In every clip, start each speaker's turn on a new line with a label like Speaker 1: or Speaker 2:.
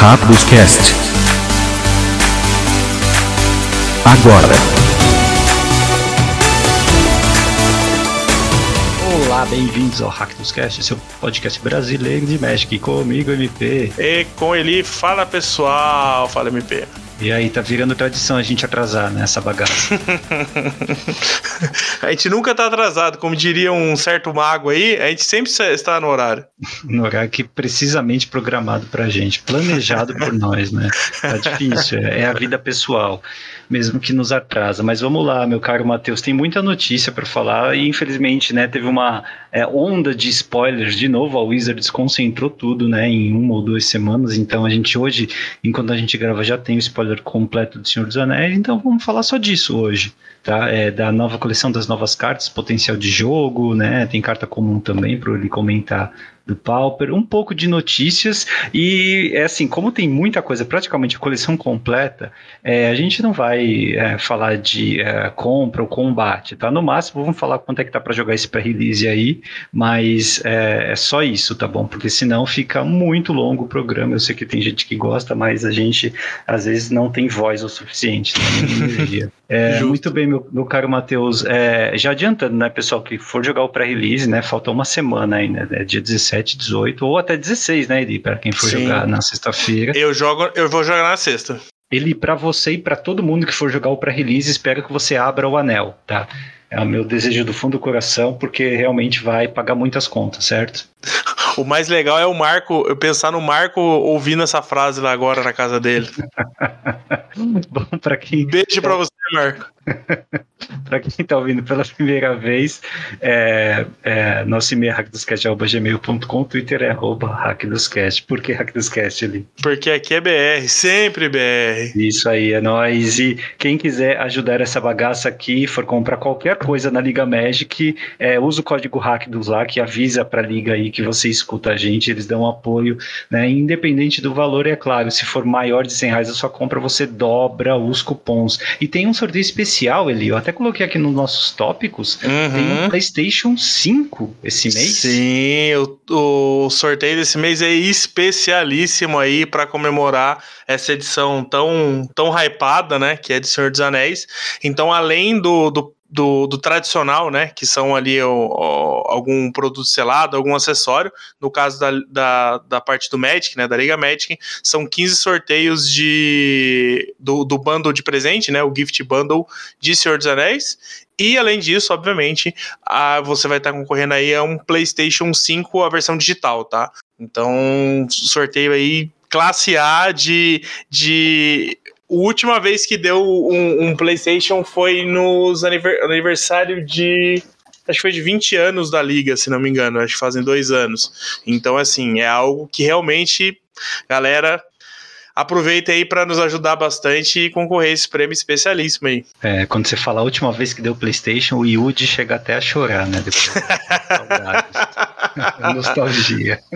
Speaker 1: Rápidos Cast. Agora.
Speaker 2: Olá, bem-vindos ao Hack dos Cast, seu podcast brasileiro de Magic. Comigo, MP.
Speaker 3: E com ele, fala pessoal, fala MP.
Speaker 2: E aí, tá virando tradição a gente atrasar nessa bagaça.
Speaker 3: a gente nunca tá atrasado, como diria um certo mago aí, a gente sempre está no horário.
Speaker 2: No horário que precisamente programado pra gente, planejado por nós, né? Tá difícil, é a vida pessoal, mesmo que nos atrasa. Mas vamos lá, meu caro Matheus, tem muita notícia para falar e infelizmente, né, teve uma é, onda de spoilers de novo. A Wizards concentrou tudo, né, em uma ou duas semanas. Então a gente hoje, enquanto a gente grava, já tem o spoiler completo do Senhor dos Anéis. Então vamos falar só disso hoje, tá? É, da nova coleção das novas cartas, potencial de jogo, né? Tem carta comum também para ele comentar do Pauper, um pouco de notícias e é assim, como tem muita coisa, praticamente a coleção completa, é, a gente não vai é, falar de é, compra ou combate, tá? No máximo vamos falar quanto é que tá para jogar esse pré-release aí, mas é, é, só isso, tá bom? Porque senão fica muito longo o programa. Eu sei que tem gente que gosta, mas a gente às vezes não tem voz o suficiente, né? É, muito bem, meu, meu caro Matheus. É, já adiantando, né, pessoal, que for jogar o pré-release, né? Falta uma semana ainda, né, dia 17, 18 ou até 16, né, Eli? Para quem for Sim. jogar na sexta-feira.
Speaker 3: Eu jogo, eu vou jogar na sexta.
Speaker 2: Ele, para você e para todo mundo que for jogar o pré-release, espero que você abra o anel, tá? É o meu desejo do fundo do coração, porque realmente vai pagar muitas contas, certo?
Speaker 3: O mais legal é o Marco, eu pensar no Marco ouvindo essa frase lá agora na casa dele.
Speaker 2: Bom, para quem.
Speaker 3: Beijo para você, Marco.
Speaker 2: para quem está ouvindo pela primeira vez, é, é, nosso e-mail é hackdoscast.gmail.com, Twitter é arroba hackdoscast. Por que hackdoscast ali?
Speaker 3: Porque aqui é BR, sempre BR.
Speaker 2: Isso aí, é nóis. E quem quiser ajudar essa bagaça aqui, for comprar qualquer coisa na Liga Magic, é, usa o código hackdos lá, que avisa para a Liga aí que você escuta a gente, eles dão apoio, né? Independente do valor, é claro, se for maior de 100 reais a sua compra, você dobra os cupons. E tem um sorteio especial, Eli, eu até coloquei aqui nos nossos tópicos, uhum. tem um PlayStation 5 esse mês.
Speaker 3: Sim, o, o sorteio desse mês é especialíssimo aí para comemorar essa edição tão, tão hypada, né, que é de Senhor dos Anéis. Então, além do, do do, do, tradicional, né? Que são ali o, o, algum produto selado, algum acessório. No caso da, da, da, parte do Magic, né? Da Liga Magic, são 15 sorteios de, do, do bundle de presente, né? O Gift Bundle de Senhor dos Anéis. E além disso, obviamente, a, você vai estar concorrendo aí a um PlayStation 5, a versão digital, tá? Então, sorteio aí classe A de, de a última vez que deu um, um PlayStation foi nos aniversário de. Acho que foi de 20 anos da liga, se não me engano. Acho que fazem dois anos. Então, assim, é algo que realmente, galera, aproveita aí para nos ajudar bastante e concorrer a esse prêmio especialíssimo aí.
Speaker 2: É, quando você fala a última vez que deu PlayStation, o Yuji chega até a chorar, né? Depois. Nostalgia.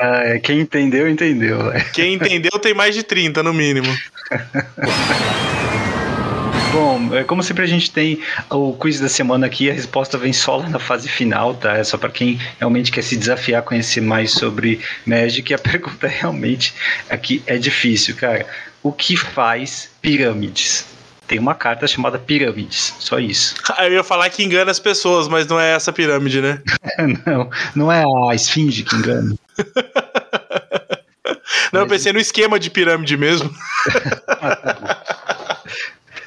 Speaker 2: ah, quem entendeu, entendeu.
Speaker 3: Quem entendeu tem mais de 30, no mínimo.
Speaker 2: Bom, é como sempre a gente tem o quiz da semana aqui, a resposta vem só lá na fase final, tá? É só para quem realmente quer se desafiar conhecer mais sobre Magic. E a pergunta realmente aqui é difícil, cara. O que faz pirâmides? Tem uma carta chamada pirâmides, só isso.
Speaker 3: Eu ia falar que engana as pessoas, mas não é essa pirâmide, né?
Speaker 2: não, não é a esfinge que engana.
Speaker 3: não, eu pensei no esquema de pirâmide mesmo. ah, tá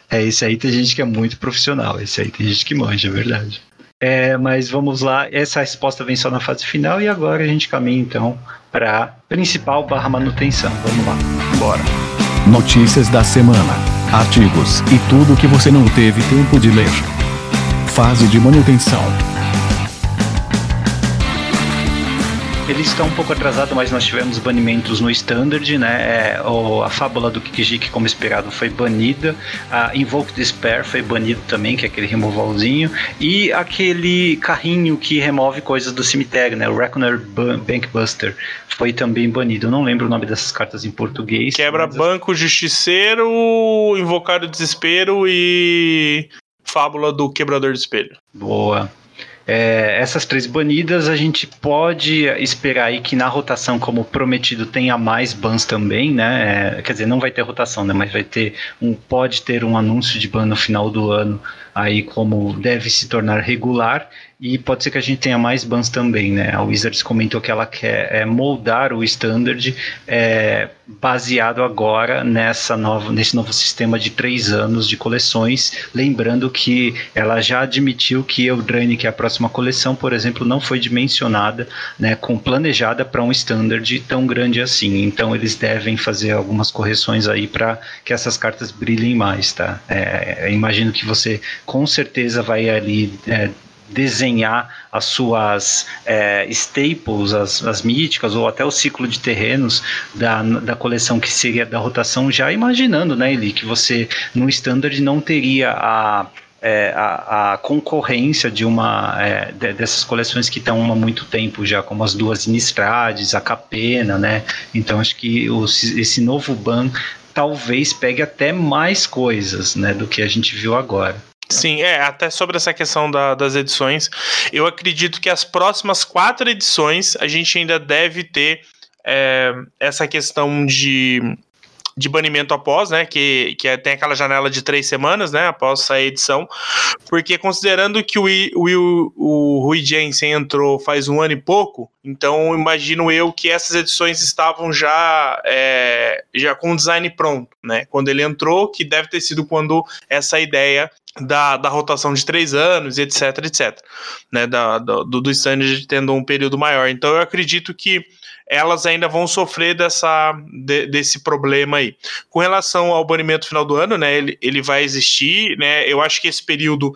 Speaker 2: é, esse aí tem gente que é muito profissional, esse aí tem gente que manja, é verdade. É, mas vamos lá, essa resposta vem só na fase final e agora a gente caminha então para principal barra manutenção. Vamos lá.
Speaker 3: Bora.
Speaker 1: Notícias da semana, artigos e tudo que você não teve tempo de ler. Fase de manutenção.
Speaker 2: Ele está um pouco atrasado, mas nós tivemos banimentos no Standard, né? É, o, a fábula do Kikijik, como esperado, foi banida. A Invoke Despair foi banido também, que é aquele removalzinho. E aquele carrinho que remove coisas do cemitério, né? O Reckoner Bankbuster foi também banido. Eu não lembro o nome dessas cartas em português.
Speaker 3: Quebra mas... banco, justiceiro, invocar o desespero e fábula do quebrador de espelho.
Speaker 2: Boa. É, essas três banidas a gente pode esperar aí que na rotação, como prometido, tenha mais bans também, né? É, quer dizer, não vai ter rotação, né? Mas vai ter um. Pode ter um anúncio de ban no final do ano aí como deve se tornar regular e pode ser que a gente tenha mais bans também, né? A Wizards comentou que ela quer é, moldar o standard é, baseado agora nessa nova, nesse novo sistema de três anos de coleções. Lembrando que ela já admitiu que Eldraine, que é a próxima coleção, por exemplo, não foi dimensionada, né, com planejada para um standard tão grande assim. Então eles devem fazer algumas correções aí para que essas cartas brilhem mais, tá? É, imagino que você com certeza vai ali é, desenhar as suas é, staples, as, as míticas, ou até o ciclo de terrenos da, da coleção que seria da rotação, já imaginando, né, Eli, que você no standard não teria a é, a, a, concorrência de uma é, de, dessas coleções que estão há muito tempo já, como as duas Inistrades, a Capena, né? Então acho que esse novo ban talvez pegue até mais coisas, né, do que a gente viu agora.
Speaker 3: Sim, é, até sobre essa questão da, das edições, eu acredito que as próximas quatro edições a gente ainda deve ter é, essa questão de, de banimento após, né? Que, que é, tem aquela janela de três semanas, né? Após a edição. Porque considerando que o, o, o Rui Jensen entrou faz um ano e pouco, então imagino eu que essas edições estavam já, é, já com o design pronto, né? Quando ele entrou, que deve ter sido quando essa ideia da, da rotação de três anos, etc, etc, né, da, do, do standard tendo um período maior. Então eu acredito que elas ainda vão sofrer dessa, de, desse problema aí. Com relação ao banimento final do ano, né, ele, ele vai existir, né, eu acho que esse período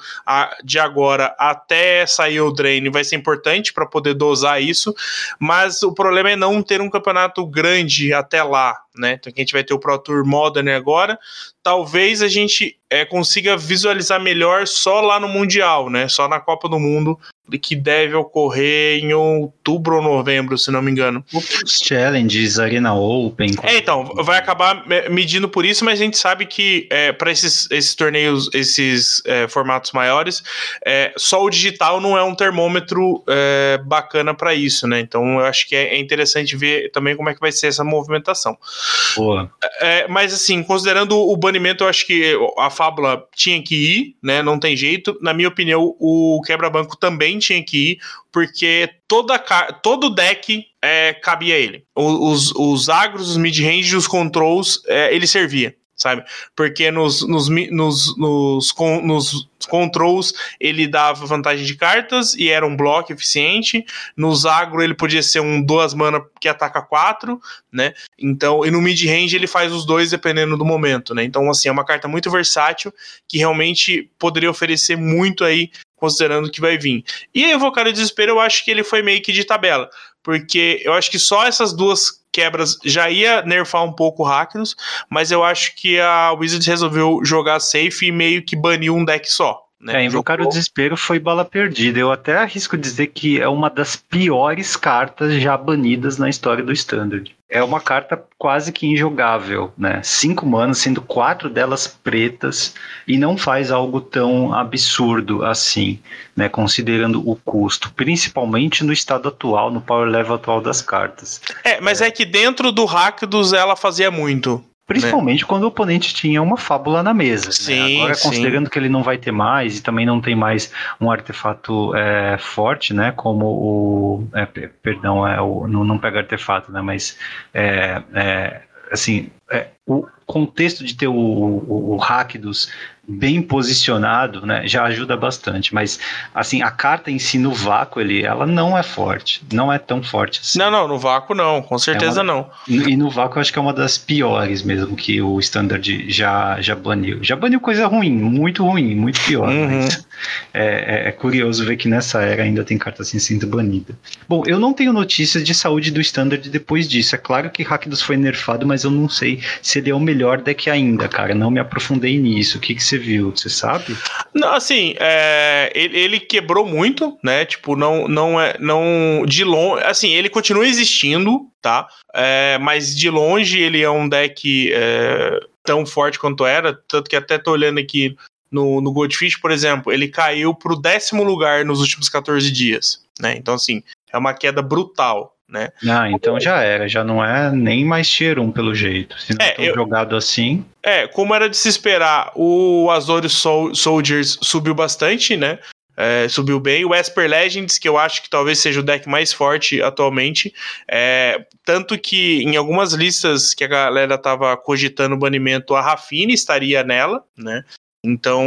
Speaker 3: de agora até sair o drain vai ser importante para poder dosar isso, mas o problema é não ter um campeonato grande até lá, né, então a gente vai ter o Pro Tour Modern agora, talvez a gente é, consiga visualizar melhor só lá no Mundial, né? Só na Copa do Mundo, que deve ocorrer em outubro ou novembro, se não me engano.
Speaker 2: Os challenges, Arena Open.
Speaker 3: É, então, vai acabar medindo por isso, mas a gente sabe que é, para esses, esses torneios, esses é, formatos maiores, é, só o digital não é um termômetro é, bacana para isso, né? Então eu acho que é, é, interessante ver também como é que vai ser essa movimentação.
Speaker 2: Boa.
Speaker 3: É, mas assim, considerando o banimento, eu acho que a fábula tinha que ir, né? Não tem jeito. Na minha opinião, o quebra-banco também tinha que ir, porque toda, todo deck é, cabia ele. Os, os agros, os mid-range, os controls, é, ele servia sabe? Porque nos, nos, nos, nos, nos, controls ele dava vantagem de cartas e era um bloco eficiente. Nos agro ele podia ser um duas mana que ataca quatro, né? Então, e no mid range ele faz os dois dependendo do momento, né? Então, assim, é uma carta muito versátil que realmente poderia oferecer muito aí considerando que vai vir. E evocar o desespero, eu acho que ele foi meio que de tabela, porque eu acho que só essas duas quebras já ia nerfar um pouco o Rakdos, mas eu acho que a Wizards resolveu jogar safe e meio que baniu um deck só. Né?
Speaker 2: É, invocar o desespero foi bala perdida. Eu até arrisco dizer que é uma das piores cartas já banidas na história do Standard. É uma carta quase que injogável, né? Cinco manas, sendo quatro delas pretas, e não faz algo tão absurdo assim, né? Considerando o custo, principalmente no estado atual, no power level atual das cartas.
Speaker 3: É, mas é, é que dentro do Rakdos ela fazia muito.
Speaker 2: Principalmente né? quando o oponente tinha uma fábula na mesa. Né?
Speaker 3: Sim,
Speaker 2: né? Agora,
Speaker 3: sim.
Speaker 2: considerando que ele não vai ter mais e também não tem mais um artefato é, forte, né? Como o. É, perdão, é, o, não, não pega artefato, né? Mas. É, é assim, é, o contexto de ter o, o, o Rakdos bem posicionado, né, já ajuda bastante. Mas, assim, a carta em si no vácuo, ele, ela não é forte. Não é tão forte assim.
Speaker 3: Não, não, no vácuo não, com certeza
Speaker 2: é uma,
Speaker 3: não.
Speaker 2: E no vácuo eu acho que é uma das piores mesmo que o Standard já, já baniu. Já baniu coisa ruim, muito ruim, muito pior. Uhum. É, é, é, curioso ver que nessa era ainda tem carta assim sendo banida. Bom, eu não tenho notícias de saúde do Standard depois disso. É claro que Rakdos foi nerfado, mas eu não sei se ele é o melhor deck ainda, cara. Não me aprofundei nisso. O que, que você viu? Você sabe?
Speaker 3: Não, assim, é, ele, ele, quebrou muito, né? Tipo, não, não é. Não, de longe. Assim, ele continua existindo, tá? É, mas de longe ele é um deck é, tão forte quanto era. Tanto que até tô olhando aqui no, no Goldfish, por exemplo, ele caiu para o décimo lugar nos últimos 14 dias, né? Então, assim, é uma queda brutal, né?
Speaker 2: Ah, então já era, já não é nem mais tier 1 pelo jeito. Se não é, eu... jogado assim.
Speaker 3: É, como era de se esperar, o Azorius Sol Soldiers subiu bastante, né? É, subiu bem. O Esper Legends, que eu acho que talvez seja o deck mais forte atualmente. É, tanto que em algumas listas que a galera tava cogitando o banimento, a Rafine estaria nela, né? Então,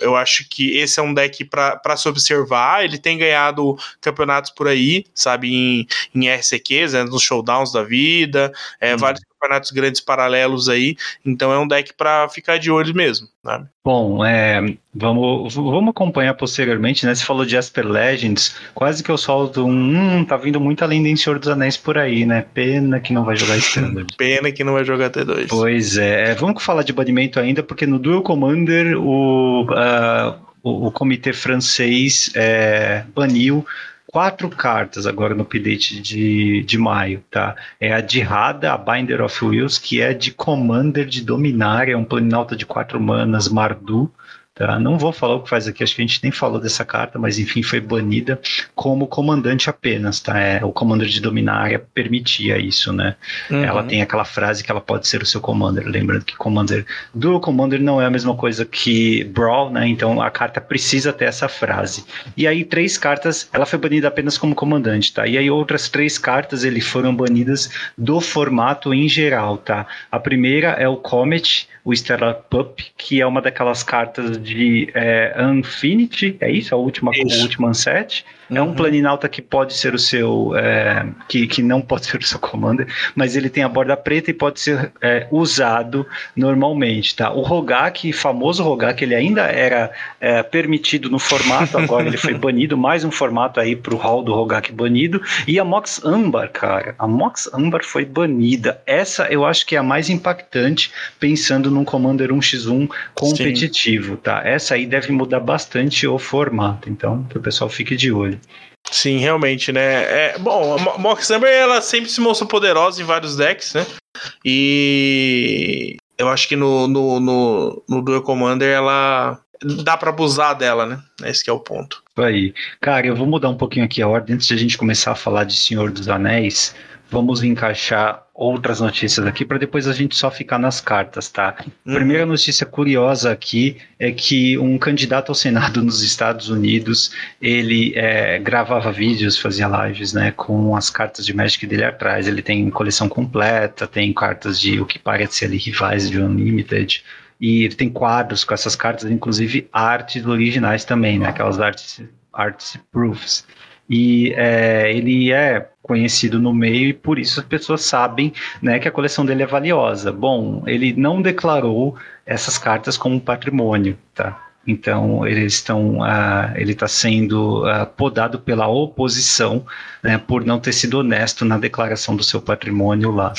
Speaker 3: eu acho que esse é um deck para se observar. Ele tem ganhado campeonatos por aí, sabe, em, em RCQs, né, nos showdowns da vida, é, hum. vários campeonatos grandes paralelos aí. Então, é um deck para ficar de olho mesmo. Né?
Speaker 2: Bom, é, vamos, vamos acompanhar posteriormente, né? Você falou de Asper Legends, quase que eu solto um. Hum, tá vindo muito além do Senhor dos Anéis por aí, né? Pena que não vai jogar Standard.
Speaker 3: Pena que não vai jogar T2.
Speaker 2: Pois é. Vamos falar de banimento ainda, porque no Duel Commander o, uh, o, o, comitê francês é, baniu quatro cartas agora no update de, de maio, tá? É a Dirrada, a Binder of Wills, que é de Commander de Dominar, é um planinauta de quatro manas, Mardu, Tá? Não vou falar o que faz aqui, acho que a gente nem falou dessa carta, mas enfim, foi banida como comandante apenas. Tá? É, o commander de dominar área permitia isso, né? Uhum. Ela tem aquela frase que ela pode ser o seu commander. Lembrando que commander do commander não é a mesma coisa que brawl, né? Então a carta precisa ter essa frase. E aí, três cartas, ela foi banida apenas como comandante, tá? E aí, outras três cartas ele foram banidas do formato em geral, tá? A primeira é o Comet o Stellar Pup, que é uma daquelas cartas de é, Infinity, é isso? A última, isso. o último Unset. É um uhum. planinauta que pode ser o seu. É, que, que não pode ser o seu commander, mas ele tem a borda preta e pode ser é, usado normalmente. Tá? O Rogak, famoso Rogak, ele ainda era é, permitido no formato, agora ele foi banido, mais um formato aí pro hall do Rogak banido. E a Mox Ambar, cara, a Mox Ambar foi banida. Essa eu acho que é a mais impactante, pensando num Commander 1x1 competitivo. Tá? Essa aí deve mudar bastante o formato, então que o pessoal fique de olho.
Speaker 3: Sim, realmente, né? É, bom, a Mox Amber ela sempre se mostrou poderosa em vários decks, né? E eu acho que no, no, no, no Duel Commander ela dá para abusar dela, né? Esse é o ponto.
Speaker 2: Aí. Cara, eu vou mudar um pouquinho aqui a ordem antes de a gente começar a falar de Senhor dos Anéis vamos encaixar outras notícias aqui para depois a gente só ficar nas cartas, tá? Uhum. Primeira notícia curiosa aqui é que um candidato ao Senado nos Estados Unidos ele é, gravava vídeos, fazia lives, né, com as cartas de Magic dele atrás. Ele tem coleção completa, tem cartas de o que parece ali rivais de Unlimited. E ele tem quadros com essas cartas, inclusive artes originais também, né? Aquelas artes, arts proofs. E é, ele é conhecido no meio e por isso as pessoas sabem né, que a coleção dele é valiosa. Bom, ele não declarou essas cartas como patrimônio, tá? Então eles estão, uh, ele está sendo uh, podado pela oposição né, por não ter sido honesto na declaração do seu patrimônio lá.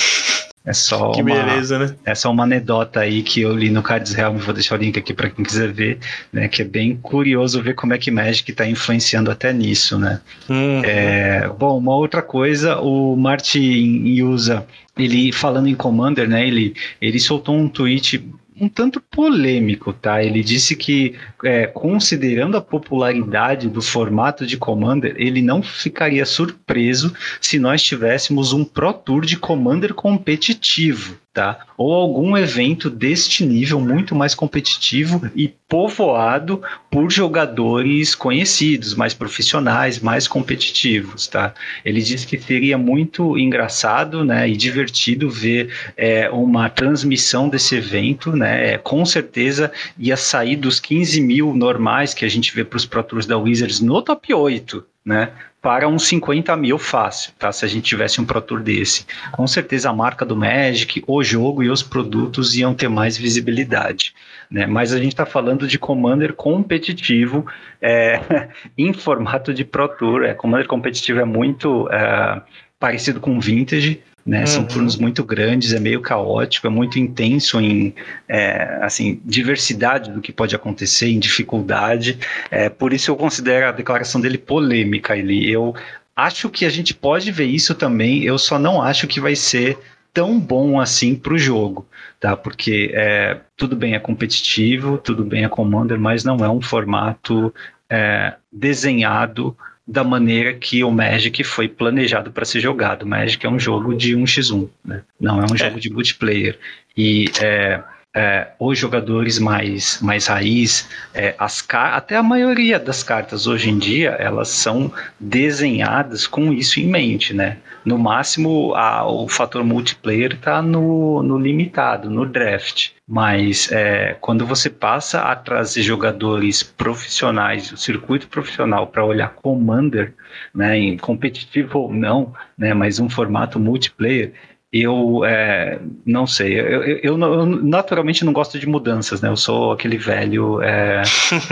Speaker 2: É só
Speaker 3: que
Speaker 2: uma,
Speaker 3: beleza, né?
Speaker 2: É só uma anedota aí que eu li no Cards Realm, vou deixar o link aqui para quem quiser ver, né? Que é bem curioso ver como é que Magic está influenciando até nisso, né? Uhum. É, bom, uma outra coisa, o Martin usa ele falando em Commander, né? Ele, ele soltou um tweet um tanto polêmico, tá? Ele disse que, é, considerando a popularidade do formato de Commander, ele não ficaria surpreso se nós tivéssemos um Pro Tour de Commander competitivo tá? Ou algum evento deste nível muito mais competitivo e povoado por jogadores conhecidos, mais profissionais, mais competitivos, tá? Ele disse que seria muito engraçado, né, e divertido ver é, uma transmissão desse evento, né? É, com certeza ia sair dos 15 mil normais que a gente vê para os Pro Tours da Wizards no top 8, né? Para uns 50 mil fácil, tá? Se a gente tivesse um Pro Tour desse. Com certeza a marca do Magic, o jogo e os produtos iam ter mais visibilidade, né? Mas a gente está falando de Commander competitivo é, em formato de Pro Tour. É, Commander competitivo é muito é, parecido com Vintage, né? Uhum. São turnos muito grandes, é meio caótico, é muito intenso em é, assim diversidade do que pode acontecer, em dificuldade. É, por isso eu considero a declaração dele polêmica. Ele, eu acho que a gente pode ver isso também. Eu só não acho que vai ser tão bom assim para o jogo, tá? Porque é, tudo bem é competitivo, tudo bem é Commander, mas não é um formato é, desenhado da maneira que o Magic foi planejado para ser jogado. O Magic é um jogo de 1x1, né? não é um jogo de multiplayer. E é, é, os jogadores mais, mais raiz, é, as até a maioria das cartas hoje em dia, elas são desenhadas com isso em mente, né? No máximo, a, o fator multiplayer está no, no limitado, no draft. Mas é, quando você passa a trazer jogadores profissionais, o circuito profissional, para olhar Commander, né, em competitivo ou não, né, mas um formato multiplayer, eu é, não sei, eu, eu, eu, naturalmente não gosto de mudanças, né? Eu sou aquele velho é,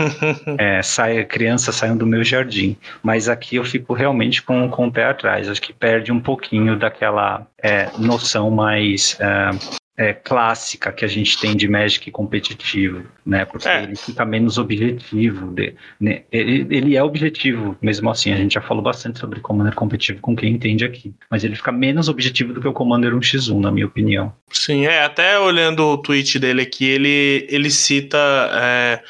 Speaker 2: é, sai, criança saindo do meu jardim, mas aqui eu fico realmente com, com o pé atrás. Acho que perde um pouquinho daquela é, noção mais é, clássica que a gente tem de Magic competitivo, né? Porque é. ele fica menos objetivo. De, né? ele, ele, é objetivo, mesmo assim. A gente já falou bastante sobre Commander competitivo com quem entende aqui. Mas ele fica menos objetivo do que o Commander 1x1, na minha opinião.
Speaker 3: Sim, é. Até olhando o tweet dele aqui, ele, ele cita é,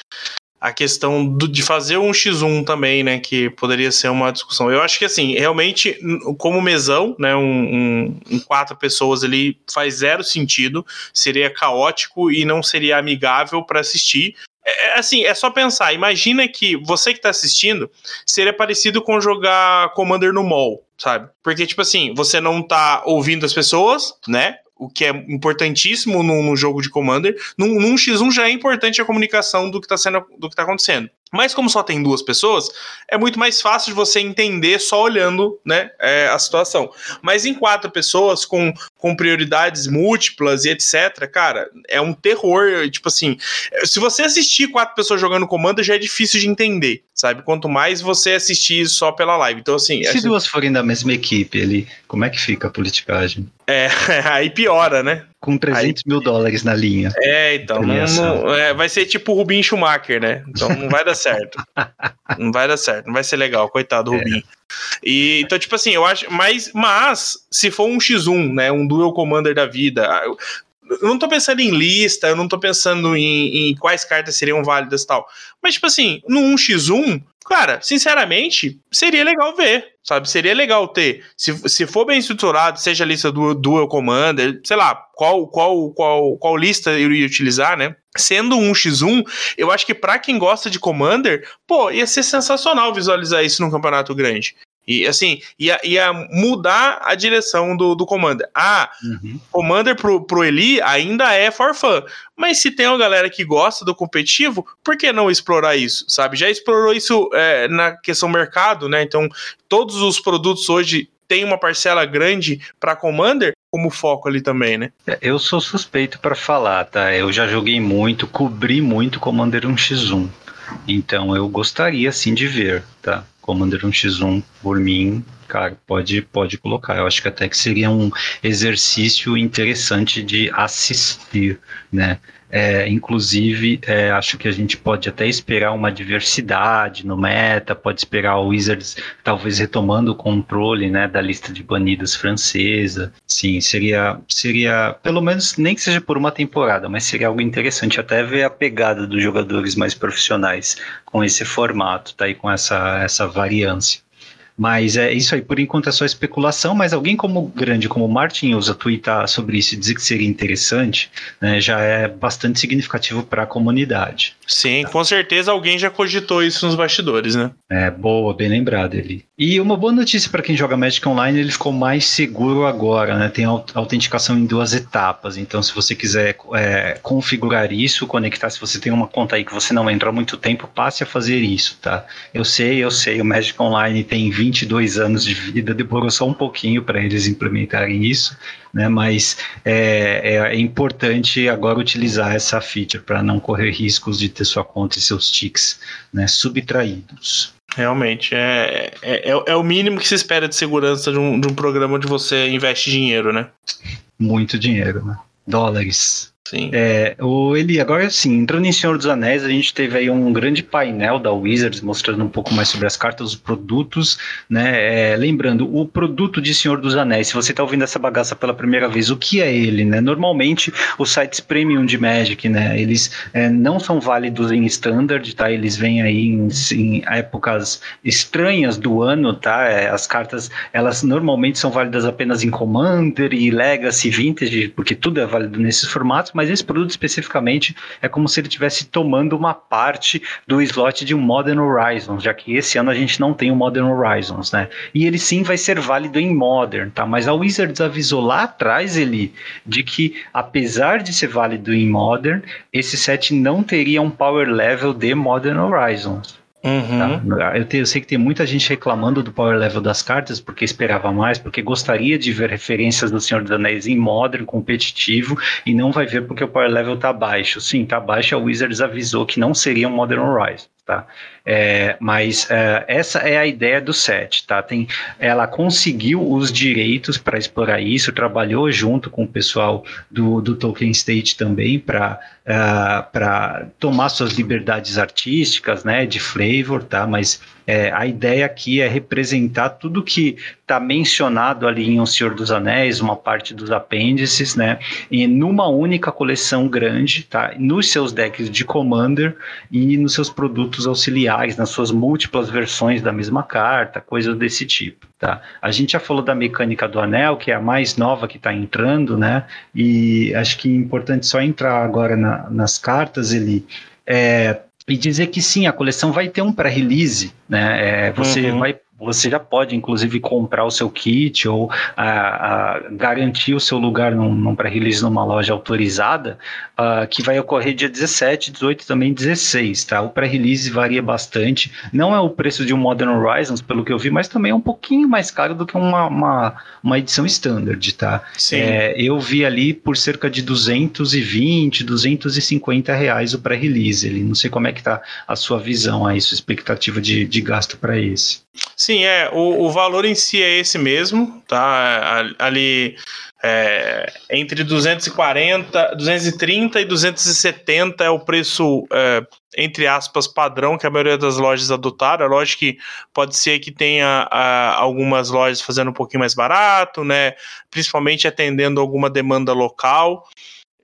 Speaker 3: a questão do, de fazer um X1 também, né? Que poderia ser uma discussão. Eu acho que, assim, realmente, como mesão, né? Um, um, um, quatro pessoas ali faz zero sentido, seria caótico e não seria amigável para assistir. É, é, assim, é só pensar. Imagina que você que está assistindo seria parecido com jogar Commander no mall, sabe? Porque, tipo assim, você não tá ouvindo as pessoas, né? O que é importantíssimo no, jogo de Commander. Num, num, X1 já é importante a comunicação do que está tá acontecendo. Mas como só tem duas pessoas, é muito mais fácil de você entender só olhando, né, é, a situação. Mas em quatro pessoas com, com prioridades múltiplas e etc, cara, é um terror. Tipo assim, se você assistir quatro pessoas jogando Commander já é difícil de entender, sabe? Quanto mais você assistir só pela live. Então assim,
Speaker 2: se duas forem da mesma equipe, ele, como é que fica a politicagem?
Speaker 3: É, aí piora, né?
Speaker 2: Com 300 Aí, mil dólares na linha.
Speaker 3: É, então. Não, não, é, vai ser tipo o Rubinho Schumacher, né? Então não vai dar certo. não vai dar certo, não vai ser legal, coitado do é. Rubinho. E, então, tipo assim, eu acho. Mas, mas, se for um X1, né? Um Dual Commander da vida. Eu, não tô pensando em lista, eu não tô pensando em, em quais cartas seriam válidas e tal. Mas, tipo assim, no 1x1, cara, sinceramente, seria legal ver, sabe? Seria legal ter. Se, se for bem estruturado, seja a lista do Dual Commander, sei lá, qual, qual, qual, qual lista eu iria utilizar, né? Sendo um X1, eu acho que para quem gosta de Commander, pô, ia ser sensacional visualizar isso num campeonato grande. E assim, ia, ia mudar a direção do, do Commander. Ah, uhum. Commander pro, pro Eli ainda é for fun. Mas se tem uma galera que gosta do competitivo, por que não explorar isso? Sabe? Já explorou isso é, na questão mercado, né? Então, todos os produtos hoje têm uma parcela grande para Commander como foco ali também, né?
Speaker 2: É, eu sou suspeito para falar, tá? Eu já joguei muito, cobri muito Commander 1x1. Então eu gostaria sim de ver, tá? Commander 1x1 por mim, cara, pode, pode colocar. Eu acho que até que seria um exercício interessante de assistir, né? É, inclusive, é, acho que a gente pode até esperar uma diversidade no meta, pode esperar o Wizards talvez retomando o controle né, da lista de banidos francesa. Sim, seria, seria, pelo menos, nem que seja por uma temporada, mas seria algo interessante até ver a pegada dos jogadores mais profissionais com esse formato, tá aí com essa, essa variância. Mas é isso aí, por enquanto é só especulação, mas alguém como grande, como o Martin usa tweetar sobre isso e dizer que seria interessante, né, já é bastante significativo para a comunidade.
Speaker 3: Sim, tá. com certeza alguém já cogitou isso nos bastidores, né?
Speaker 2: É, boa, bem lembrado ele. E uma boa notícia para quem joga Magic Online, ele ficou mais seguro agora, né? Tem autenticação em duas etapas, então se você quiser é, configurar isso, conectar, se você tem uma conta aí que você não entra há muito tempo, passe a fazer isso, tá? Eu sei, eu sei, o Magic Online tem 20 22 anos de vida, demorou só um pouquinho para eles implementarem isso, né? Mas é, é importante agora utilizar essa feature para não correr riscos de ter sua conta e seus ticks né, subtraídos.
Speaker 3: Realmente, é, é, é, é, o mínimo que se espera de segurança de um, de um programa onde você investe dinheiro, né?
Speaker 2: Muito dinheiro, né? Dólares. Sim. É, o Eli, agora sim, entrando em Senhor dos Anéis, a gente teve aí um grande painel da Wizards mostrando um pouco mais sobre as cartas, os produtos, né? É, lembrando, o produto de Senhor dos Anéis, se você está ouvindo essa bagaça pela primeira vez, o que é ele, né? Normalmente, os sites premium de Magic, né? Eles é, não são válidos em standard, tá? Eles vêm aí em, em épocas estranhas do ano, tá? É, as cartas, elas normalmente são válidas apenas em Commander e Legacy, Vintage, porque tudo é válido nesses formatos, mas esse produto especificamente é como se ele estivesse tomando uma parte do slot de um Modern Horizons, já que esse ano a gente não tem o Modern Horizons, né? E ele sim vai ser válido em Modern, tá? Mas a Wizards avisou lá atrás ele de que apesar de ser válido em Modern, esse set não teria um power level de Modern Horizons. Uhum. Tá? Eu, te, eu, sei que tem muita gente reclamando do power level das cartas porque esperava mais, porque gostaria de ver referências do Senhor dos Anéis em modern, competitivo, e não vai ver porque o power level tá baixo. Sim, tá baixo, a Wizards avisou que não seria um Modern Horizon. Tá? É, mas é, essa é a ideia do set, tá? Tem, ela conseguiu os direitos para explorar isso, trabalhou junto com o pessoal do, do Tolkien State também para uh, para tomar suas liberdades artísticas, né, de flavor, tá? Mas é, a ideia aqui é representar tudo que está mencionado ali em O Senhor dos Anéis, uma parte dos apêndices, né? E numa única coleção grande, tá? Nos seus decks de Commander e nos seus produtos auxiliares, nas suas múltiplas versões da mesma carta, coisas desse tipo, tá? A gente já falou da mecânica do anel, que é a mais nova que está entrando, né? E acho que é importante só entrar agora na, nas cartas, ele é, e dizer que sim, a coleção vai ter um pré-release, né? É, você uhum. vai você já pode, inclusive, comprar o seu kit ou a, a garantir o seu lugar num, num pré-release numa loja autorizada, uh, que vai ocorrer dia 17, 18 e também 16, tá? O pré-release varia bastante. Não é o preço de um Modern Horizons, pelo que eu vi, mas também é um pouquinho mais caro do que uma, uma, uma edição standard, tá? Sim. É, eu vi ali por cerca de 220, 250 reais o pré-release. Não sei como é que tá a sua visão aí, sua expectativa de, de gasto para esse.
Speaker 3: Sim, é. O, o valor em si é esse mesmo, tá? Ali é, entre 240, 230 e 270 é o preço, é, entre aspas, padrão que a maioria das lojas adotaram. É lógico que pode ser que tenha a, algumas lojas fazendo um pouquinho mais barato, né? Principalmente atendendo alguma demanda local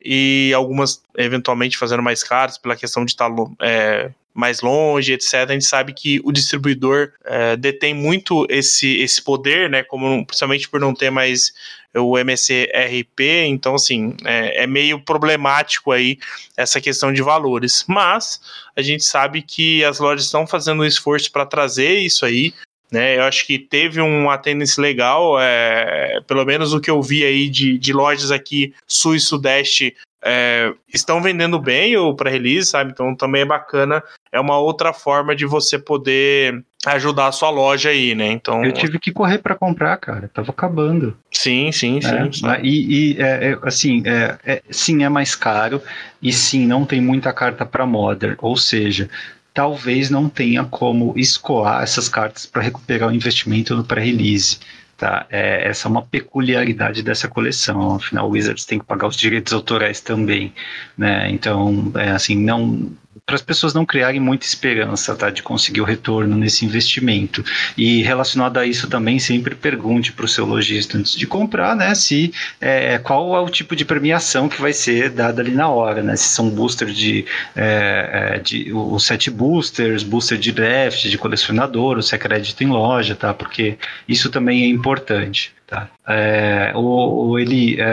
Speaker 3: e algumas eventualmente fazendo mais caros pela questão de estar é, mais longe, etc. A gente sabe que o distribuidor é, detém muito esse, esse poder, né? Como principalmente por não ter mais o MCRP, então assim é, é, meio problemático aí essa questão de valores. Mas a gente sabe que as lojas estão fazendo um esforço para trazer isso aí. Né, eu acho que teve um attendance legal, é, pelo menos o que eu vi aí de, de lojas aqui sul e sudeste é, estão vendendo bem o pré-release, sabe? Então também é bacana. É uma outra forma de você poder ajudar a sua loja aí, né? Então
Speaker 2: eu tive que correr para comprar, cara. Tava acabando.
Speaker 3: Sim, sim, sim.
Speaker 2: E, e é, é, assim, é, é, sim, é mais caro e sim, não tem muita carta para Modern. Ou seja, talvez não tenha como escoar essas cartas para recuperar o investimento no pré-release. Tá? É, essa é uma peculiaridade dessa coleção. Afinal, o Wizards tem que pagar os direitos autorais também, né? Então, é, assim, não para as pessoas não criarem muita esperança tá, de conseguir o retorno nesse investimento. E relacionado a isso também, sempre pergunte para o seu lojista antes de comprar, né, se é, qual é o tipo de premiação que vai ser dada ali na hora, né, se são boosters de, é, é de os sete boosters, booster de draft, de colecionador, ou se é crédito em loja, tá, porque isso também é importante. Tá. É, o, o, ele, é,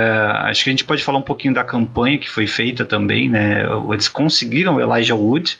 Speaker 2: acho que a gente pode falar um pouquinho da campanha que foi feita também, né? Eles conseguiram o Elijah Wood,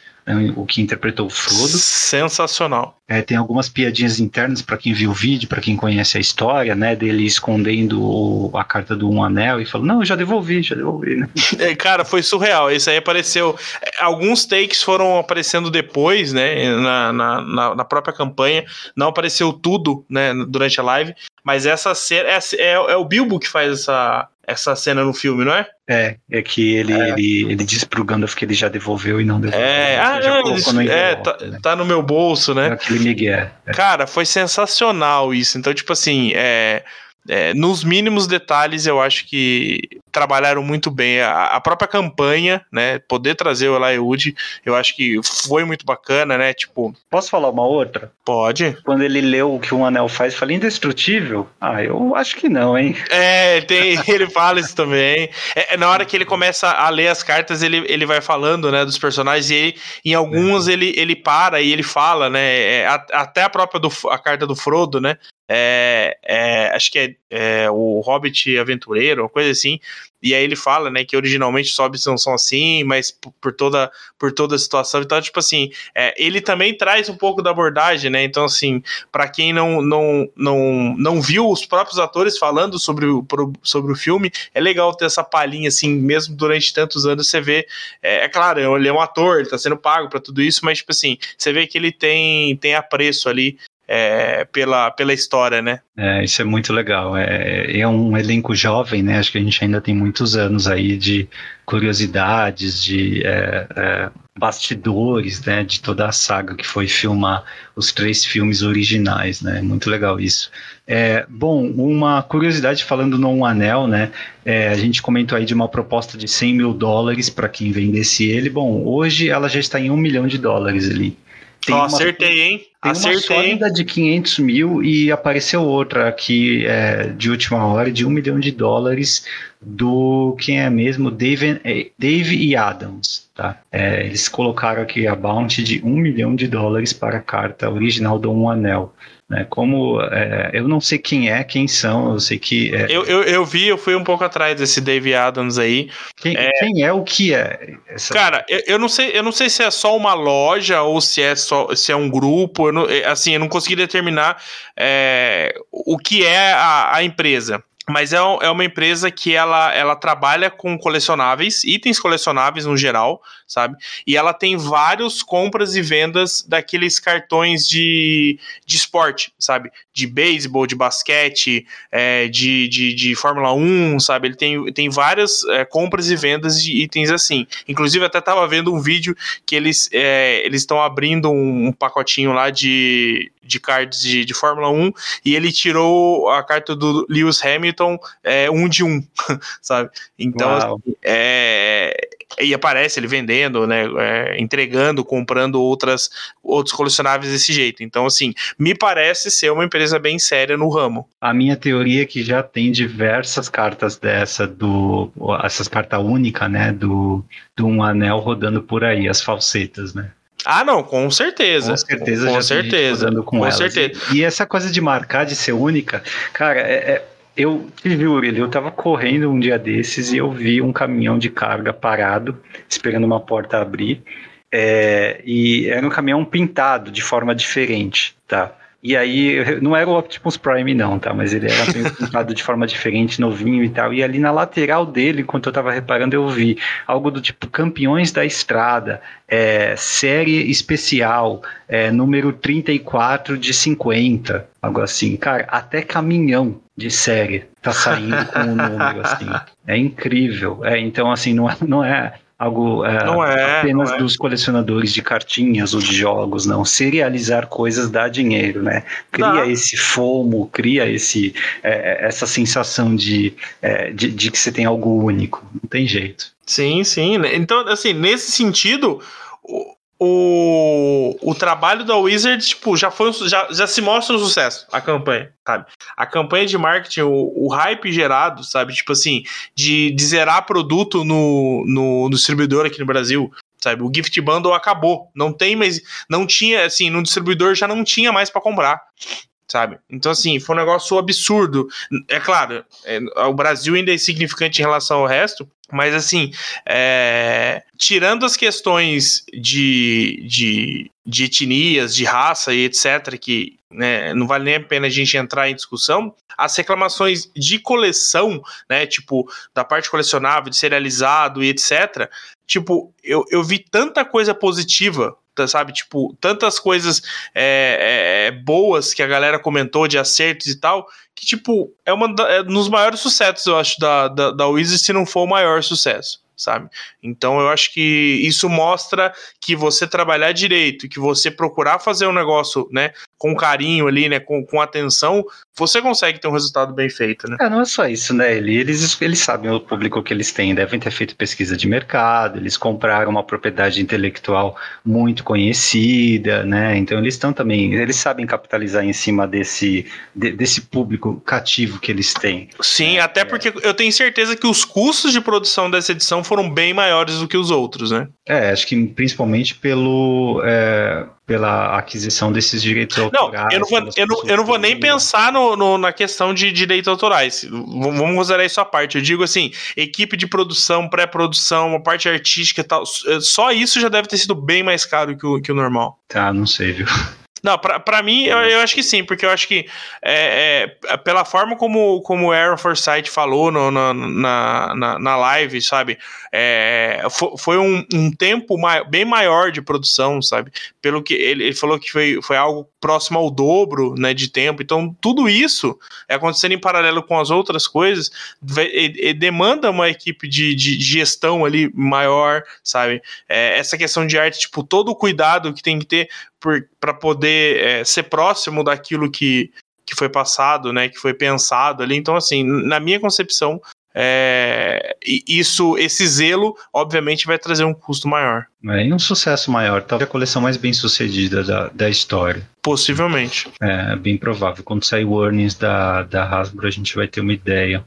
Speaker 2: o que interpretou o Frodo.
Speaker 3: Sensacional.
Speaker 2: É, tem algumas piadinhas internas para quem viu o vídeo, para quem conhece a história, né? Dele escondendo o, a carta do Um Anel e falando, não, eu já devolvi, já devolvi, né?
Speaker 3: É, cara, foi surreal. Isso aí apareceu. Alguns takes foram aparecendo depois, né? Na, na, na própria campanha. Não apareceu tudo, né? Durante a live. Mas essa cena. É, é, é o Bilbo que faz essa, essa cena no filme, não é?
Speaker 2: É, é que ele, é. ele, ele disse pro Gandalf que ele já devolveu e não devolveu.
Speaker 3: É, ah, é, é tá, né? tá, no meu bolso, né?
Speaker 2: Aquele Miguel.
Speaker 3: É. Cara, foi sensacional isso. Então, tipo assim, é, é, nos mínimos detalhes, eu acho que trabalharam muito bem. A, a própria campanha, né? Poder trazer o Eliud, eu acho que foi muito bacana, né? Tipo.
Speaker 2: Posso falar uma outra?
Speaker 3: Pode.
Speaker 2: Quando ele leu o que um anel faz, falei indestrutível? Ah, eu acho que não, hein?
Speaker 3: É, tem, ele fala isso também. É, na hora que ele começa a ler as cartas, ele, ele vai falando, né, dos personagens, e ele, em alguns é. ele, ele para e ele fala, né? É, até a própria do, a carta do Frodo, né? É, é, acho que é, é, o Hobbit Aventureiro, uma coisa assim. E aí ele fala, né, que originalmente os hobbits não são assim, mas por toda, por toda a situação. Então, tipo assim, é, ele também traz um pouco da abordagem, né? Então, assim, para quem não, não, não, não viu os próprios atores falando sobre o, sobre o filme, é legal ter essa palhinha, assim, mesmo durante tantos anos, você vê. É, é claro, ele é um ator, ele tá sendo pago para tudo isso, mas, tipo assim, você vê que ele tem, tem apreço ali é, pela, pela história, né?
Speaker 2: É, isso é muito legal. É, é um elenco jovem, né? Acho que a gente ainda tem muitos anos aí de curiosidades, de é, é, bastidores, né? De toda a saga que foi filmar os três filmes originais, né? Muito legal isso. É, bom, uma curiosidade falando no Anel, né? É, a gente comentou aí de uma proposta de 100 mil dólares para quem vendesse ele. Bom, hoje ela já está em um milhão de dólares ali.
Speaker 3: Tem oh, uma, acertei, hein?
Speaker 2: Tem
Speaker 3: acertei,
Speaker 2: uma sólida de 500 mil e apareceu outra aqui é, de última hora de um milhão de dólares do quem é mesmo Dave, é, Dave e Adams. Tá? É, eles colocaram aqui a bounty de um milhão de dólares para a carta original do Um Anel. Né? Como é, eu não sei quem é, quem são, eu sei que.
Speaker 3: É... Eu, eu, eu, vi, eu fui um pouco atrás desse Dave Adams aí.
Speaker 2: Quem é, quem é o que é?
Speaker 3: Essa... Cara, eu, eu, não sei, eu não sei se é só uma loja ou se é só se é um grupo. Eu não, é, assim, eu não consegui determinar é, o que é a, a empresa mas é, é uma empresa que ela, ela trabalha com colecionáveis, itens colecionáveis no geral, sabe? E ela tem vários compras e vendas daqueles cartões de, de esporte, sabe? De beisebol, de basquete, é, de, de, de Fórmula 1, sabe? Ele tem, tem várias é, compras e vendas de itens assim. Inclusive, até tava vendo um vídeo que eles é, eles estão abrindo um, um, pacotinho lá de, de cards de, de Fórmula 1 e ele tirou a carta do Lewis Hamilton é, um de um, sabe? Então, assim, é, e aparece ele vendendo, né, é, entregando, comprando outras outros colecionáveis desse jeito. Então, assim, me parece ser uma empresa bem séria no ramo.
Speaker 2: A minha teoria é que já tem diversas cartas dessa do essas carta única, né, do do um anel rodando por aí, as falsetas, né?
Speaker 3: Ah, não, com certeza.
Speaker 2: Com certeza,
Speaker 3: com certeza.
Speaker 2: Com, com certeza. E, e, essa coisa de marcar, de ser única, cara, é, é eu te juro, eu tava correndo um dia desses e eu vi um caminhão de carga parado, esperando uma porta abrir. É, e era um caminhão pintado de forma diferente, tá? E aí, não era o Optimus Prime, não, tá? Mas ele era pintado de forma diferente, novinho e tal. E ali na lateral dele, enquanto eu tava reparando, eu vi algo do tipo Campeões da Estrada, é, série especial, é, número 34 de 50, algo assim. Cara, até caminhão de série tá saindo com o número, assim. É incrível. É, então, assim, não é, não é algo é, não é, apenas não é. dos colecionadores de cartinhas ou de jogos, não. Serializar coisas dá dinheiro, né? Cria esse fomo, cria esse, é, essa sensação de, é, de, de que você tem algo único. Não tem jeito.
Speaker 3: Sim, sim. Então, assim, nesse sentido, o, o trabalho da Wizards, tipo, já foi já, já se mostra um sucesso, a campanha, sabe? A campanha de marketing, o, o hype gerado, sabe? Tipo assim, de, de zerar produto no, no, no distribuidor aqui no Brasil, sabe? O gift bundle acabou, não tem mais, não tinha, assim, no distribuidor já não tinha mais para comprar, sabe? Então, assim, foi um negócio absurdo. É claro, é, o Brasil ainda é insignificante em relação ao resto, mas, assim, é, tirando as questões de, de, de etnias, de raça e etc., que né, não vale nem a pena a gente entrar em discussão, as reclamações de coleção, né, tipo, da parte colecionável, de serializado e etc., tipo, eu, eu vi tanta coisa positiva sabe? Tipo, tantas coisas é, é, boas que a galera comentou de acertos e tal, que, tipo, é uma é nos maiores sucessos, eu acho, da, da, da Wizards, se não for o maior sucesso. Sabe? Então eu acho que isso mostra que você trabalhar direito, que você procurar fazer um negócio, né, com carinho ali, né? Com, com atenção, você consegue ter um resultado bem feito, né?
Speaker 2: É, não é só isso, né? Eles, eles sabem o público que eles têm, devem ter feito pesquisa de mercado, eles compraram uma propriedade intelectual muito conhecida, né? Então eles estão também, eles sabem capitalizar em cima desse, de, desse público cativo que eles têm.
Speaker 3: Sim, é, até é. porque eu tenho certeza que os custos de produção dessa edição foram bem maiores do que os outros, né?
Speaker 2: É, acho que principalmente pelo, é, pela aquisição desses direitos autorais.
Speaker 3: Não, eu não vou, eu não, eu não vou nem pensar no, no, na questão de direitos autorais. Vamos considerar isso à parte. Eu digo assim, equipe de produção, pré-produção, a parte artística e tal, só isso já deve ter sido bem mais caro que o, que o normal.
Speaker 2: Tá, não sei, viu?
Speaker 3: Não, pra mim, eu, eu, acho que sim, porque eu acho que é, é, pela forma como, como o Aaron Forsyth falou no, na, na, na, live, sabe? É, foi, foi um, um tempo bem maior de produção, sabe? Pelo que ele, ele, falou que foi, foi algo próximo ao dobro né, de tempo. Então, tudo isso é acontecendo em paralelo com as outras coisas, e, e demanda uma equipe de, de, gestão ali maior, sabe? É, essa questão de arte, tipo, todo o cuidado que tem que ter para poder é, ser próximo daquilo que, que foi passado, né, que foi pensado ali. Então, assim, na minha concepção, é, isso, esse zelo, obviamente, vai trazer um custo maior.
Speaker 2: É, e um sucesso maior, talvez a coleção mais bem sucedida da, da história.
Speaker 3: Possivelmente.
Speaker 2: É, bem provável. Quando sair o earnings da, da Hasbro, a gente vai ter uma ideia.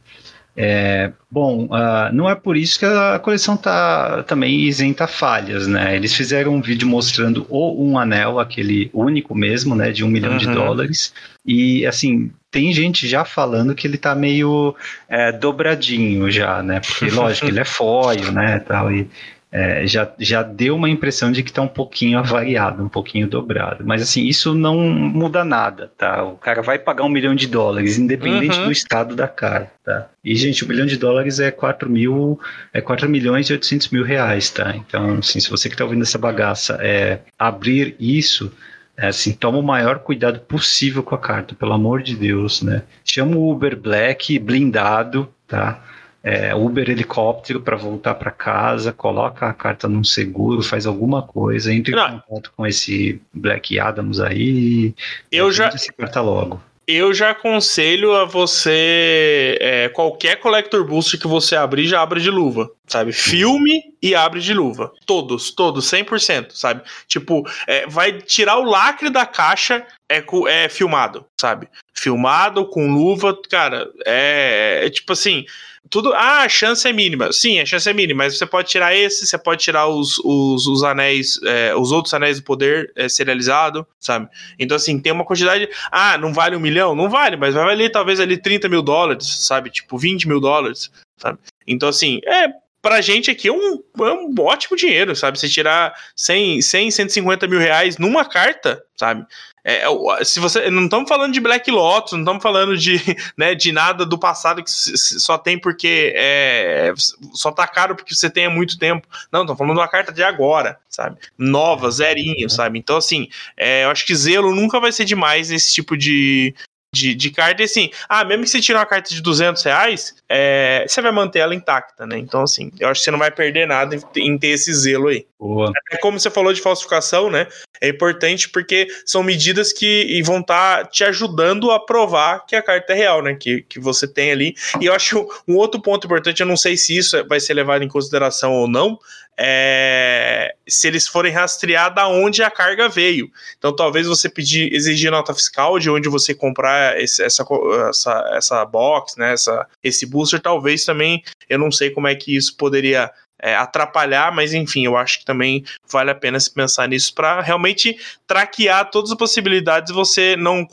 Speaker 2: É, bom, uh, não é por isso que a coleção está também isenta falhas, né? Eles fizeram um vídeo mostrando o um anel, aquele único mesmo, né, de um milhão uhum. de dólares. E assim, tem gente já falando que ele tá meio é, dobradinho já, né? Porque lógico, ele é foil, né, tal e é, já, já deu uma impressão de que está um pouquinho avariado, um pouquinho dobrado. Mas assim, isso não muda nada, tá? O cara vai pagar um milhão de dólares, independente uhum. do estado da cara, tá? E, gente, um milhão de dólares é 4 mil, é 4 milhões e 800 mil reais, tá? Então, assim, se você que está ouvindo essa bagaça é abrir isso, é assim, toma o maior cuidado possível com a carta, pelo amor de Deus, né? Chama o Uber Black blindado, tá? É, Uber helicóptero para voltar para casa, coloca a carta num seguro, faz alguma coisa, entre Não. em contato com esse Black Adams aí.
Speaker 3: Eu já.
Speaker 2: Essa carta logo.
Speaker 3: Eu já aconselho a você. É, qualquer Collector Booster que você abrir, já abre de luva, sabe? Filme e abre de luva. Todos, todos, 100%, sabe? Tipo, é, vai tirar o lacre da caixa, é, é filmado, sabe? Filmado com luva, cara, é, é tipo assim tudo. Ah, a chance é mínima. Sim, a chance é mínima, mas você pode tirar esse, você pode tirar os, os, os anéis, é, os outros anéis do poder é, serializado, sabe? Então, assim, tem uma quantidade. Ah, não vale um milhão? Não vale, mas vai valer talvez ali 30 mil dólares, sabe? Tipo, 20 mil dólares, sabe? Então, assim, é. Pra gente aqui é um, é um ótimo dinheiro, sabe? Você tirar 100, 100, 150 mil reais numa carta, sabe? É, é se você não estamos falando de Black Lotus, não estamos falando de, né, de nada do passado que só tem porque é, só tá caro porque você tem há muito tempo. Não, estamos falando de uma carta de agora, sabe? Nova, zerinho, sabe? Então, assim, é, eu acho que zelo nunca vai ser demais nesse tipo de, de, de carta. E assim, ah, mesmo que você tire uma carta de 200 reais, é, você vai manter ela intacta, né? Então, assim, eu acho que você não vai perder nada em, ter esse zelo aí. Boa. É como você falou de falsificação, né? É importante porque são medidas que vão estar tá te ajudando a provar que a carta é real, né? Que, que você tem ali. E eu acho um outro ponto importante, eu não sei se isso vai ser levado em consideração ou não, é, se eles forem rastrear da onde a carga veio. Então, talvez você pedir, exigir nota fiscal de onde você comprar esse, essa, essa, essa box, né, essa, esse booster, talvez também, eu não sei como é que isso poderia é, atrapalhar, mas enfim, eu acho que também vale a pena se pensar nisso para realmente traquear todas as possibilidades e você não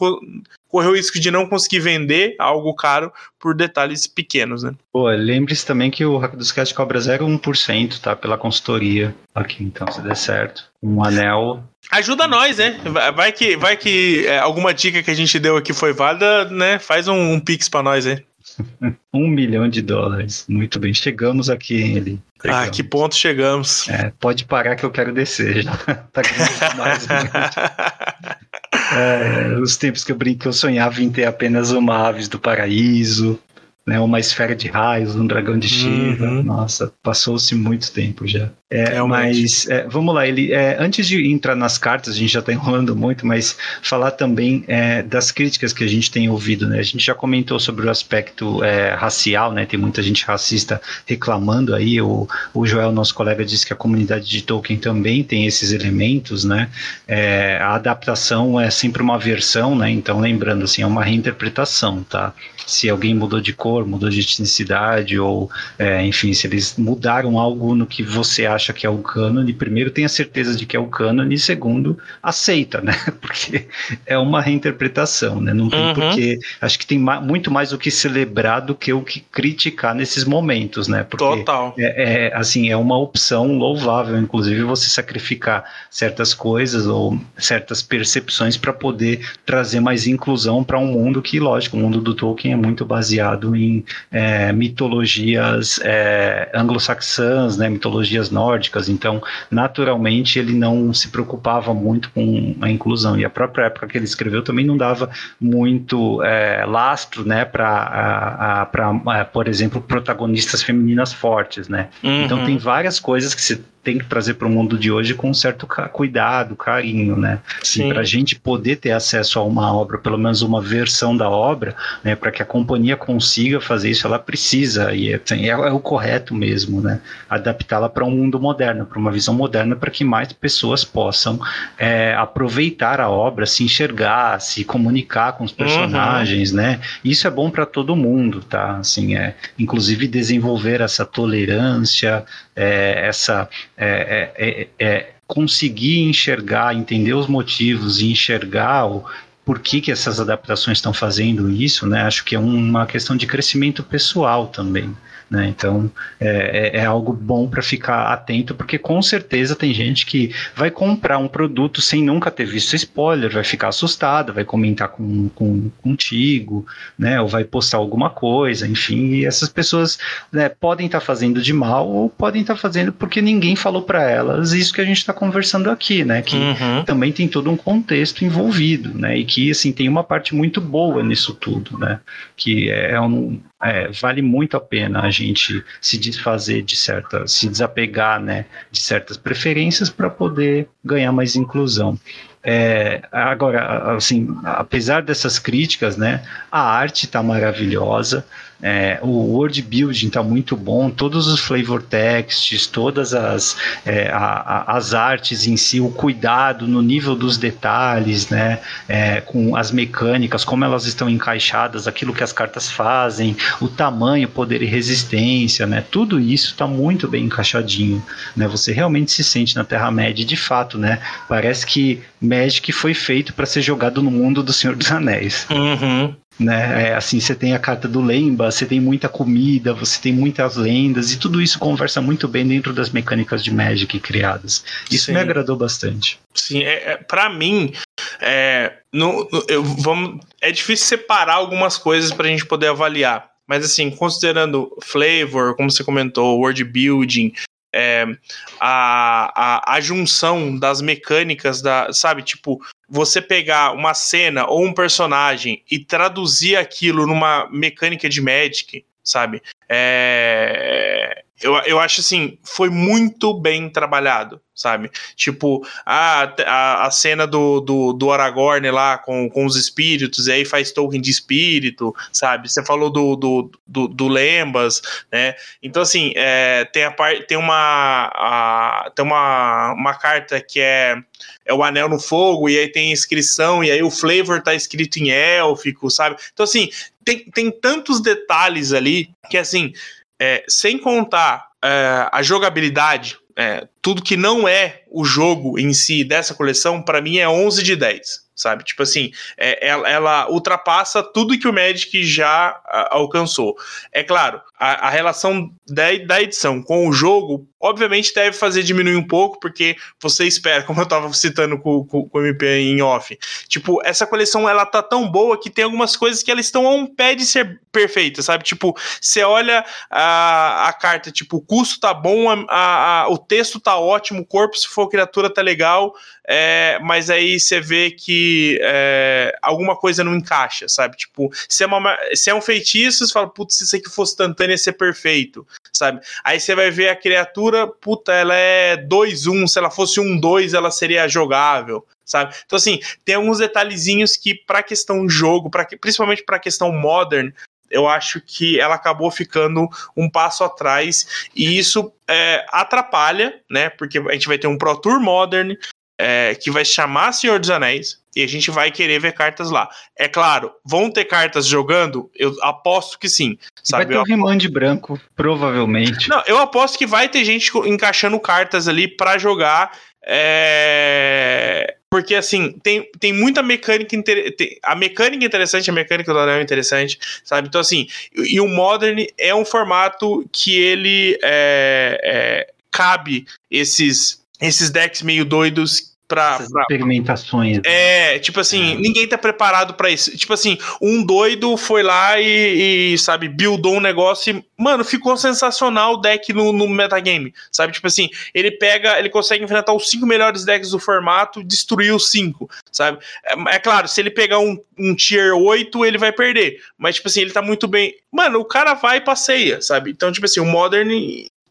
Speaker 3: correr o risco de não conseguir vender algo caro por detalhes pequenos, né?
Speaker 2: Pô, lembre-se também que o Hack dos Cast cobra 0,1%, tá? Pela consultoria aqui, então se der certo. Um anel.
Speaker 3: Ajuda nós, né? Vai que, vai que é, alguma dica que a gente deu aqui foi válida, né? Faz um, um pix para nós aí.
Speaker 2: um milhão de dólares. Muito bem, chegamos aqui, ele.
Speaker 3: Ah, que ponto chegamos?
Speaker 2: É, pode parar que eu quero descer já. tá mais é, os tempos que eu brinquei, eu sonhava em ter apenas uma aves do paraíso, né, uma esfera de raios, um dragão de Shiva. Uhum. Nossa, passou-se muito tempo já. É, mas é, vamos lá, ele é, antes de entrar nas cartas, a gente já está enrolando muito, mas falar também é, das críticas que a gente tem ouvido, né? A gente já comentou sobre o aspecto é, racial, né? Tem muita gente racista reclamando aí. O, o Joel, nosso colega, disse que a comunidade de Tolkien também tem esses elementos, né? É, a adaptação é sempre uma versão, né? Então, lembrando, assim, é uma reinterpretação, tá? Se alguém mudou de cor, mudou de etnicidade, ou, enfim, se eles mudaram algo no que você acha acha que é o cânone, primeiro tenha certeza de que é o cânone, e segundo, aceita, né? Porque é uma reinterpretação, né? Não tem uhum. porque acho que tem ma muito mais o que celebrar do que o que criticar nesses momentos, né? Porque
Speaker 3: Total.
Speaker 2: É, é, assim, é uma opção louvável, inclusive, você sacrificar certas coisas ou certas percepções para poder trazer mais inclusão para um mundo que, lógico, o mundo do Tolkien é muito baseado em é, mitologias é, anglo-saxãs, né? Mitologias nórdicas nórdicas, então naturalmente ele não se preocupava muito com a inclusão e a própria época que ele escreveu também não dava muito é, lastro, né, para, é, por exemplo, protagonistas femininas fortes, né? Uhum. Então tem várias coisas que se tem que trazer para o mundo de hoje com um certo cuidado, carinho, né? Para a gente poder ter acesso a uma obra, pelo menos uma versão da obra, né? Para que a companhia consiga fazer isso, ela precisa e é, é, é o correto mesmo, né? Adaptá-la para um mundo moderno, para uma visão moderna, para que mais pessoas possam é, aproveitar a obra, se enxergar, se comunicar com os personagens, uhum. né? Isso é bom para todo mundo, tá? Assim, é, inclusive desenvolver essa tolerância, é, essa é, é, é, é, conseguir enxergar, entender os motivos e enxergar o, por que, que essas adaptações estão fazendo isso, né? Acho que é uma questão de crescimento pessoal também. Né? Então é, é, é algo bom para ficar atento, porque com certeza tem gente que vai comprar um produto sem nunca ter visto spoiler, vai ficar assustada, vai comentar com, com, contigo, né? ou vai postar alguma coisa, enfim. E essas pessoas né, podem estar tá fazendo de mal ou podem estar tá fazendo porque ninguém falou para elas isso que a gente está conversando aqui, né? Que uhum. também tem todo um contexto envolvido, né? E que assim tem uma parte muito boa nisso tudo, né? Que é um, é, vale muito a pena a gente se desfazer de certas, se desapegar né, de certas preferências para poder ganhar mais inclusão. É, agora, assim, apesar dessas críticas, né, a arte está maravilhosa, é, o word building está muito bom, todos os flavor texts, todas as, é, a, a, as artes em si, o cuidado no nível dos detalhes, né, é, com as mecânicas, como elas estão encaixadas, aquilo que as cartas fazem, o tamanho, poder e resistência, né, tudo isso está muito bem encaixadinho, né, você realmente se sente na Terra-média, de fato, né, parece que Magic foi feito para ser jogado no mundo do Senhor dos Anéis.
Speaker 3: Uhum
Speaker 2: né? É, assim, você tem a carta do Lemba, você tem muita comida, você tem muitas lendas e tudo isso conversa muito bem dentro das mecânicas de Magic criadas. Isso Sim. me agradou bastante.
Speaker 3: Sim, é, é para mim, é, no, no, eu, vamos, é difícil separar algumas coisas para a gente poder avaliar. Mas assim, considerando flavor, como você comentou, world building, é, a, a, a junção das mecânicas da, sabe, tipo, você pegar uma cena ou um personagem e traduzir aquilo numa mecânica de Magic, sabe? É, eu, eu acho assim, foi muito bem trabalhado, sabe? Tipo, a, a, a cena do, do, do Aragorn lá com, com os espíritos, e aí faz token de espírito, sabe? Você falou do, do, do, do Lembas, né? Então, assim, é, tem, a par, tem, uma, a, tem uma, uma carta que é, é o Anel no Fogo, e aí tem inscrição, e aí o flavor tá escrito em élfico, sabe? Então, assim, tem, tem tantos detalhes ali que, assim, é, sem contar é, a jogabilidade, é, tudo que não é o jogo em si dessa coleção, para mim é 11 de 10 sabe? Tipo assim, é, ela, ela, ultrapassa tudo que o Magic já a, alcançou. É claro, a, a, relação da, da edição com o jogo, obviamente, deve fazer diminuir um pouco, porque você espera, como eu tava citando com, com, com, o MP em off, tipo, essa coleção ela tá tão boa que tem algumas coisas que elas estão a um pé de ser perfeita, sabe? Tipo, você olha a, a carta, tipo, o custo tá bom, a, a, o texto tá ótimo, o corpo, se for criatura, tá legal, é, mas aí você vê que é, alguma coisa não encaixa, sabe? Tipo, se é, uma, se é um feitiço, você fala, putz, se isso aqui fosse instantâneo ia ser perfeito, sabe? Aí você vai ver a criatura puta, ela é 2-1, se ela fosse 1-2, ela seria jogável, sabe? Então, assim, tem alguns detalhezinhos que, pra questão jogo, pra, principalmente pra questão modern, eu acho que ela acabou ficando um passo atrás e isso é, atrapalha, né? Porque a gente vai ter um Pro Tour Modern é, que vai chamar Senhor dos Anéis e a gente vai querer ver cartas lá. É claro, vão ter cartas jogando? Eu aposto que sim.
Speaker 2: Sabe? Vai ter o um Remand branco, provavelmente.
Speaker 3: Não, eu aposto que vai ter gente encaixando cartas ali para jogar. É... Porque, assim, tem, tem muita mecânica. Inter... A mecânica é interessante, a mecânica do anel é interessante, sabe? Então, assim, e o Modern é um formato que ele é, é, cabe esses, esses decks meio doidos pra,
Speaker 2: Essas pra, experimentações. Né?
Speaker 3: É, tipo assim, é. ninguém tá preparado para isso. Tipo assim, um doido foi lá e, e, sabe, buildou um negócio e, mano, ficou sensacional o deck no, no metagame, sabe? Tipo assim, ele pega, ele consegue enfrentar os cinco melhores decks do formato, destruir os cinco, sabe? É, é claro, se ele pegar um, um tier 8, ele vai perder, mas, tipo assim, ele tá muito bem. Mano, o cara vai e passeia, sabe? Então, tipo assim, o Modern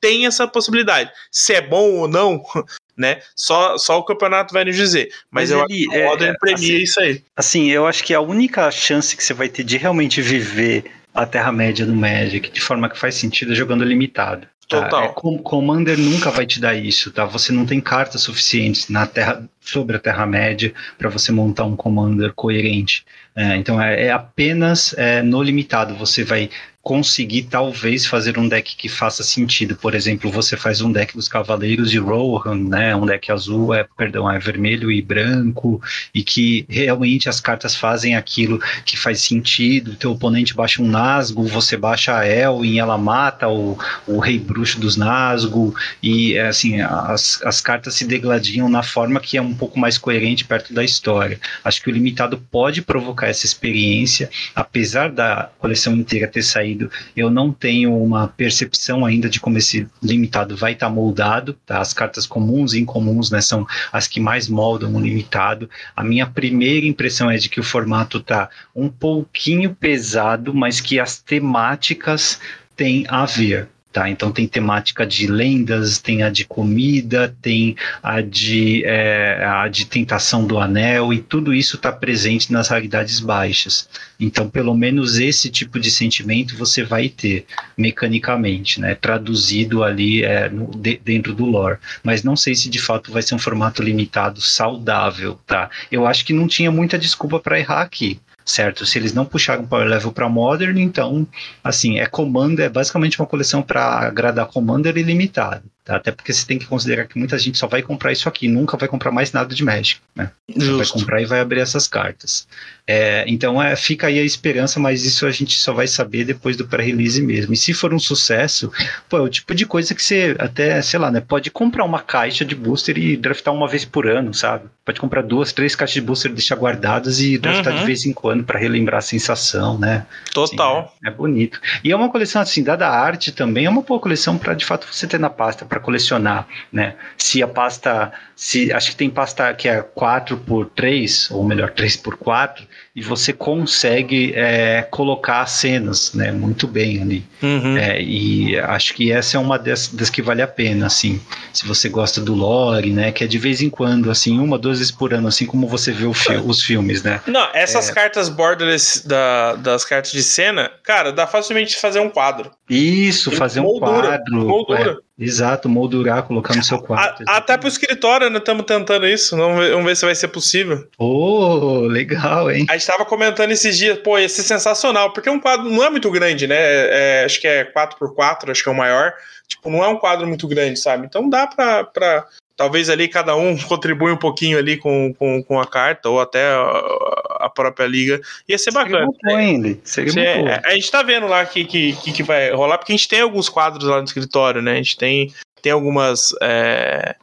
Speaker 3: tem essa possibilidade. Se é bom ou não, né? Só, só o campeonato vai nos dizer. Mas, Mas eu ele, acho que o Modern é, premia assim, isso aí.
Speaker 2: Assim, eu acho que a única chance que você vai ter de realmente viver a Terra-média do Magic de forma que faz sentido é jogando limitado. Tá? Total. É, Commander nunca vai te dar isso, tá? Você não tem cartas suficientes na terra, sobre a Terra-média para você montar um Commander coerente. É, então é, é apenas é, no limitado. Você vai conseguir talvez fazer um deck que faça sentido. Por exemplo, você faz um deck dos Cavaleiros de Rohan, né, um deck azul, é, perdão, é vermelho e branco, e que realmente as cartas fazem aquilo que faz sentido. Teu oponente baixa um Nazgûl, você baixa a El e ela mata o, o Rei Bruxo dos Nazgûl, e assim, as, as cartas se degladiam na forma que é um pouco mais coerente perto da história. Acho que o limitado pode provocar essa experiência, apesar da coleção inteira ter saído eu não tenho uma percepção ainda de como esse limitado vai estar tá moldado. Tá? As cartas comuns e incomuns né, são as que mais moldam o limitado. A minha primeira impressão é de que o formato está um pouquinho pesado, mas que as temáticas têm a ver. Tá, então tem temática de lendas, tem a de comida, tem a de, é, a de tentação do anel, e tudo isso está presente nas raridades baixas. Então, pelo menos esse tipo de sentimento você vai ter mecanicamente, né, traduzido ali é, no, de, dentro do lore. Mas não sei se de fato vai ser um formato limitado saudável, tá? Eu acho que não tinha muita desculpa para errar aqui certo? Se eles não puxaram Power Level para Modern, então, assim, é Commander, é basicamente uma coleção para agradar Commander ilimitado. Tá? Até porque você tem que considerar que muita gente só vai comprar isso aqui, nunca vai comprar mais nada de Magic. Né? Você vai comprar e vai abrir essas cartas. É, então é, fica aí a esperança, mas isso a gente só vai saber depois do pré-release mesmo. E se for um sucesso, pô, é o tipo de coisa que você até, sei lá, né, pode comprar uma caixa de booster e draftar uma vez por ano, sabe? Pode comprar duas, três caixas de booster, deixar guardadas e draftar uhum. de vez em quando para relembrar a sensação, né?
Speaker 3: Total.
Speaker 2: Assim, é, é, bonito. E é uma coleção assim, dada a arte também, é uma boa coleção para de fato você ter na pasta para colecionar, né? Se a pasta, se acho que tem pasta que é 4 por 3 ou melhor, 3 por 4 e você consegue é, colocar cenas, né, muito bem ali. Uhum. É, e acho que essa é uma das, das, que vale a pena, assim, se você gosta do lore, né, que é de vez em quando, assim, uma, duas vezes por ano, assim como você vê fi os filmes, né.
Speaker 3: Não, essas é... cartas borderless da, das cartas de cena, cara, dá facilmente fazer um quadro.
Speaker 2: Isso, fazer moldura, um quadro. Moldura. É. Exato, moldurar, colocar no seu quarto.
Speaker 3: A, até pro escritório, né? Estamos tentando isso. Vamos ver, vamos ver, se vai ser possível.
Speaker 2: Oh, legal, hein?
Speaker 3: A gente tava comentando esses dias, pô, ia ser sensacional, porque um quadro não é muito grande, né? É, acho que é 4x4, acho que é o maior. Tipo, não é um quadro muito grande, sabe? Então dá pra, pra talvez ali cada um contribui um pouquinho ali com, com, com a carta, ou até a, a própria liga. Ia ser Seria bacana. Muito
Speaker 2: ainda. Seria
Speaker 3: muito é. A gente tá vendo lá que, que, que vai rolar, porque a gente tem alguns quadros lá no escritório, né? A gente tem, tem algumas. É,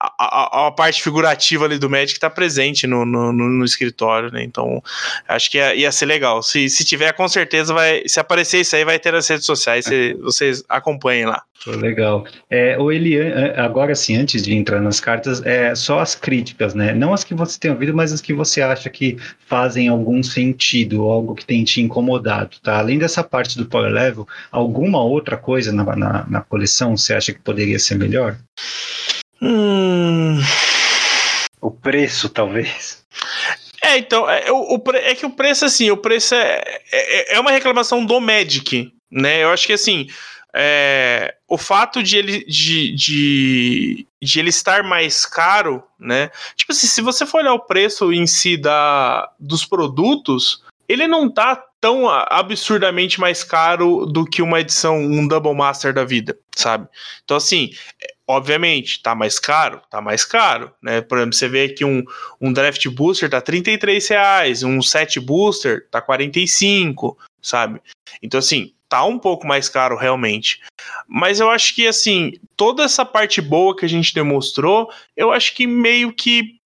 Speaker 3: a, a, parte figurativa ali do Magic tá presente no, no, no escritório, né? Então, acho que ia, ia, ser legal. Se, se tiver, com certeza vai. Se aparecer isso aí, vai ter nas redes sociais. Se, vocês acompanhem lá.
Speaker 2: Legal. É, o Elian, é, agora sim, antes de entrar nas cartas, é só as críticas, né? Não as que você tem ouvido, mas as que você acha que fazem algum sentido, algo que tem te incomodado, tá? Além dessa parte do Power Level, alguma outra coisa na, na, na coleção você acha que poderia ser melhor?
Speaker 3: Hum...
Speaker 2: O preço, talvez.
Speaker 3: É, então, é, o, o, é que o preço, assim, o preço é, é, é uma reclamação do Magic, né? Eu acho que, assim, é, o fato de ele, de, de, de, ele estar mais caro, né? Tipo assim, se você for olhar o preço em si da, dos produtos, ele não tá tão absurdamente mais caro do que uma edição, um Double Master da vida, sabe? Então, assim, obviamente, tá mais caro? Tá mais caro, né? Por exemplo, você vê aqui um, um Draft Booster tá 33 reais, um Set Booster tá 45, sabe? Então, assim, tá um pouco mais caro realmente. Mas eu acho que, assim, toda essa parte boa que a gente demonstrou, eu acho que meio que.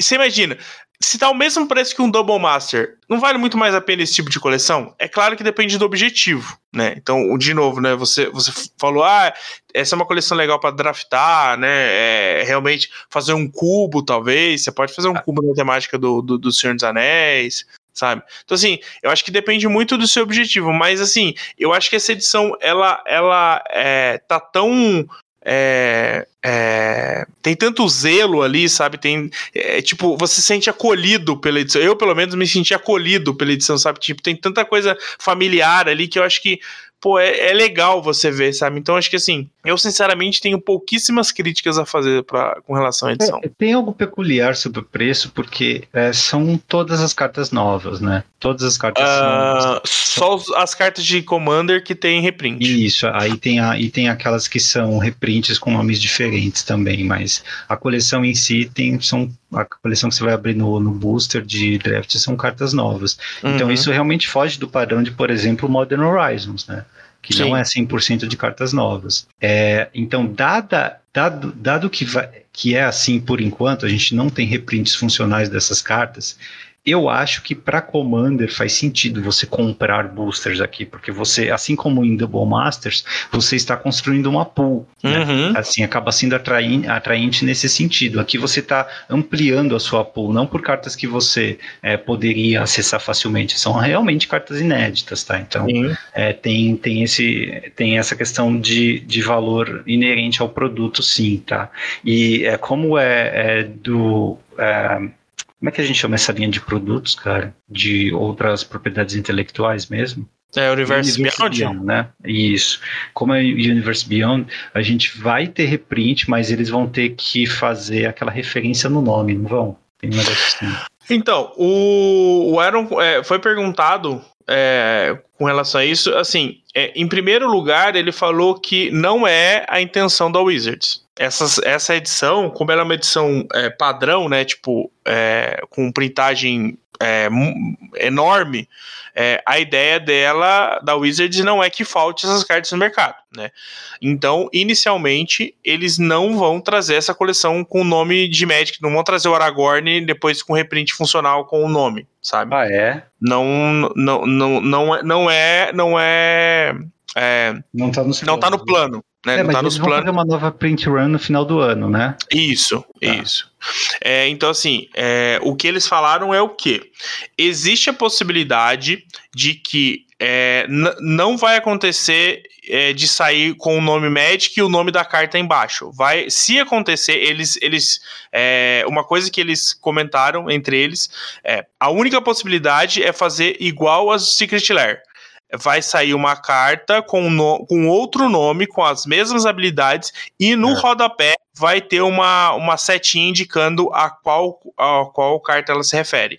Speaker 3: Você imagina, se tá o mesmo preço que um Double Master, não vale muito mais a pena esse tipo de coleção? É claro que depende do objetivo, né? Então, de novo, né? Você, você falou, ah, essa é uma coleção legal para draftar, né? É, realmente fazer um cubo, talvez. Você pode fazer um cubo na temática do, do, do Senhor dos Anéis, sabe? Então, assim, eu acho que depende muito do seu objetivo, mas, assim, eu acho que essa edição, ela, ela é, tá tão é, é, tem tanto zelo ali, sabe? Tem é, tipo, você se sente acolhido pela edição. Eu, pelo menos, me senti acolhido pela edição, sabe? Tipo, tem tanta coisa familiar ali que eu acho que pô, é, é, legal você ver, sabe? Então acho que assim, eu sinceramente tenho pouquíssimas críticas a fazer pra, com relação à edição.
Speaker 2: É, tem algo peculiar sobre o preço, porque é, são todas as cartas novas, né? Todas as cartas uh,
Speaker 3: Só as cartas de Commander que tem reprint.
Speaker 2: Isso, aí tem, a, e tem aquelas que são reprints com nomes diferentes também, mas a coleção em si tem, são a coleção que você vai abrir no, no booster de draft são cartas novas. Então, uhum. Então isso realmente foge do padrão de, por exemplo, Modern Horizons, né? Que Sim. não é 100% de cartas novas. É, então, dada, dado, dado que, vai, que é assim por enquanto, a gente não tem reprints funcionais dessas cartas, eu acho que para Commander faz sentido você comprar boosters aqui, porque você, assim como em Double Masters, você está construindo uma pool. Né? Uhum. Assim, acaba sendo atraente, atraente nesse sentido. Aqui você está ampliando a sua pool, não por cartas que você é, poderia acessar facilmente, são realmente cartas inéditas, tá? Então, é, tem, tem, esse, tem essa questão de, de valor inerente ao produto, sim, tá? E é, como é, é do. É, como é que a gente chama essa linha de produtos, cara? De outras propriedades intelectuais mesmo?
Speaker 3: É, Universe, Universe Beyond. Beyond.
Speaker 2: né? Isso. Como é Universe Beyond, a gente vai ter reprint, mas eles vão ter que fazer aquela referência no nome, não vão? Tem um assim.
Speaker 3: Então, o, o Aaron é, foi perguntado é, com relação a isso. Assim, é, em primeiro lugar, ele falou que não é a intenção da Wizards essa, essa edição, como ela é uma edição é, padrão, né, tipo, é, com printagem é, enorme, é, a ideia dela, da Wizards, não é que falte essas cartas no mercado, né? Então, inicialmente, eles não vão trazer essa coleção com o nome de Magic, não vão trazer o Aragorn depois com reprint funcional com o nome, sabe?
Speaker 2: Ah, é?
Speaker 3: Não, não, não, não, é, não é, não é, é
Speaker 2: não tá,
Speaker 3: não tá no plano. Né?
Speaker 2: É, não tá nos planos. fazer uma nova print run no final do ano, né?
Speaker 3: Isso, tá. isso. É, então, assim, é, o que eles falaram é o quê? Existe a possibilidade de que é, não vai acontecer é, de sair com o nome Magic e o nome da carta embaixo. Vai, se acontecer, eles, eles, é, uma coisa que eles comentaram entre eles é, a única possibilidade é fazer igual as Secret Lair vai sair uma carta com, no, com outro nome, com as mesmas habilidades, e no é. rodapé vai ter uma, uma setinha indicando a qual, a qual carta ela se refere.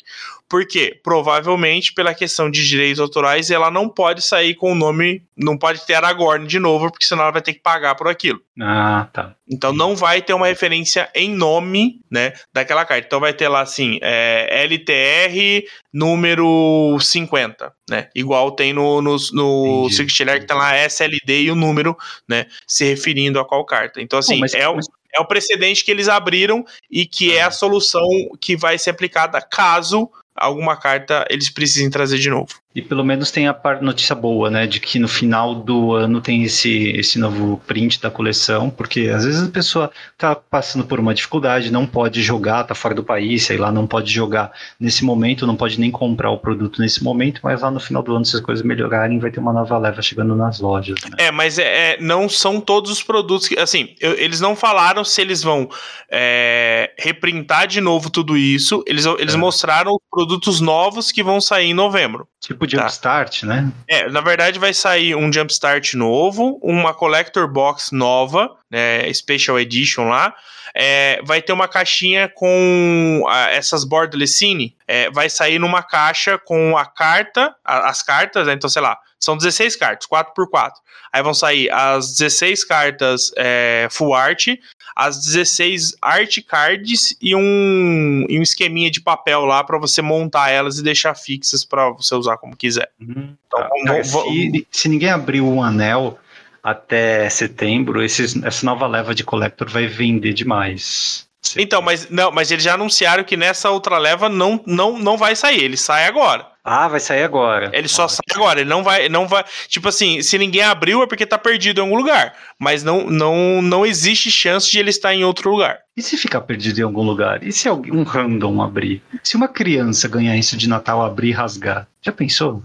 Speaker 3: Por quê? Provavelmente, pela questão de direitos autorais, ela não pode sair com o nome, não pode ter Aragorn de novo, porque senão ela vai ter que pagar por aquilo.
Speaker 2: Ah, tá.
Speaker 3: Então não vai ter uma referência em nome, né, daquela carta. Então vai ter lá assim, é, LTR número 50, né? Igual tem no, no, no Secret que tá lá SLD e o número, né, se referindo a qual carta. Então assim, Bom, mas,
Speaker 2: é, mas
Speaker 3: é o precedente que eles abriram e que é a solução que vai ser aplicada caso alguma carta eles precisem trazer de novo.
Speaker 2: E pelo menos tem a notícia boa, né? De que no final do ano tem esse, esse novo print da coleção, porque às vezes a pessoa tá passando por uma dificuldade, não pode jogar, tá fora do país, sei lá, não pode jogar nesse momento, não pode nem comprar o produto nesse momento, mas lá no final do ano, se as coisas melhorarem, vai ter uma nova leva chegando nas lojas. Né?
Speaker 3: É, mas é, é, não são todos os produtos que. Assim, eu, eles não falaram se eles vão é, reprintar de novo tudo isso. Eles, eles é. mostraram os produtos novos que vão sair em novembro.
Speaker 2: Tipo Jumpstart, tá. né?
Speaker 3: É, na verdade vai sair um Jumpstart novo, uma Collector Box nova, né, Special Edition lá. É, vai ter uma caixinha com a, essas borderless cine. É, vai sair numa caixa com a carta, a, as cartas, né, então sei lá, são 16 cartas, 4x4. Aí vão sair as 16 cartas é, full art, as 16 art cards e um, e um esqueminha de papel lá para você montar elas e deixar fixas para você usar como quiser.
Speaker 2: Uhum. Então, ah, vamos, vamos, se, se, ninguém abriu um anel até setembro, esses, essa nova leva de collector vai vender demais.
Speaker 3: Então, mas não, mas eles já anunciaram que nessa outra leva não, não, não vai sair, ele sai agora.
Speaker 2: Ah, vai sair agora.
Speaker 3: Ele só ah, sai agora, ele não vai, não vai, tipo assim, se ninguém abriu é porque tá perdido em algum lugar, mas não não não existe chance de ele estar em outro lugar.
Speaker 2: E se ficar perdido em algum lugar? E se um random abrir? Se uma criança ganhar isso de Natal abrir e rasgar? Já pensou?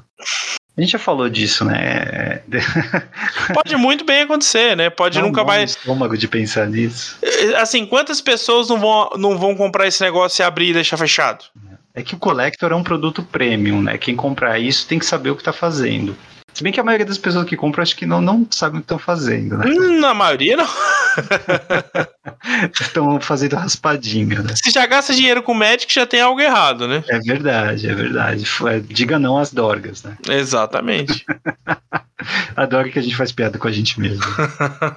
Speaker 2: A gente já falou disso, né?
Speaker 3: Pode muito bem acontecer, né? Pode não, nunca mais.
Speaker 2: estômago de pensar nisso.
Speaker 3: Assim, quantas pessoas não vão, não vão comprar esse negócio e abrir e deixar fechado?
Speaker 2: É que o Collector é um produto premium, né? Quem comprar isso tem que saber o que está fazendo. Se bem que a maioria das pessoas que compram acho que não, não sabem o que estão fazendo, né?
Speaker 3: Hum, na maioria não.
Speaker 2: Estão fazendo raspadinha, né?
Speaker 3: Se já gasta dinheiro com Magic, já tem algo errado, né?
Speaker 2: É verdade, é verdade. Diga não às dorgas, né?
Speaker 3: Exatamente.
Speaker 2: Adoro que a gente faz piada com a gente mesmo.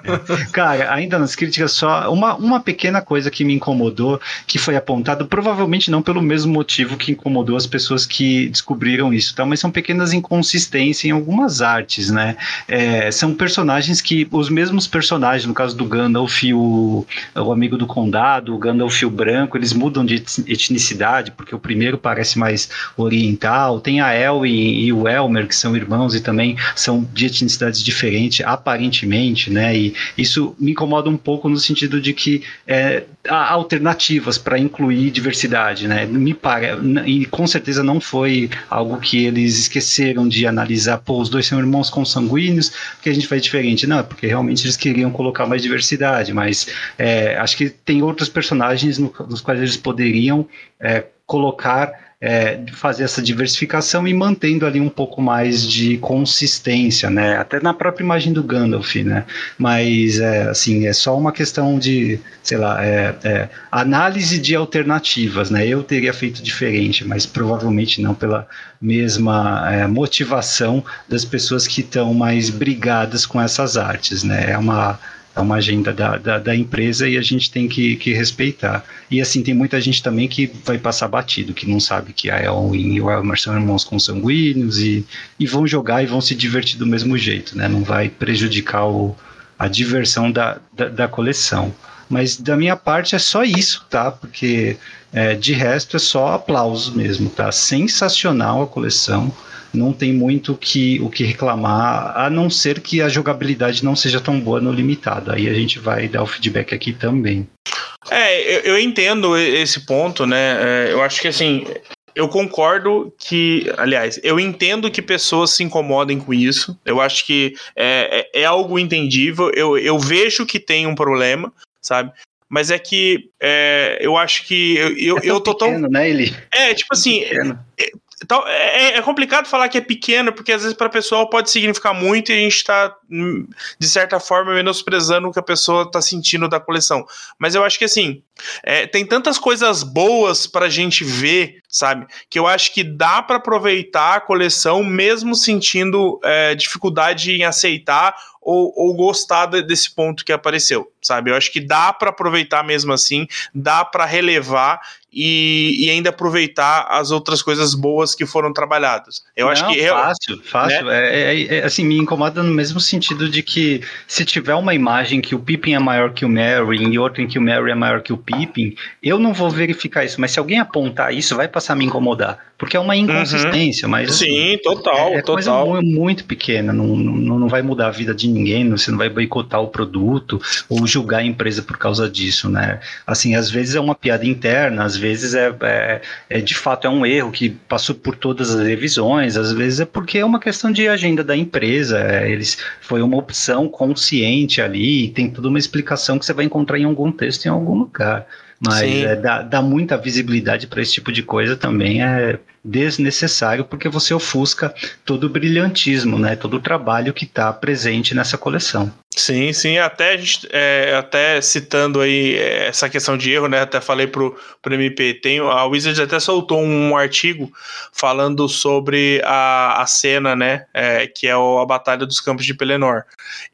Speaker 2: é. Cara, ainda nas críticas, só uma, uma pequena coisa que me incomodou, que foi apontado, provavelmente não pelo mesmo motivo que incomodou as pessoas que descobriram isso, tá? mas são pequenas inconsistências em algumas artes, né? É, são personagens que, os mesmos personagens, no caso do Gandalf o, o amigo do condado, o Gandalf o branco, eles mudam de etnicidade, porque o primeiro parece mais oriental, tem a Elwin e o Elmer, que são irmãos e também são de etnicidades diferentes, aparentemente, né? E isso me incomoda um pouco no sentido de que é, há alternativas para incluir diversidade, né? Me para, e com certeza não foi algo que eles esqueceram de analisar. Pô, os dois são irmãos consanguíneos, que a gente faz diferente. Não, porque realmente eles queriam colocar mais diversidade, mas é, acho que tem outros personagens no, nos quais eles poderiam é, colocar é, fazer essa diversificação e mantendo ali um pouco mais de consistência, né? Até na própria imagem do Gandalf, né? Mas é, assim é só uma questão de, sei lá, é, é, análise de alternativas, né? Eu teria feito diferente, mas provavelmente não pela mesma é, motivação das pessoas que estão mais brigadas com essas artes, né? É uma é uma agenda da, da, da, empresa e a gente tem que, que respeitar. E assim, tem muita gente também que vai passar batido, que não sabe que a Elwin e o Elmer são irmãos consanguíneos e, e vão jogar e vão se divertir do mesmo jeito, né? Não vai prejudicar o, a diversão da, da, da coleção. Mas da minha parte é só isso, tá? Porque é, de resto é só aplausos mesmo, tá? Sensacional a coleção não tem muito que, o que reclamar, a não ser que a jogabilidade não seja tão boa no limitado. Aí a gente vai dar o feedback aqui também.
Speaker 3: É, eu, eu entendo esse ponto, né? É, eu acho que assim, eu concordo que, aliás, eu entendo que pessoas se incomodem com isso. Eu acho que é, é, é algo entendível. Eu, eu vejo que tem um problema, sabe? Mas é que é, eu acho que eu, eu, é
Speaker 2: eu
Speaker 3: tô
Speaker 2: pequeno,
Speaker 3: tão.
Speaker 2: Né, ele?
Speaker 3: É, tipo assim. Então, é, é, complicado falar que é pequeno, porque às vezes para a pessoa pode significar muito e a gente está, hum, de certa forma, menosprezando o que a pessoa está sentindo da coleção. Mas eu acho que assim, é, tem tantas coisas boas para a gente ver, sabe? Que eu acho que dá para aproveitar a coleção mesmo sentindo é, dificuldade em aceitar ou, ou gostar desse ponto que apareceu, sabe? Eu acho que dá para aproveitar mesmo assim, dá para relevar e, e, ainda aproveitar as outras coisas boas que foram trabalhadas. Eu
Speaker 2: Não,
Speaker 3: acho que
Speaker 2: fácil, fácil. Né? É, é, é, assim me incomoda no mesmo sentido de que se tiver uma imagem que o Pippin é maior que o Mary e outra em que o Mary é maior que o Pippin, eu não vou verificar isso. Mas se alguém apontar isso, vai passar a me incomodar, porque é uma uhum. inconsistência. Uhum. Mas
Speaker 3: assim, sim, total, é, é total.
Speaker 2: coisa muito pequena. Não, não, não vai mudar a vida de ninguém. Você não vai boicotar o produto ou julgar a empresa por causa disso, né? Assim, às vezes é uma piada interna, às vezes é, é, é, de fato é um erro que passou por todas as revisões, às vezes é porque é uma questão de agenda da empresa, é, eles foi uma opção consciente ali, tem toda uma explicação que você vai encontrar em algum texto em algum lugar. Mas é, dá, dá muita visibilidade para esse tipo de coisa também é desnecessário, porque você ofusca todo o brilhantismo, né? todo o trabalho que está presente nessa coleção.
Speaker 3: Sim, sim, até, é, até citando aí é, essa questão de erro, né? Até falei pro, pro MP, tem, a Wizards até soltou um artigo falando sobre a, a cena, né? É, que é a Batalha dos Campos de Pelennor.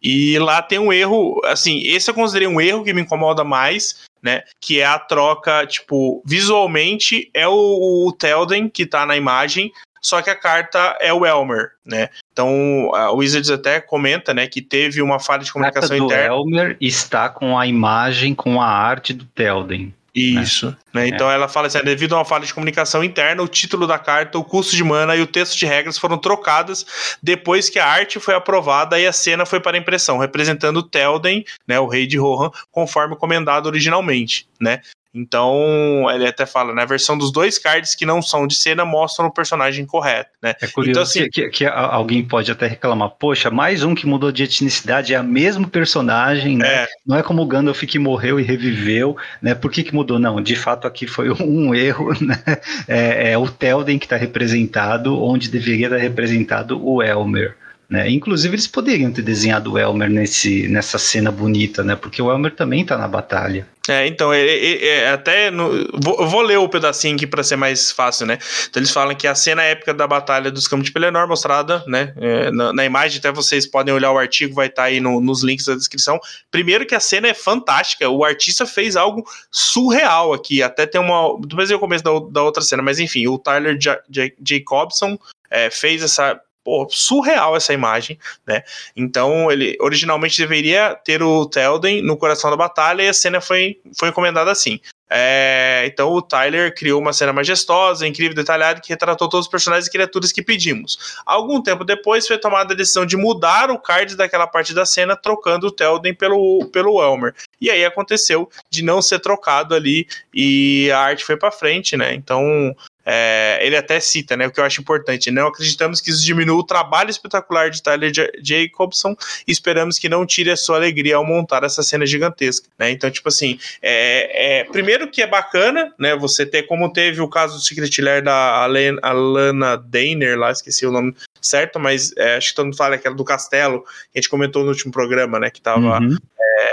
Speaker 3: E lá tem um erro, assim, esse eu considerei um erro que me incomoda mais, né? Que é a troca, tipo, visualmente é o, o Telden que tá na imagem, só que a carta é o Elmer, né? Então, a Wizards até comenta, né, que teve uma falha de comunicação a carta interna.
Speaker 2: O Elmer está com a imagem, com a arte do Telden.
Speaker 3: Né? Isso. Né? Né? Então é. ela fala assim: devido a uma falha de comunicação interna, o título da carta, o custo de mana e o texto de regras foram trocadas depois que a arte foi aprovada e a cena foi para impressão, representando Telden, né, o rei de Rohan, conforme comendado originalmente. Né? Então, ele até fala, né? A versão dos dois cards que não são de cena mostram o personagem correto, né?
Speaker 2: É curioso então, assim, que, que, alguém pode até reclamar, poxa, mais um que mudou de etnicidade, é o mesmo personagem, né? É. Não é como o Gandalf que morreu e reviveu, né? Por que, que mudou? Não, de fato aqui foi um erro, né? É, é o Telden que está representado, onde deveria estar representado o Elmer. Né? Inclusive, eles poderiam ter desenhado o Elmer nesse, nessa cena bonita, né? Porque o Elmer também tá na batalha.
Speaker 3: É, então, é, é, é até. No, vou, vou ler o pedacinho aqui para ser mais fácil, né? Então, eles falam que a cena épica da Batalha dos Campos de Pelennor, mostrada, né? É, na, na, imagem, até vocês podem olhar o artigo, vai estar tá aí no, nos links da descrição. Primeiro, que a cena é fantástica, o artista fez algo surreal aqui. Até tem uma. Depois eu começo da, da outra cena, mas enfim, o Tyler J J Jacobson é, fez essa pô, surreal essa imagem, né? Então, ele originalmente deveria ter o Telden no coração da batalha e a cena foi, foi encomendada assim. É, então o Tyler criou uma cena majestosa, incrível, detalhada, que retratou todos os personagens e criaturas que pedimos. Algum tempo depois foi tomada a decisão de mudar o card daquela parte da cena, trocando o Telden pelo, pelo Elmer. E aí aconteceu de não ser trocado ali e a arte foi para frente, né? Então é, ele até cita, né, o que eu acho importante, não acreditamos que isso diminua o trabalho espetacular de Tyler Jacobson e esperamos que não tire a sua alegria ao montar essa cena gigantesca, né, então, tipo assim, é, é primeiro que é bacana, né, você ter, como teve o caso do Secret Lair da Alana Dainer, lá, esqueci o nome certo, mas é, acho que todo mundo fala aquela do castelo, que a gente comentou no último programa, né, que tava uhum.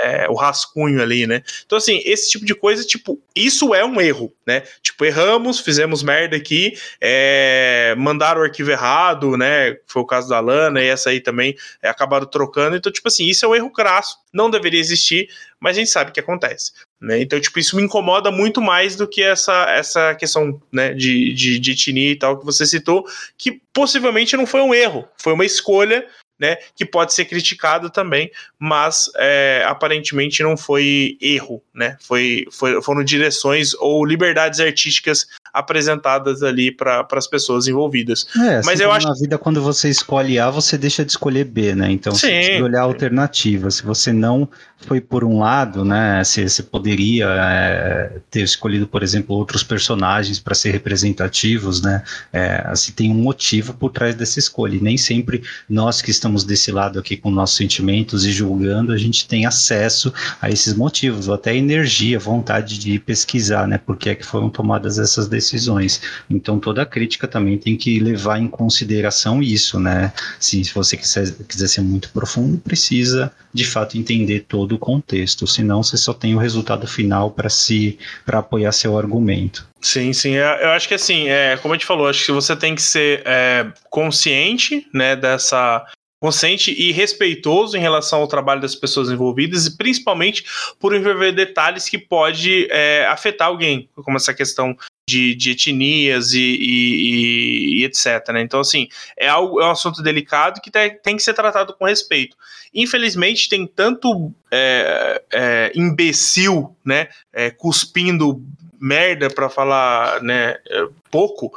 Speaker 3: é, o rascunho ali, né, então, assim, esse tipo de coisa, tipo, isso é um erro, né, tipo, erramos, fizemos merda, merda aqui, é, mandaram o arquivo errado, né? Foi o caso da Lana, e essa aí também é, acabaram trocando. Então, tipo assim, isso é um erro crasso, não deveria existir, mas a gente sabe que acontece. Né? Então, tipo, isso me incomoda muito mais do que essa, essa questão né, de, de, de etnia e tal que você citou, que possivelmente não foi um erro, foi uma escolha né, que pode ser criticado também, mas é, aparentemente não foi erro, né, foi, foi, foram direções ou liberdades artísticas apresentadas ali para as pessoas envolvidas.
Speaker 2: É, mas eu acho na vida quando você escolhe A, você deixa de escolher B, né? Então Sim. você tem que olhar a alternativa. Se você não foi por um lado, né? Se você poderia é, ter escolhido, por exemplo, outros personagens para ser representativos, né? É, assim, tem um motivo por trás dessa escolha. E nem sempre nós que estamos desse lado aqui com nossos sentimentos e julgando, a gente tem acesso a esses motivos, ou até energia, vontade de pesquisar, né? Por que é que foram tomadas essas decisões. Então toda crítica também tem que levar em consideração isso, né? Se, você quiser, quiser ser muito profundo, precisa de fato entender todo o contexto, senão você só tem o resultado final para se para apoiar seu argumento.
Speaker 3: Sim, sim. Eu acho que assim, é, como a gente falou, acho que você tem que ser é, consciente né, dessa consciente e respeitoso em relação ao trabalho das pessoas envolvidas e principalmente por envolver detalhes que pode é, afetar alguém, como essa questão de, de etnias e, e, e, etc. Né? Então, assim, é, algo, é um assunto delicado que tem, tem que ser tratado com respeito. Infelizmente, tem tanto é, é, imbecil né, é, cuspindo merda para falar né, é, pouco,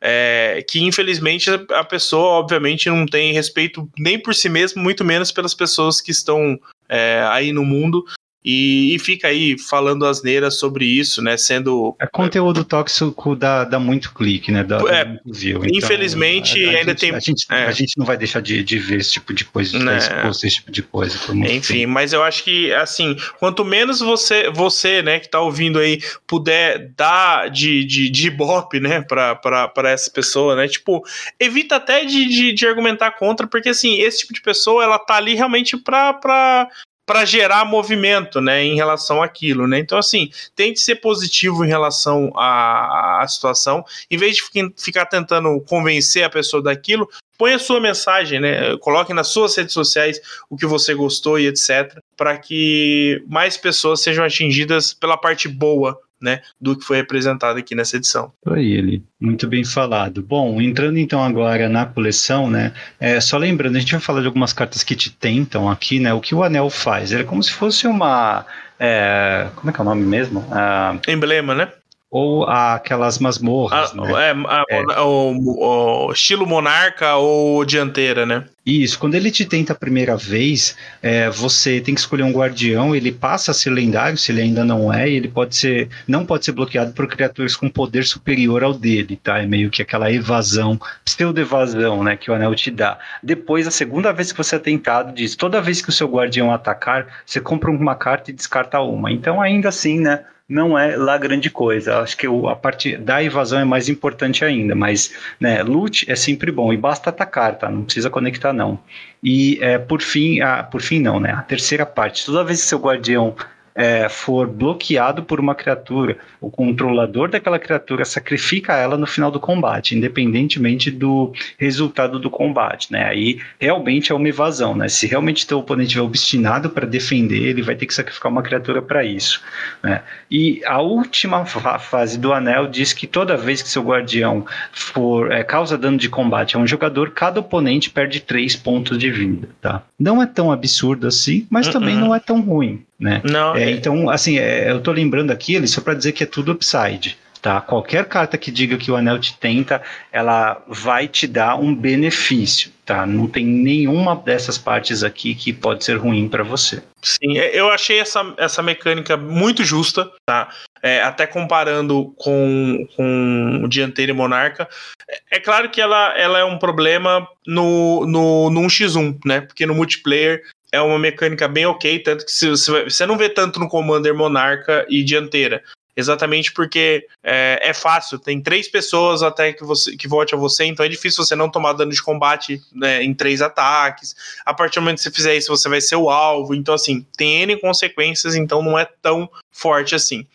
Speaker 3: é, que infelizmente a pessoa, obviamente, não tem respeito nem por si mesmo, muito menos pelas pessoas que estão é, aí no mundo e, e, fica aí falando asneiras sobre isso, né? Sendo.
Speaker 2: É conteúdo tóxico dá, dá muito clique, né? Dá,
Speaker 3: é, dá view. Então,
Speaker 2: infelizmente,
Speaker 3: a, a
Speaker 2: ainda gente, tem. A gente, é. a gente não vai deixar de, de ver esse tipo de coisa, de né? esse tipo de coisa.
Speaker 3: Enfim, tempo. mas eu acho que, assim, quanto menos você, você né, que tá ouvindo aí, puder dar de, de, de ibope, né, pra, pra, pra essa pessoa, né? Tipo, evita até de, de, de argumentar contra, porque, assim, esse tipo de pessoa, ela tá ali realmente pra, pra para gerar movimento, né, em relação àquilo, né? Então, assim, tente ser positivo em relação à, à situação, em vez de ficar tentando convencer a pessoa daquilo, põe a sua mensagem, né? Coloque nas suas redes sociais o que você gostou e etc, para que mais pessoas sejam atingidas pela parte boa né, do que foi representado aqui nessa edição.
Speaker 2: Foi ele, muito bem falado. Bom, entrando então agora na coleção, né, é, só lembrando, a gente vai falar de algumas cartas que te tentam aqui, né, o que o anel faz, ele é como se fosse uma, é, como é que é o nome mesmo?
Speaker 3: Ah, Emblema, né?
Speaker 2: Ou aquelas masmorras.
Speaker 3: A, né? é, a, é. O, o, estilo monarca ou dianteira, né?
Speaker 2: Isso, quando ele te tenta a primeira vez, é, você tem que escolher um guardião, ele passa a ser lendário, se ele ainda não é, e ele pode ser, não pode ser bloqueado por criaturas com poder superior ao dele, tá? É meio que aquela evasão, pseudo-evasão, né, que o anel te dá. Depois, a segunda vez que você é tentado, diz, toda vez que o seu guardião atacar, você compra uma carta e descarta uma. Então, ainda assim, né, não é lá grande coisa. Acho que a parte da evasão é mais importante ainda, mas né, loot é sempre bom e basta atacar, tá? Não precisa conectar não. E é, por fim, a, por fim não, né? A terceira parte, toda vez que seu guardião é, for bloqueado por uma criatura, o controlador daquela criatura sacrifica ela no final do combate, independentemente do resultado do combate, né? Aí realmente é uma evasão, né? Se realmente teu oponente estiver obstinado para defender, ele vai ter que sacrificar uma criatura para isso, né? E a última fase do anel diz que toda vez que seu guardião for é, causa dano de combate a um jogador, cada oponente perde 3 pontos de vida, tá? Não é tão absurdo assim, mas uh -uh. também não é tão ruim, né?
Speaker 3: Não,
Speaker 2: é, é, então, assim, é, eu tô lembrando aqui, ele só para dizer que é tudo upside. Tá? Qualquer carta que diga que o anel te tenta, ela vai te dar um benefício, tá? Não tem nenhuma dessas partes aqui que pode ser ruim para você.
Speaker 3: Sim, é, eu achei essa, essa mecânica muito justa, tá? É, até comparando com, com o Dianteiro e Monarca. É, é claro que ela, ela é um problema no, no, no 1x1, né? Porque no multiplayer é uma mecânica bem ok, tanto que você, você não vê tanto no Commander Monarca e Dianteira. Exatamente porque é, é, fácil, tem três pessoas até que, você, que vote a você, então é difícil você não tomar dano de combate né, em três ataques. A partir do momento que você fizer isso, você vai ser o alvo. Então, assim, tem N consequências, então não é tão forte assim.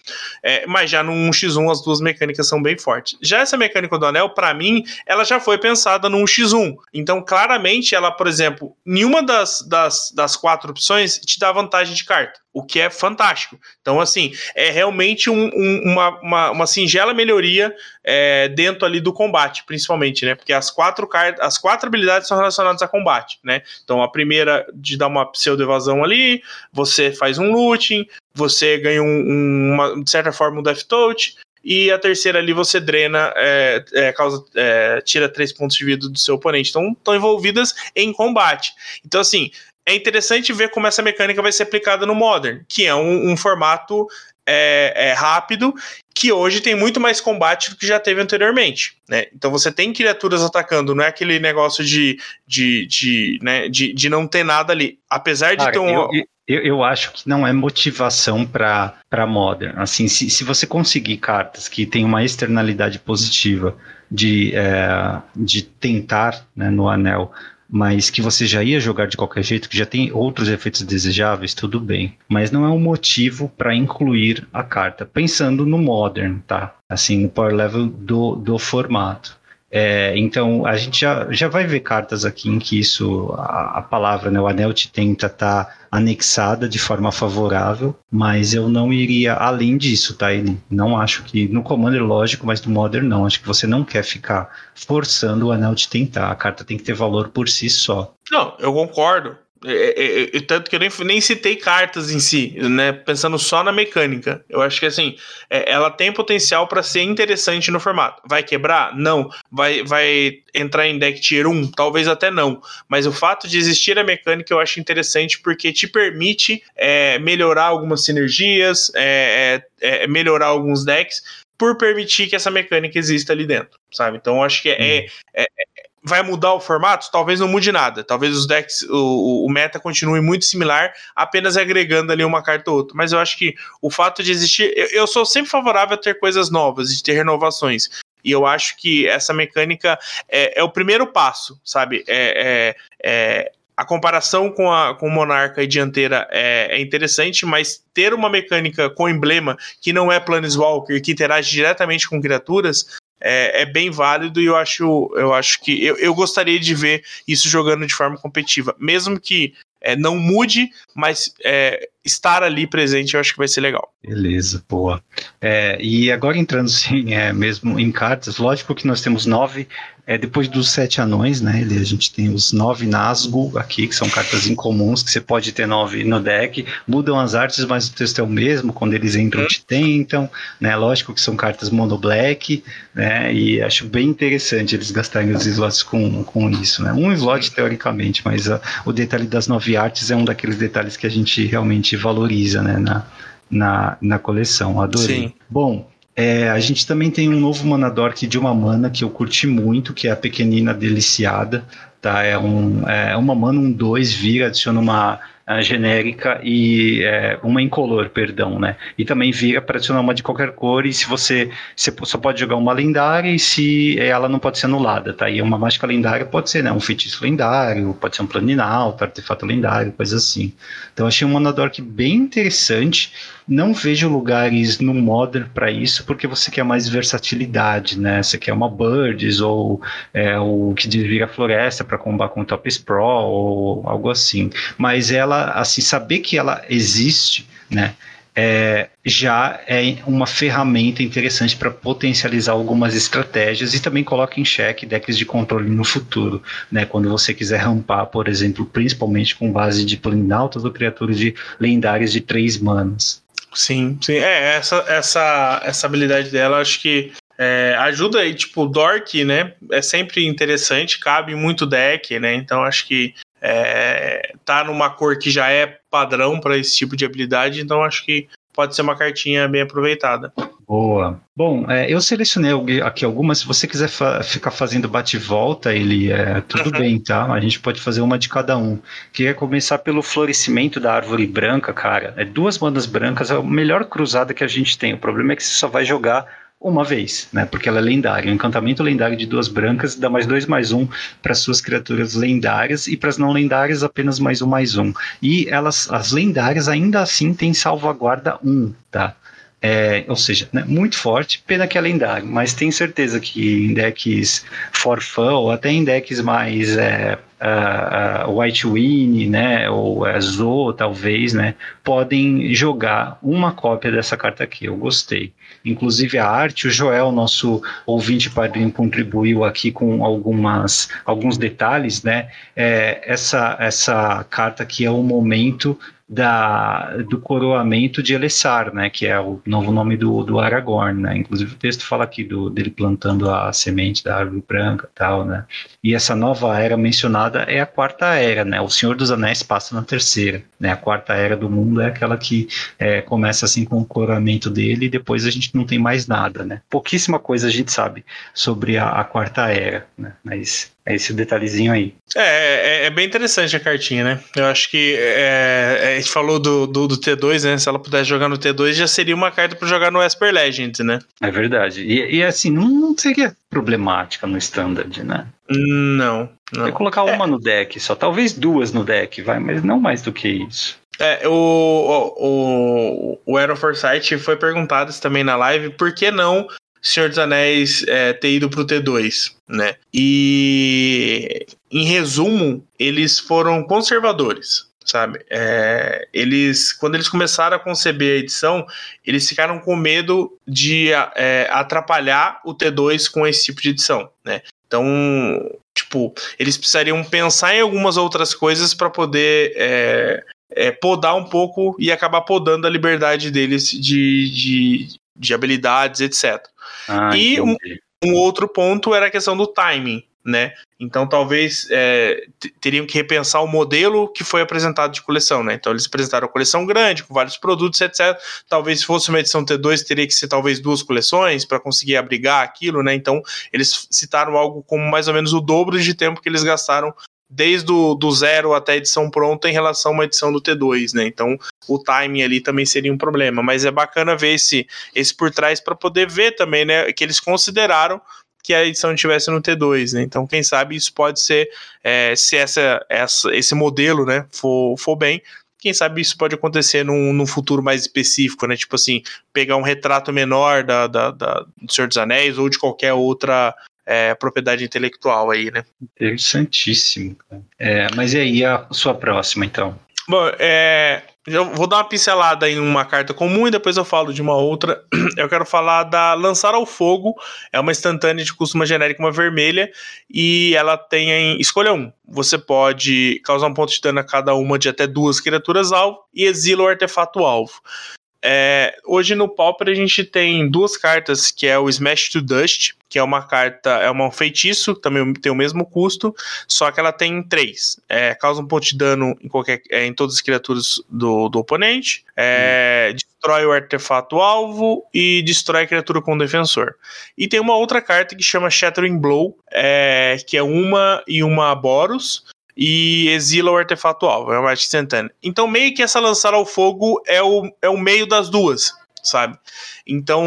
Speaker 3: É, mas já no 1x1 as duas mecânicas são bem fortes. Já essa mecânica do anel, para mim, ela já foi pensada no 1x1. Então, claramente, ela, por exemplo, nenhuma das, das, das quatro opções te dá vantagem de carta. O que é fantástico. Então, assim, é realmente um, um, uma, uma, uma, singela melhoria é, dentro ali do combate, principalmente, né? Porque as quatro cartas, as quatro habilidades são relacionadas a combate, né? Então, a primeira de dar uma pseudo-evasão ali, você faz um looting, você ganha um, um, uma, de certa forma um death touch, e a terceira ali você drena, é, é, causa, é, tira três pontos de vida do seu oponente. Então, estão envolvidas em combate. Então, assim, é interessante ver como essa mecânica vai ser aplicada no Modern, que é um, um formato é, é, rápido, que hoje tem muito mais combate do que já teve anteriormente. Né? Então você tem criaturas atacando, não é aquele negócio de, de, de, né, de, de não ter nada ali. Apesar de Cara, ter um.
Speaker 2: Eu, eu, eu, acho que não é motivação para Modern. Assim, se, se você conseguir cartas que têm uma externalidade positiva de, é, de tentar né, no anel mas que você já ia jogar de qualquer jeito, que já tem outros efeitos desejáveis, tudo bem. Mas não é um motivo para incluir a carta, pensando no Modern, tá? Assim, no power level do, do formato. É, então a gente já, já vai ver cartas aqui em que isso, a, a palavra, né, o anel te tenta estar tá anexada de forma favorável, mas eu não iria além disso, tá? Ele não acho que no Commander lógico, mas no Modern não. Acho que você não quer ficar forçando o anel de tentar. A carta tem que ter valor por si só.
Speaker 3: Não, eu concordo. É, é, é, tanto que eu nem, nem citei cartas em si, né? Pensando só na mecânica. Eu acho que assim, é, ela tem potencial para ser interessante no formato. Vai quebrar? Não. Vai, vai entrar em deck tier 1? Talvez até não. Mas o fato de existir a mecânica eu acho interessante porque te permite é, melhorar algumas sinergias, é, melhorar alguns decks por permitir que essa mecânica exista ali dentro, sabe? Então eu acho que é, hum. é, vai mudar o formato? Talvez não mude nada. Talvez os decks, o, o, meta continue muito similar, apenas agregando ali uma carta ou outra. Mas eu acho que o fato de existir. Eu, eu sou sempre favorável a ter coisas novas, de ter renovações. E eu acho que essa mecânica é, é o primeiro passo, sabe? É, é, é a comparação com, a, com Monarca e Dianteira é, é, interessante, mas ter uma mecânica com emblema que não é Planeswalker, que interage diretamente com criaturas, é, é, bem válido e eu acho, eu acho que eu, eu gostaria de ver isso jogando de forma competitiva, mesmo que é, não mude, mas é, estar ali presente eu acho que vai ser legal.
Speaker 2: Beleza, boa. É, e agora entrando sim, é, mesmo em cartas, lógico que nós temos nove é, depois dos sete anões, né? Ele, a gente tem os nove Nazgûl aqui, que são cartas incomuns, que você pode ter nove no deck. Mudam as artes, mas o texto é o mesmo. Quando eles entram, te tentam. Né? Lógico que são cartas mono black, né? E acho bem interessante eles gastarem os slots com, com isso, né? Um slot, teoricamente, mas uh, o detalhe das nove artes é um daqueles detalhes que a gente realmente valoriza, né? Na, na, na coleção. Adorei. Sim. Bom, é, a gente também tem um novo Manadork de uma mana que eu curti muito, que é a Pequenina Deliciada. Tá? É, um, é uma mana, um 2, vira, adiciona uma genérica e é, uma incolor, perdão, né? E também vira para adicionar uma de qualquer cor e se você, você só pode jogar uma lendária e se ela não pode ser anulada, tá? E uma mágica lendária pode ser, né? Um feitiço lendário, pode ser um planinalto, artefato lendário, coisa assim. Então achei um Monadork bem interessante. Não vejo lugares no Modern para isso, porque você quer mais versatilidade, né? Você quer uma Birds ou é, o que vira floresta para combater com o Top Sprawl ou algo assim. Mas ela, assim, saber que ela existe, né? É, já é uma ferramenta interessante para potencializar algumas estratégias e também coloca em xeque decks de controle no futuro, né? Quando você quiser rampar, por exemplo, principalmente com base de Planinautas ou criaturas de lendárias de três manas.
Speaker 3: Sim, sim. É, essa, essa, essa habilidade dela, acho que é, ajuda aí, tipo, o Dork, né? É sempre interessante, cabe muito deck, né? Então acho que é, tá numa cor que já é padrão para esse tipo de habilidade, então acho que pode ser uma cartinha bem aproveitada.
Speaker 2: Boa. Bom, é, eu selecionei aqui algumas. Se você quiser fa ficar fazendo bate-volta, ele é tudo uhum. bem, tá? A gente pode fazer uma de cada um. Queria começar pelo florescimento da árvore branca, cara. É duas bandas brancas, é a melhor cruzada que a gente tem. O problema é que você só vai jogar uma vez, né? Porque ela é lendária. Um encantamento lendário de duas brancas dá mais dois mais um para suas criaturas lendárias e para as não lendárias apenas mais um mais um. E elas, as lendárias ainda assim têm salvaguarda um, tá? É, ou seja, né, muito forte, pena que é lendário, mas tenho certeza que em decks for fun, ou até em decks mais é, uh, uh, White Win, né, ou uh, talvez, né, podem jogar uma cópia dessa carta aqui. Eu gostei. Inclusive a arte, o Joel, nosso ouvinte padrinho, contribuiu aqui com algumas, alguns detalhes, né. É, essa, essa carta aqui é o momento da, do coroamento de Elessar, né, que é o novo nome do, do Aragorn, né, inclusive o texto fala aqui do, dele plantando a semente da árvore branca tal, né, e essa nova era mencionada é a quarta era, né, o Senhor dos Anéis passa na terceira, né, a quarta era do mundo é aquela que é, começa assim com o coroamento dele e depois a gente não tem mais nada, né, pouquíssima coisa a gente sabe sobre a, a quarta era, né, mas é esse detalhezinho aí.
Speaker 3: É, é, é, bem interessante a cartinha, né? Eu acho que é, é a gente falou do, do, do, T2, né? Se ela pudesse jogar no T2, já seria uma carta para jogar no Esper Legends, né?
Speaker 2: É verdade. E, e assim, não, não, seria problemática no Standard, né?
Speaker 3: Não. não.
Speaker 2: É colocar uma é. no deck só, talvez duas no deck, vai, mas não mais do que isso.
Speaker 3: É, o, o, o Aero Foresight foi perguntado também na live, por que não Senhor dos Anéis é, ter ido pro T2, né? E em resumo, eles foram conservadores sabe? É, eles, quando eles começaram a conceber a edição, eles ficaram com medo de é, atrapalhar o T2 com esse tipo de edição, né? Então, tipo, eles precisariam pensar em algumas outras coisas para poder é, é, podar um pouco e acabar podando a liberdade deles de, de, de habilidades, etc. Ah, e um, um, outro ponto era a questão do timing, né? Então talvez é, teriam que repensar o modelo que foi apresentado de coleção, né? Então eles apresentaram a coleção grande, com vários produtos, etc. Talvez se fosse uma edição T2, teria que ser talvez duas coleções para conseguir abrigar aquilo, né? Então eles citaram algo como mais ou menos o dobro de tempo que eles gastaram desde o do zero até a edição pronta em relação a uma edição do T2, né? Então o timing ali também seria um problema, mas é bacana ver esse, esse por trás para poder ver também, né? Que eles consideraram que a edição estivesse no T2, né? Então, quem sabe isso pode ser, é, se essa, essa, esse modelo, né, for, for bem, quem sabe isso pode acontecer num, num futuro mais específico, né? Tipo assim, pegar um retrato menor da, da, da do Senhor dos Anéis ou de qualquer outra é, propriedade intelectual aí, né?
Speaker 2: Interessantíssimo. É, mas e aí a sua próxima, então?
Speaker 3: Bom, é, vou dar uma pincelada em uma carta comum e depois eu falo de uma outra. Eu quero falar da Lançar ao Fogo. É uma instantânea de custo genérica, uma vermelha. E ela tem em. Escolha um. Você pode causar um ponto de dano a cada uma de até duas criaturas alvo e exila o artefato alvo. É, hoje no Pauper a gente tem duas cartas, que é o Smash to Dust, que é uma carta, é um feitiço, também tem o mesmo custo, só que ela tem três. É, causa um ponto de dano em, qualquer, é, em todas as criaturas do, do oponente, é, hum. destrói o artefato alvo e destrói a criatura com o defensor. E tem uma outra carta que chama Shattering Blow, é, que é uma e uma Boros, e exila o artefato alvo, é uma arte instantânea. Então, meio que essa lançar ao fogo é o, é o meio das duas, sabe? Então,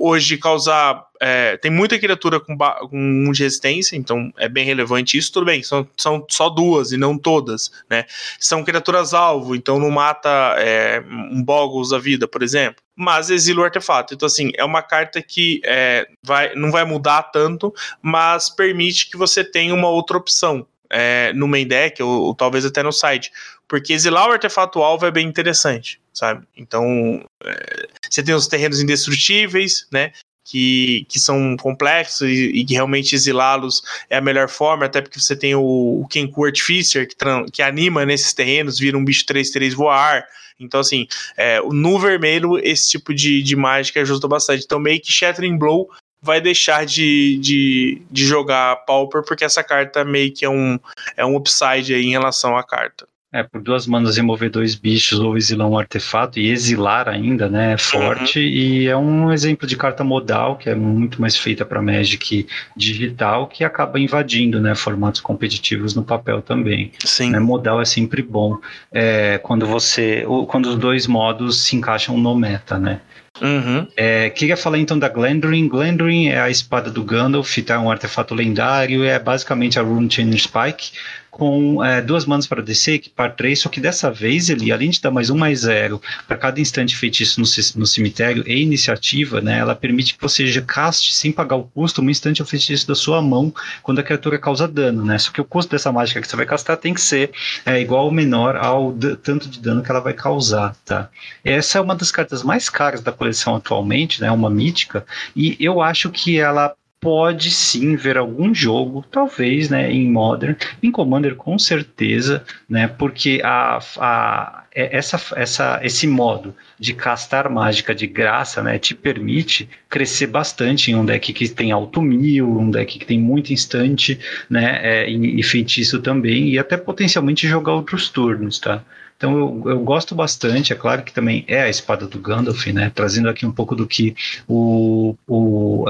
Speaker 3: hoje, causar. É, tem muita criatura com, com um de resistência, então é bem relevante isso. Tudo bem, são, são só duas e não todas, né? São criaturas alvo, então não mata é, um Boggles da vida, por exemplo. Mas exila o artefato. Então, assim, é uma carta que é, vai, não vai mudar tanto, mas permite que você tenha uma outra opção é, no main deck, ou, ou, talvez até no side. Porque exilar o artefato alvo é bem interessante, sabe? Então, é, você tem os terrenos indestrutíveis, né? Que, que são complexos e, e que realmente exilá-los é a melhor forma, até porque você tem o, o Kenku Artificer, que, que anima nesses terrenos, vira um bicho 3-3 voar. Então, assim, é, no vermelho, esse tipo de, de mágica ajuda bastante. Então, meio que Shattering Blow vai deixar de, de, de jogar Pauper, porque essa carta meio que é um, é um upside aí em relação à carta.
Speaker 2: É, por duas manas remover dois bichos ou exilar um artefato e exilar ainda, né? É forte uhum. e é um exemplo de carta modal que é muito mais feita para Magic digital que acaba invadindo, né? Formatos competitivos no papel também.
Speaker 3: Sim.
Speaker 2: Né, modal é sempre bom é, quando você, quando os dois modos se encaixam no meta, né?
Speaker 3: Uhum.
Speaker 2: É, queria falar então da Glendring. Glendring é a espada do Gandalf, tá? um artefato lendário, é basicamente a Rune Chainer Spike, com é, duas manas para descer, equipar três, só que dessa vez ele, além de dar mais um mais zero para cada instante feitiço no, no, cemitério e iniciativa, né, ela permite que você caste sem pagar o custo um instante feitiço da sua mão quando a criatura causa dano, né? Só que o custo dessa mágica que você vai castar tem que ser é, igual ou menor ao tanto de dano que ela vai causar, tá? Essa é uma das cartas mais caras da coleção atualmente, né? Uma mítica, e eu acho que ela pode sim ver algum jogo, talvez, né, em Modern, em Commander com certeza, né, porque a, a, é, essa, essa, esse modo de castar mágica de graça, né, te permite crescer bastante em um deck que tem alto mil, um deck que tem muito instante, né, é, e, feitiço também, e até potencialmente jogar outros turnos, tá? Então eu, eu, gosto bastante, é claro que também é a espada do Gandalf, né? Trazendo aqui um pouco do que o, o,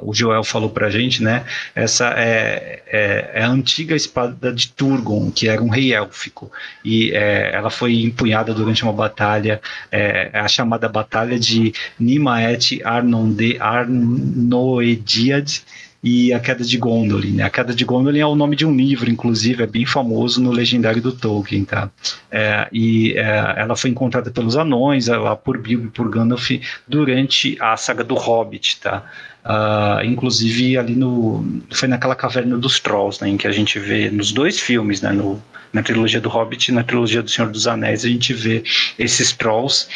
Speaker 2: o Joel falou pra gente, né? Essa é, é, é, a antiga espada de Turgon, que era um rei élfico, e é, ela foi empunhada durante uma batalha, é, a chamada Batalha de Nimaet Arnonde Arnoediad, e A Queda de Gondolin. Né? A Queda de Gondolin é o nome de um livro, inclusive, é bem famoso no legendário do Tolkien. Tá? É, e é, ela foi encontrada pelos anões, lá por Bilbo e por Gandalf, durante a saga do Hobbit. Tá? Uh, inclusive ali no foi naquela caverna dos trolls, né, em que a gente vê nos dois filmes, né, no, na trilogia do Hobbit e na trilogia do Senhor dos Anéis, a gente vê esses trolls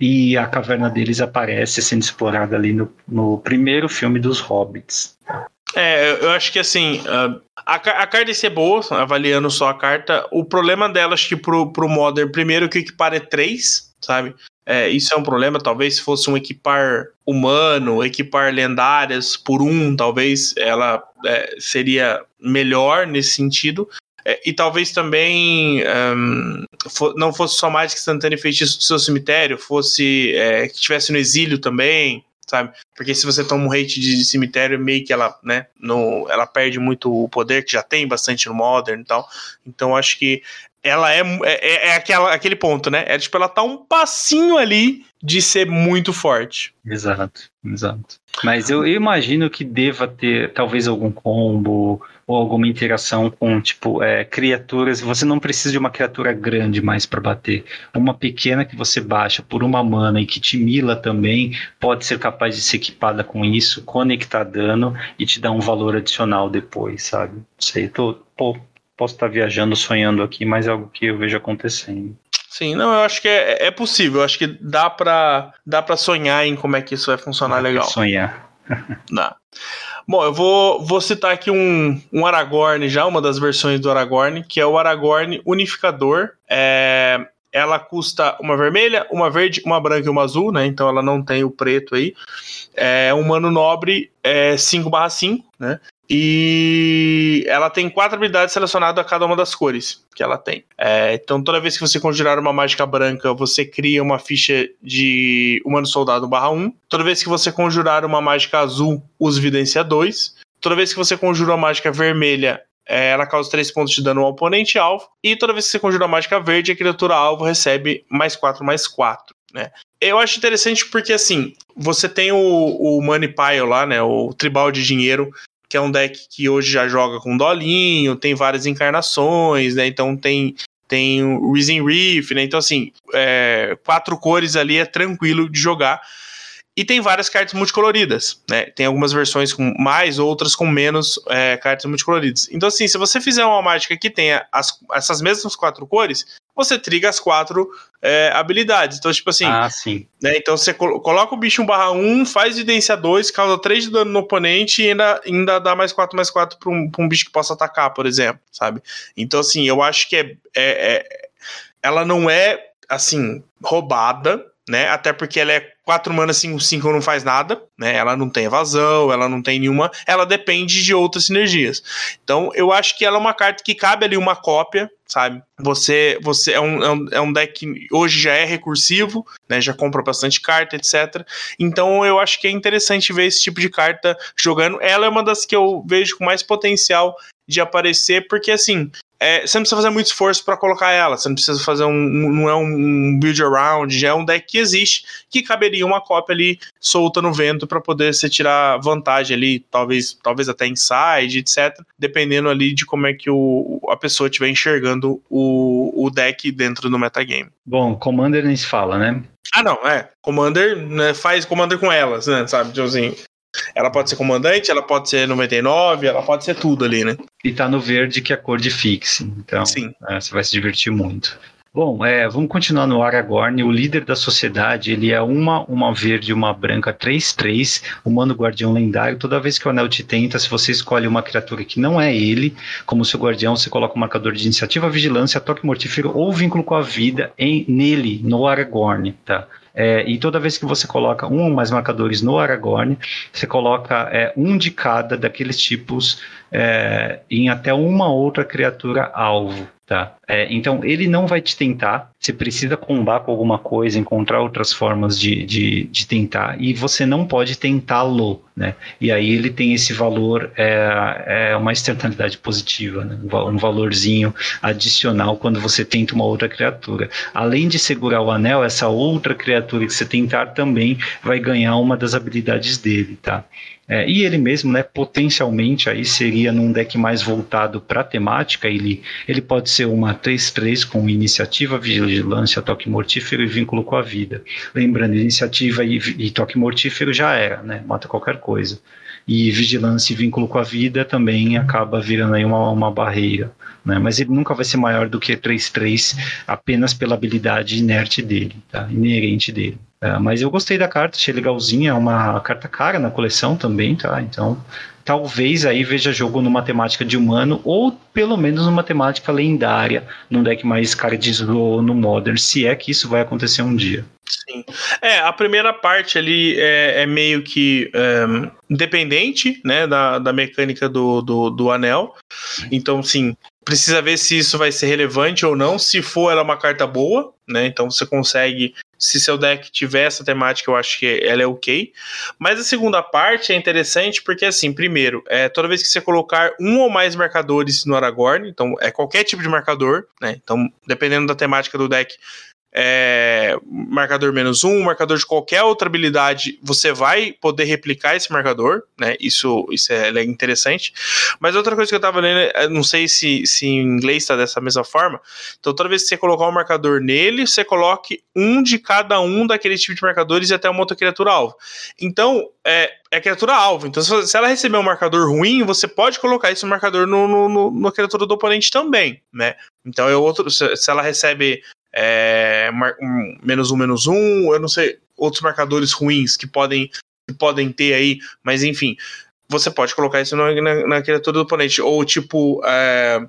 Speaker 2: e a caverna deles aparece sendo explorada ali no, no primeiro filme dos Hobbits.
Speaker 3: É, eu acho que assim, a, a carta ia ser boa, avaliando só a carta. O problema dela, acho que pro, pro Modern, primeiro que o equipar é 3, sabe? É, isso é um problema, talvez se fosse um equipar humano, equipar lendárias por um, talvez ela é, seria melhor nesse sentido. É, e talvez também um, for, não fosse só mágica instantânea e feitiço do seu cemitério, fosse é, que estivesse no exílio também, sabe? Porque se você toma um hate de cemitério, meio que ela, né, no, ela perde muito o poder que já tem bastante no Modern e tal. Então acho que ela é, é, é aquela, aquele ponto, né? É tipo, ela tá um passinho ali de ser muito forte.
Speaker 2: Exato, exato. Mas eu, eu imagino que deva ter talvez algum combo ou alguma interação com, tipo, é, criaturas. Você não precisa de uma criatura grande mais para bater. Uma pequena que você baixa por uma mana e que te mila também pode ser capaz de ser equipada com isso, conectar dano e te dar um valor adicional depois, sabe? Não sei, tô, pô, posso estar viajando, sonhando aqui, mas é algo que eu vejo acontecendo.
Speaker 3: Sim, não, eu acho que é, é possível. Eu acho que dá pra, dá pra sonhar em como é que isso vai funcionar dá legal.
Speaker 2: Sonhar.
Speaker 3: dá. Bom, eu vou, vou citar aqui um, um Aragorn já, uma das versões do Aragorn, que é o Aragorn Unificador. É, ela custa uma vermelha, uma verde, uma branca e uma azul, né? Então ela não tem o preto aí. É um mano nobre é 5/5, né? E ela tem quatro habilidades selecionadas a cada uma das cores que ela tem. É, então, toda vez que você conjurar uma mágica branca, você cria uma ficha de Humano Soldado barra 1. Toda vez que você conjurar uma mágica azul, use Vidência 2. Toda vez que você conjura uma mágica vermelha, é, ela causa 3 pontos de dano ao oponente alvo. E toda vez que você conjura a mágica verde, a criatura alvo recebe mais 4, mais 4. Né? Eu acho interessante porque, assim, você tem o, o Money Pile lá, né? O tribal de dinheiro, que é um deck que hoje já joga com dolinho, tem várias encarnações, né? Então tem tem o Risen Reef, né? Então, assim, é, quatro cores ali é tranquilo de jogar. E tem várias cartas multicoloridas, né? Tem algumas versões com mais, outras com menos é, cartas multicoloridas. Então, assim, se você fizer uma mágica que tenha as, essas mesmas quatro cores, você triga as quatro é, habilidades. Então, tipo assim.
Speaker 2: Ah, sim.
Speaker 3: Né, então você coloca o bicho 1 barra 1, faz evidência 2, causa 3 de dano no oponente e ainda, ainda dá mais 4 mais 4 pra um, pra um bicho que possa atacar, por exemplo, sabe? Então, assim, eu acho que é, é, é ela não é, assim, roubada, né? Até porque ela é 4 mana 5 5 não faz nada, né? Ela não tem evasão, ela não tem nenhuma, ela depende de outras sinergias. Então, eu acho que ela é uma carta que cabe ali uma cópia, sabe? Você você é um, é um, é um deck que hoje já é recursivo, né? Já compra bastante carta, etc. Então, eu acho que é interessante ver esse tipo de carta jogando. Ela é uma das que eu vejo com mais potencial de aparecer, porque assim, é, você não precisa fazer muito esforço para colocar ela. Você não precisa fazer um. Não é um build around, já é um deck que existe, que caberia uma cópia ali solta no vento para poder você tirar vantagem ali, talvez, talvez até inside, etc. Dependendo ali de como é que o, a pessoa estiver enxergando o, o deck dentro do metagame.
Speaker 2: Bom, Commander nem se fala, né?
Speaker 3: Ah, não, é. Commander né, faz Commander com elas, né? Sabe? Tipo assim, ela pode ser comandante, ela pode ser 99, ela pode ser tudo ali, né?
Speaker 2: E tá no verde que é a cor de fixe. Então, Sim. É, você vai se divertir muito. Bom, é, vamos continuar no Aragorn. O líder da sociedade, ele é uma, uma verde e uma branca 3-3, humano guardião lendário. Toda vez que o anel te tenta, se você escolhe uma criatura que não é ele, como seu guardião, você coloca um marcador de iniciativa, vigilância, toque mortífero ou vínculo com a vida em nele, no Aragorn, tá? É, e toda vez que você coloca um ou mais marcadores no Aragorn, você coloca é, um de cada daqueles tipos é, em até uma outra criatura alvo. Tá. É, então ele não vai te tentar. Você precisa combar com alguma coisa, encontrar outras formas de, de, de tentar, e você não pode tentá-lo. Né? E aí ele tem esse valor, é, é uma externalidade positiva, né? um valorzinho adicional quando você tenta uma outra criatura. Além de segurar o anel, essa outra criatura que você tentar também vai ganhar uma das habilidades dele. Tá? É, e ele mesmo, né, potencialmente aí seria num deck mais voltado para temática, ele, ele pode ser uma 3-3 com iniciativa, vigilância, toque mortífero e vínculo com a vida. Lembrando, iniciativa e, e toque mortífero já era, né, mata qualquer coisa. E vigilância e vínculo com a vida também acaba virando aí uma, uma barreira. Né? Mas ele nunca vai ser maior do que 3-3 apenas pela habilidade inerte dele, tá? inerente dele. É, mas eu gostei da carta, achei legalzinha, é uma carta cara na coleção também, tá? Então, talvez aí veja jogo numa temática de humano, ou pelo menos numa temática lendária, num deck mais cardístico no Modern, se é que isso vai acontecer um dia.
Speaker 3: Sim. É, a primeira parte ali é, é meio que é, independente, né, da, da mecânica do, do, do anel. Então, sim, precisa ver se isso vai ser relevante ou não. Se for, ela é uma carta boa, né? Então você consegue se seu deck tiver essa temática, eu acho que ela é ok. Mas a segunda parte é interessante porque, assim, primeiro, é, toda vez que você colocar um ou mais marcadores no Aragorn, então é qualquer tipo de marcador, né? Então, dependendo da temática do deck, é, marcador menos um, marcador de qualquer outra habilidade, você vai poder replicar esse marcador, né? Isso, isso é, é interessante. Mas outra coisa que eu tava lendo, é, não sei se, se em inglês está dessa mesma forma. Então, toda vez que você colocar um marcador nele, você coloque um de cada um daqueles tipos de marcadores e até uma outra criatura alvo. Então, é, é criatura alvo. Então, se ela receber um marcador ruim, você pode colocar esse marcador no, no, no, no criatura do oponente também, né? Então, é outro. Se ela recebe é, um, menos um, menos um, eu não sei, outros marcadores ruins que podem, que podem ter aí, mas enfim, você pode colocar isso na, na, na criatura do oponente, ou tipo. É,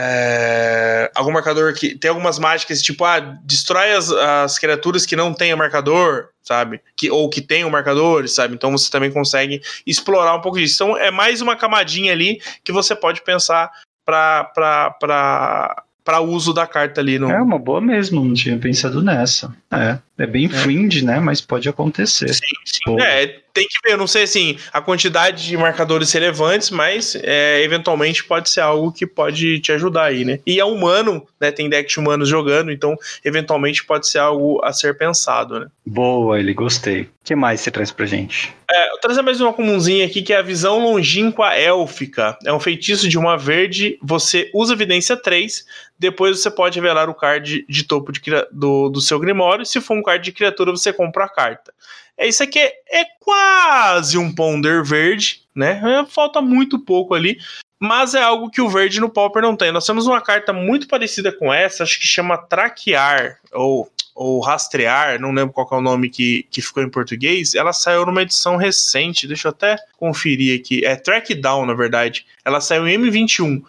Speaker 3: é, algum marcador que tem algumas mágicas tipo ah destrói as, as criaturas que não tenham marcador sabe? Que ou que tenham marcadores sabe? Então você também consegue explorar um pouco disso. Então é mais uma camadinha ali que você pode pensar para para uso da carta ali. No...
Speaker 2: É uma boa mesmo, não tinha pensado nessa. É, é bem é. fringe, né? Mas pode acontecer.
Speaker 3: Sim, sim. É, tem que ver, não sei assim, a quantidade de marcadores relevantes, mas é, eventualmente pode ser algo que pode te ajudar aí, né? E é humano, né? Tem deck de humanos jogando, então eventualmente pode ser algo a ser pensado, né?
Speaker 2: Boa, ele gostei. O que mais você traz pra gente?
Speaker 3: É, eu trazer mais uma comunzinha aqui que é a visão longínqua élfica. É um feitiço de uma verde, você usa evidência 3, depois você pode revelar o card de topo de, do, do seu Grimório. Se for um card de criatura, você compra a carta. É isso aqui é, é quase um Ponder verde, né? É, falta muito pouco ali. Mas é algo que o verde no Pauper não tem. Nós temos uma carta muito parecida com essa, acho que chama Traquear, ou, ou Rastrear, não lembro qual é o nome que, que ficou em português. Ela saiu numa edição recente, deixa eu até conferir aqui. É Track Down, na verdade. Ela saiu em M21.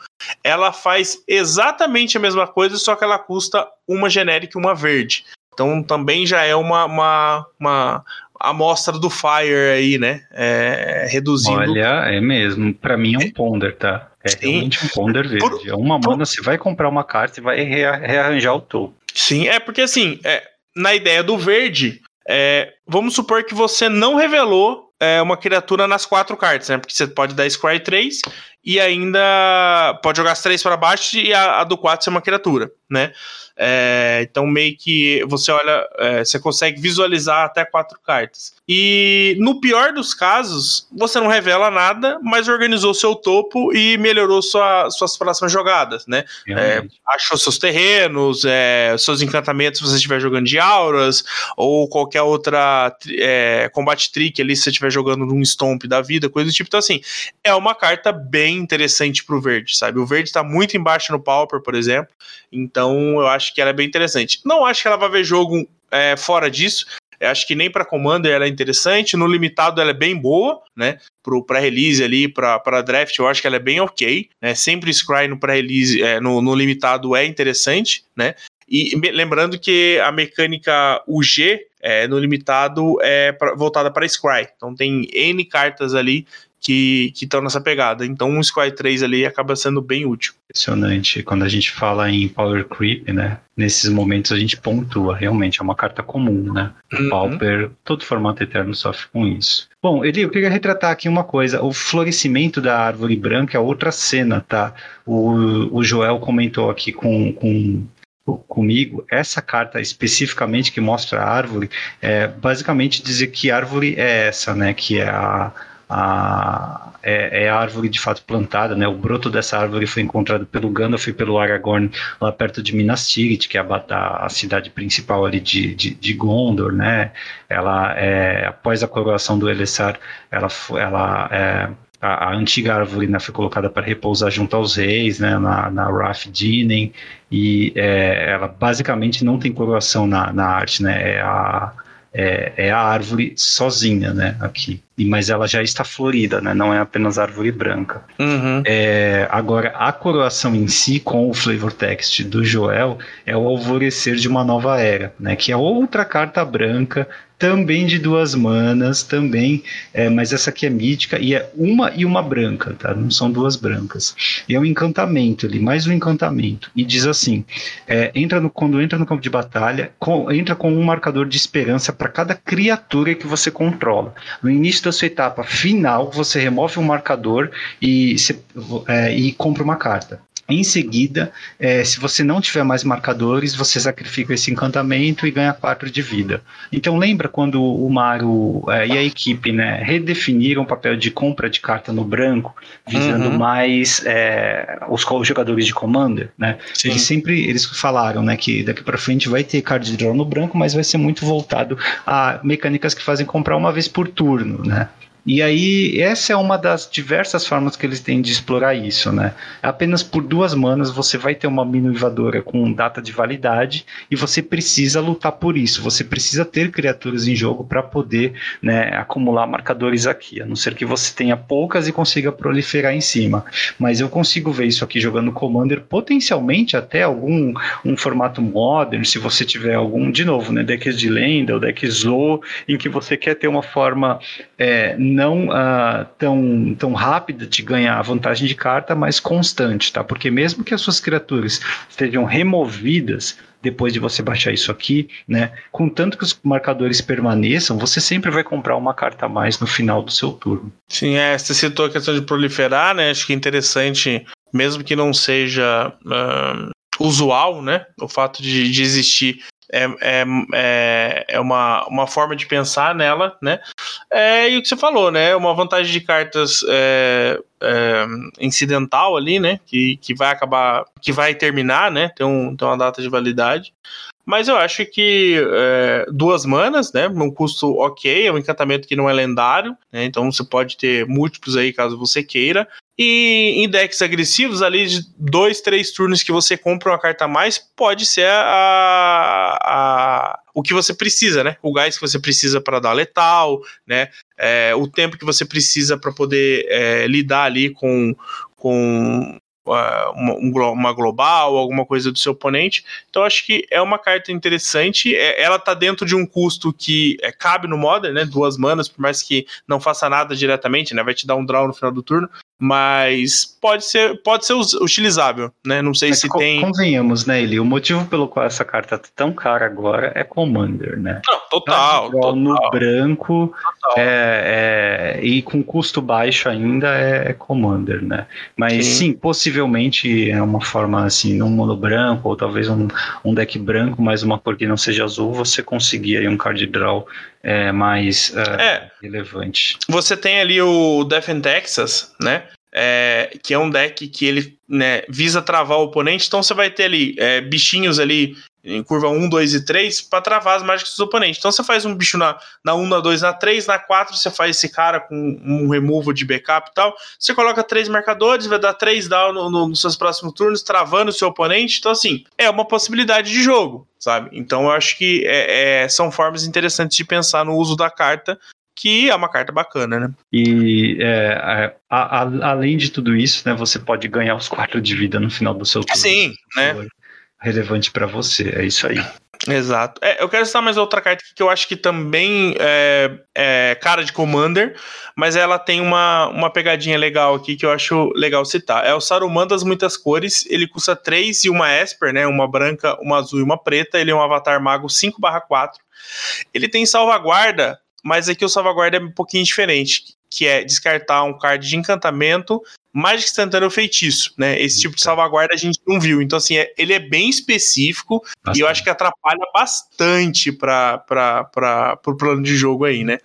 Speaker 3: Ela faz exatamente a mesma coisa, só que ela custa uma genérica e uma verde. Então também já é uma, uma, uma, amostra do Fire aí, né? É, reduzindo.
Speaker 2: Olha, é mesmo. Para mim é um ponder, tá? É Sim. realmente um ponder verde. Por, é uma mana, você vai comprar uma carta e vai rearranjar o topo.
Speaker 3: Sim, é porque assim, é, na ideia do verde, é, vamos supor que você não revelou é, uma criatura nas quatro cartas, né? Porque você pode dar Scry 3 e ainda pode jogar as três para baixo e a, a do 4 ser uma criatura, né? É, então, meio que você olha, é, você consegue visualizar até quatro cartas. E no pior dos casos, você não revela nada, mas organizou seu topo e melhorou sua, suas próximas jogadas, né? É, achou seus terrenos, é, seus encantamentos se você estiver jogando de auras, ou qualquer outra é, combate trick ali se você estiver jogando num stomp da vida, coisa do tipo. Então, assim, é uma carta bem interessante pro verde, sabe? O verde tá muito embaixo no Pauper, por exemplo, então eu acho que ela é bem interessante. Não acho que ela vai ver jogo é, fora disso, eu acho que nem para Commander ela é interessante, no limitado ela é bem boa, né? Pro pré-release ali, para draft, eu acho que ela é bem ok, né? Sempre Scry no pré-release, é, no, no limitado é interessante, né? E lembrando que a mecânica UG é, no limitado é pra, voltada para Scry. Então tem N cartas ali que estão nessa pegada. Então, um Squire 3 ali acaba sendo bem útil.
Speaker 2: Impressionante. Quando a gente fala em Power Creep, né? Nesses momentos a gente pontua. Realmente é uma carta comum, né? O uhum. Pauper, todo formato eterno sofre com isso. Bom, Eli, eu queria retratar aqui uma coisa. O florescimento da árvore branca é outra cena, tá? O, o Joel comentou aqui com, com comigo, essa carta especificamente que mostra a árvore, é basicamente dizer que árvore é essa, né? Que é a, a é, é, a árvore de fato plantada, né? O broto dessa árvore foi encontrado pelo Gandalf e pelo Aragorn lá perto de Minas Tirith, que é a, a cidade principal ali de, de, de, Gondor, né? Ela, é, após a coroação do Elessar, ela, ela é, a, a, antiga árvore né, foi colocada para repousar junto aos reis, né, na, na Raf Dinen, e é, ela basicamente não tem coroação na, na arte, né? É a é, é, a árvore sozinha, né, aqui. E, mas ela já está florida, né, não é apenas árvore branca.
Speaker 3: Uhum.
Speaker 2: É, agora, a coroação em si, com o flavor text do Joel, é o alvorecer de uma nova era, né, que é outra carta branca também de duas manas, também, é, mas essa aqui é mítica e é uma e uma branca, tá? Não são duas brancas. E é um encantamento ali, mais um encantamento. E diz assim: é, entra no, quando entra no campo de batalha, com, entra com um marcador de esperança para cada criatura que você controla. No início da sua etapa final, você remove um marcador e, se, é, e compra uma carta. Em seguida, é, se você não tiver mais marcadores, você sacrifica esse encantamento e ganha 4 de vida. Então lembra quando o Maru é, e a equipe né, redefiniram o papel de compra de carta no branco, visando uhum. mais é, os, os, jogadores de Commander, né? Eles sempre eles falaram né, que daqui para frente vai ter card draw no branco, mas vai ser muito voltado a mecânicas que fazem comprar uma vez por turno, né? E aí, essa é uma das diversas formas que eles têm de explorar isso, né? Apenas por duas manas você vai ter uma minivadora com data de validade e você precisa lutar por isso. Você precisa ter criaturas em jogo para poder né, acumular marcadores aqui, a não ser que você tenha poucas e consiga proliferar em cima. Mas eu consigo ver isso aqui jogando Commander, potencialmente até algum um formato modern, se você tiver algum, de novo, né, decks de lenda ou decks Zo, em que você quer ter uma forma. É, não uh, tão, tão rápida de ganhar vantagem de carta, mas constante, tá? Porque mesmo que as suas criaturas estejam removidas depois de você baixar isso aqui, né? Contanto que os marcadores permaneçam, você sempre vai comprar uma carta a mais no final do seu turno.
Speaker 3: Sim, é, você citou a questão de proliferar, né? Acho que é interessante, mesmo que não seja uh, usual, né? O fato de, de existir é, é, é uma, uma forma de pensar nela, né? É, e o que você falou, né? Uma vantagem de cartas é, é, incidental ali, né? Que, que vai acabar, que vai terminar, né? Tem, um, tem uma data de validade. Mas eu acho que é, duas manas, né? Um custo ok, é um encantamento que não é lendário, né? Então você pode ter múltiplos aí caso você queira. E em decks agressivos, ali de dois, três turnos que você compra uma carta a mais, pode ser a, a, o que você precisa, né? O gás que você precisa para dar letal, né? É, o tempo que você precisa para poder é, lidar ali com, com uma, uma, global, alguma coisa do seu oponente. Então acho que é uma carta interessante. É, ela tá dentro de um custo que é, cabe no Modern, né? Duas manas, por mais que não faça nada diretamente, né? Vai te dar um draw no final do turno mas pode ser, pode ser utilizável, né? Não sei mas se co tem.
Speaker 2: Convenhamos, né, Eli? O motivo pelo qual essa carta tá tão cara agora é Commander, né?
Speaker 3: Não, total. total.
Speaker 2: No branco é, é, e com custo baixo ainda é, é Commander, né? Mas sim. sim. possivelmente é uma forma assim, num mono branco, ou talvez um, um deck branco, mas uma cor que não seja azul, você conseguir aí um card draw é, mais uh, é. relevante.
Speaker 3: Você tem ali o Death in Texas, né? É, que é um deck que ele né, visa travar o oponente, então você vai ter ali é, bichinhos ali em curva 1, 2 e 3 para travar as mágicas dos oponentes. Então você faz um bicho na, na 1, na 2, na 3, na 4 você faz esse cara com um removal de backup e tal. Você coloca três marcadores, vai dar 3 down no, no, nos seus próximos turnos, travando o seu oponente. Então, assim, é uma possibilidade de jogo, sabe? Então eu acho que é, é, são formas interessantes de pensar no uso da carta que é uma carta bacana, né?
Speaker 2: E é, a, a, além de tudo isso, né, você pode ganhar os quatro de vida no final do seu turno.
Speaker 3: Sim, né?
Speaker 2: Relevante para você. É isso aí.
Speaker 3: Exato. É, eu quero citar mais outra carta que eu acho que também é, é, cara de Commander, mas ela tem uma, uma pegadinha legal aqui que eu acho legal citar. É o Saruman das muitas cores, ele custa 3 e uma Esper, né? Uma branca, uma azul e uma preta. Ele é um avatar mago 5/4. Ele tem salvaguarda, mas aqui o salvaguarda é um pouquinho diferente. Que é descartar um card de encantamento, mágica instantânea ou feitiço, né? Esse tipo de salvaguarda a gente não viu. Então, assim, é, ele é bem específico bastante. e eu acho que atrapalha bastante para o plano de jogo aí, né?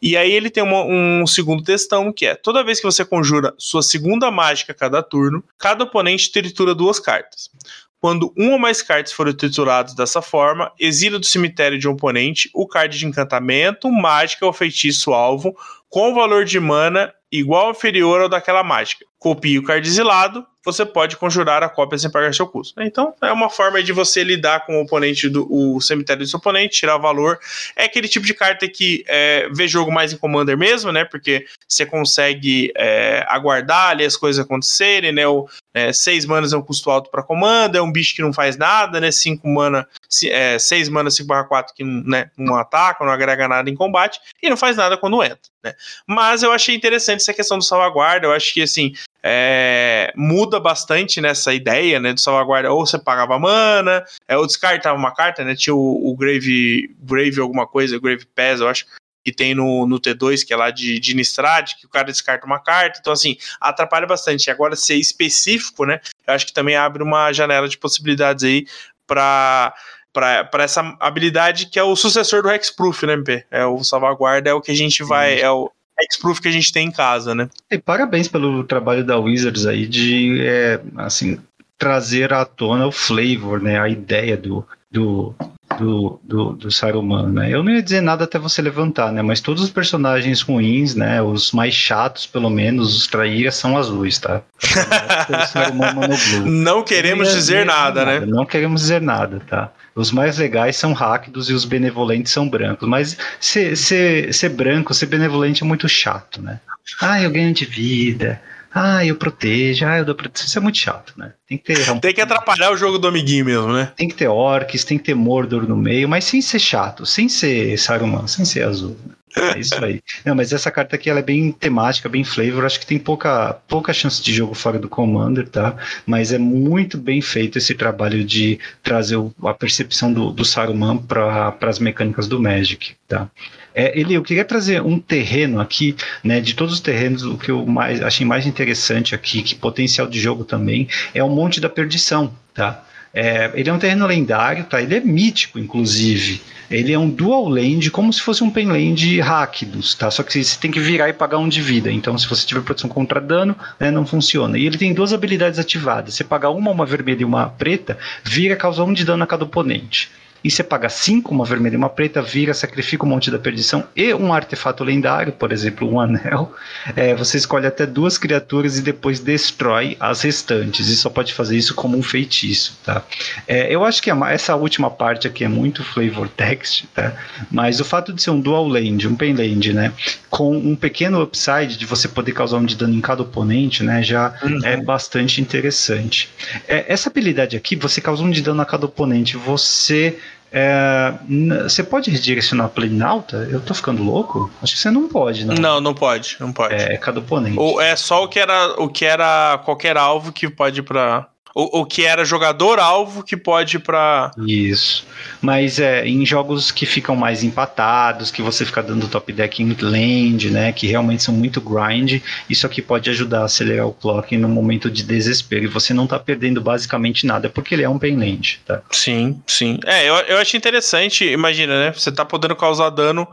Speaker 3: E aí ele tem uma, um segundo textão que é: toda vez que você conjura sua segunda mágica a cada turno, cada oponente tritura duas cartas. Quando um ou mais cartas forem trituradas dessa forma, exila do cemitério de um oponente o card de encantamento, mágica ou feitiço alvo com valor de mana igual ou inferior ao daquela mágica. Copie o card exilado, você pode conjurar a cópia sem pagar seu custo. Então, é uma forma de você lidar com o oponente do o cemitério do seu oponente, tirar valor. É aquele tipo de carta que é, vê jogo mais em Commander mesmo, né? Porque você consegue é, aguardar ali as coisas acontecerem, né? O, é, seis manas é um custo alto para Commander, é um bicho que não faz nada, né? Cinco mana, é, seis manas 5 barra 4 que né, não ataca, não agrega nada em combate, e não faz nada quando entra, né? Mas eu achei interessante essa questão do salvaguarda, eu acho que, assim, é, muda bastante nessa ideia, né, de salvaguarda, ou você pagava mana, é, ou descartava uma carta, né, tinha o, o Grave, Grave alguma coisa, Grave Pass, eu acho, que tem no, no T2, que é lá de, de Nistrad, que o cara descarta uma carta, então assim, atrapalha bastante. Agora, ser específico, né, eu acho que também abre uma janela de possibilidades aí para para essa habilidade que é o sucessor do Hexproof, né, MP? É o salvaguarda, é o que a gente vai, é o, Hexproof que a gente tem em casa, né?
Speaker 2: E parabéns pelo trabalho da Wizards aí de, é, assim, trazer à tona o flavor, né? A ideia do, do, do, do, do Saruman, né? Eu não ia dizer nada até você levantar, né? Mas todos os personagens ruins, né? Os mais chatos, pelo menos, os traíras, são azuis, tá?
Speaker 3: não queremos dizer nada, nada, né?
Speaker 2: Não queremos dizer nada, tá? Os mais legais são rápidos e os benevolentes são brancos. Mas ser, ser, ser branco, ser benevolente é muito chato, né? Ah, eu ganho de vida. Ah, eu protejo, ah, eu dou proteção. Isso é muito chato, né?
Speaker 3: Tem que ter. Tem que atrapalhar o jogo do amiguinho mesmo, né?
Speaker 2: Tem que ter orcs, tem que ter Mordor no meio, mas sem ser chato, sem ser Saruman, sem ser azul. Né? É isso aí. Não, mas essa carta aqui ela é bem temática, bem flavor. Acho que tem pouca, pouca chance de jogo fora do Commander, tá? Mas é muito bem feito esse trabalho de trazer a percepção do, do Saruman para as mecânicas do Magic, tá? É, ele, eu queria trazer um terreno aqui, né? De todos os terrenos, o que eu mais achei mais interessante aqui, que potencial de jogo também, é o Monte da Perdição, tá? É, ele é um terreno lendário, tá? Ele é mítico, inclusive. Ele é um dual land, como se fosse um penland Rakdos, tá? Só que você tem que virar e pagar um de vida. Então, se você tiver proteção contra dano, né, não funciona. E ele tem duas habilidades ativadas. Você paga uma, uma vermelha e uma preta, vira causa um de dano a cada oponente e você paga 5, uma vermelha e uma preta, vira, sacrifica o Monte da Perdição e um artefato lendário, por exemplo, um anel. É, você escolhe até duas criaturas e depois destrói as restantes. E só pode fazer isso como um feitiço, tá? É, eu acho que essa última parte aqui é muito flavor text, tá? Mas o fato de ser um dual land, um penland, né? Com um pequeno upside de você poder causar um de dano em cada oponente, né? Já uhum. é bastante interessante. É, essa habilidade aqui, você causa um de dano a cada oponente, você é, você pode redirecionar alta? Eu tô ficando louco? Acho que você não pode,
Speaker 3: não. Não, não pode, não pode.
Speaker 2: É, é cada oponente.
Speaker 3: Ou é só o que era o que era qualquer alvo que pode ir para o, o que era jogador-alvo que pode ir pra.
Speaker 2: Isso. Mas é, em jogos que ficam mais empatados, que você fica dando top deck em land, né? Que realmente são muito grind, isso aqui pode ajudar a acelerar o clock no momento de desespero. E você não tá perdendo basicamente nada, porque ele é um pain land, tá?
Speaker 3: Sim, sim. É, eu, eu acho interessante, imagina, né? Você tá podendo causar dano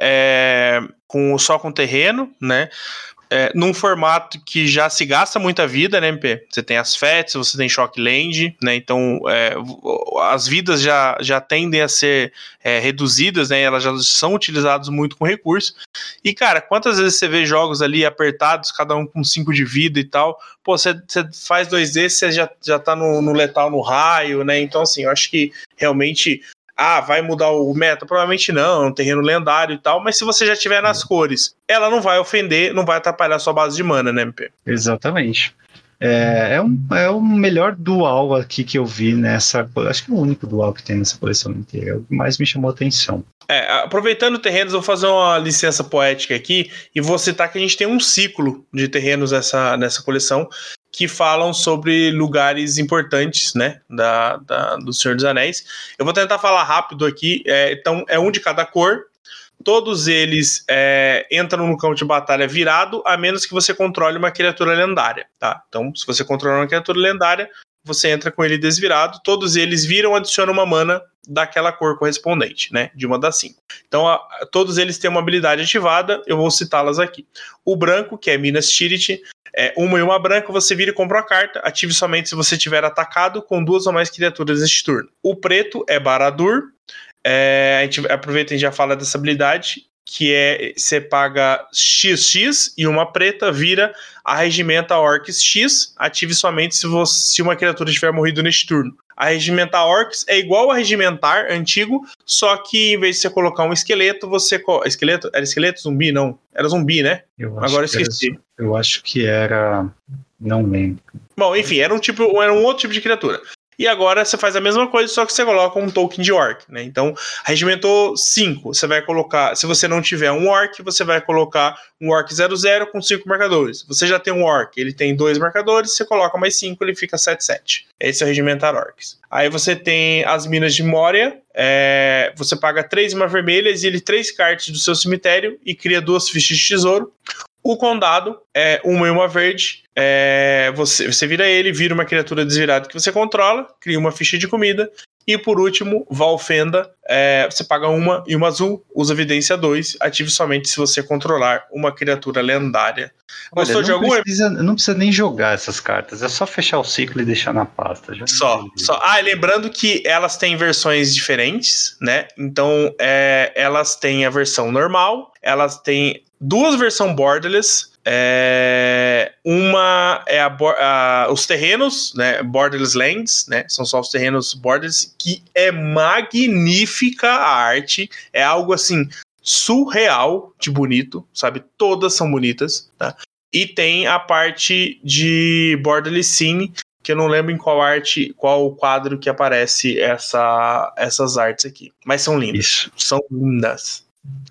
Speaker 3: é, com, só com terreno, né? É, num formato que já se gasta muita vida, né, MP? Você tem as FETs, você tem Shockland, né? Então é, as vidas já, já tendem a ser é, reduzidas, né? Elas já são utilizadas muito com recurso. E, cara, quantas vezes você vê jogos ali apertados, cada um com 5 de vida e tal? Pô, você, você faz 2D, você já, já tá no, no letal no raio, né? Então, assim, eu acho que realmente ah, vai mudar o meta? Provavelmente não, é um terreno lendário e tal, mas se você já tiver nas cores, ela não vai ofender, não vai atrapalhar sua base de mana, né, MP?
Speaker 2: Exatamente. É, é, um, é o melhor dual aqui que eu vi nessa. Acho que é o único dual que tem nessa coleção inteira. É o que mais me chamou a atenção.
Speaker 3: É, aproveitando terrenos, vou fazer uma licença poética aqui e vou citar que a gente tem um ciclo de terrenos nessa, nessa coleção que falam sobre lugares importantes, né, da, da, do Senhor dos Anéis. Eu vou tentar falar rápido aqui. É, então, é um de cada cor. todos eles é, entram no campo de batalha virado, a menos que você controle uma criatura lendária, tá? Então, se você controlar uma criatura lendária, você entra com ele desvirado, todos eles viram, adiciona uma mana daquela cor correspondente, né? De uma das cinco. Então, a, todos eles têm uma habilidade ativada, eu vou citá-las aqui. O branco, que é Minas Tirith, é uma e uma branca, você vira e compra a carta, ative somente se você tiver atacado com duas ou mais criaturas neste turno. O preto é Baradur, é, a gente aproveita e já fala dessa habilidade, que é você paga XX e uma preta vira a regimenta Orcs X, ative somente se, você, se uma criatura tiver morrido neste turno. A regimentar Orcs é igual a regimentar antigo, só que em vez de você colocar um esqueleto, você. Esqueleto? Era esqueleto? Zumbi? Não. Era zumbi, né?
Speaker 2: Eu Agora esqueci. Era, eu acho que era. Não lembro.
Speaker 3: Bom, enfim, era um tipo, era um outro tipo de criatura. E agora você faz a mesma coisa, só que você coloca um token de orc, né? Então, regimentou 5, você vai colocar, se você não tiver um orc, você vai colocar um orc 00 com 5 marcadores. Você já tem um orc, ele tem dois marcadores, você coloca mais 5, ele fica 7-7. Esse é o regimentar orcs. Aí você tem as minas de Moria, é, você paga 3 uma vermelhas e ele 3 cartas do seu cemitério e cria duas fichas de tesouro. O condado é uma e uma verde. É, você, você vira ele, vira uma criatura desvirada que você controla, cria uma ficha de comida. E por último, Valfenda, é, você paga uma e uma azul, usa evidência 2, ative somente se você controlar uma criatura lendária.
Speaker 2: Gostou Olha, de algum? Precisa, não precisa nem jogar essas cartas, é só fechar o ciclo e deixar na pasta.
Speaker 3: só, só. Ah, lembrando que elas têm versões diferentes, né? Então, é, elas têm a versão normal, elas têm duas versões borderless. É, uma é a, a, os terrenos, né, borderless lands, né, são só os terrenos borderless, que é magnífica a arte, é algo assim surreal de bonito, sabe? Todas são bonitas, tá? E tem a parte de borderless scene, que eu não lembro em qual arte, qual quadro que aparece essa, essas artes aqui, mas são lindas, Isso. são lindas.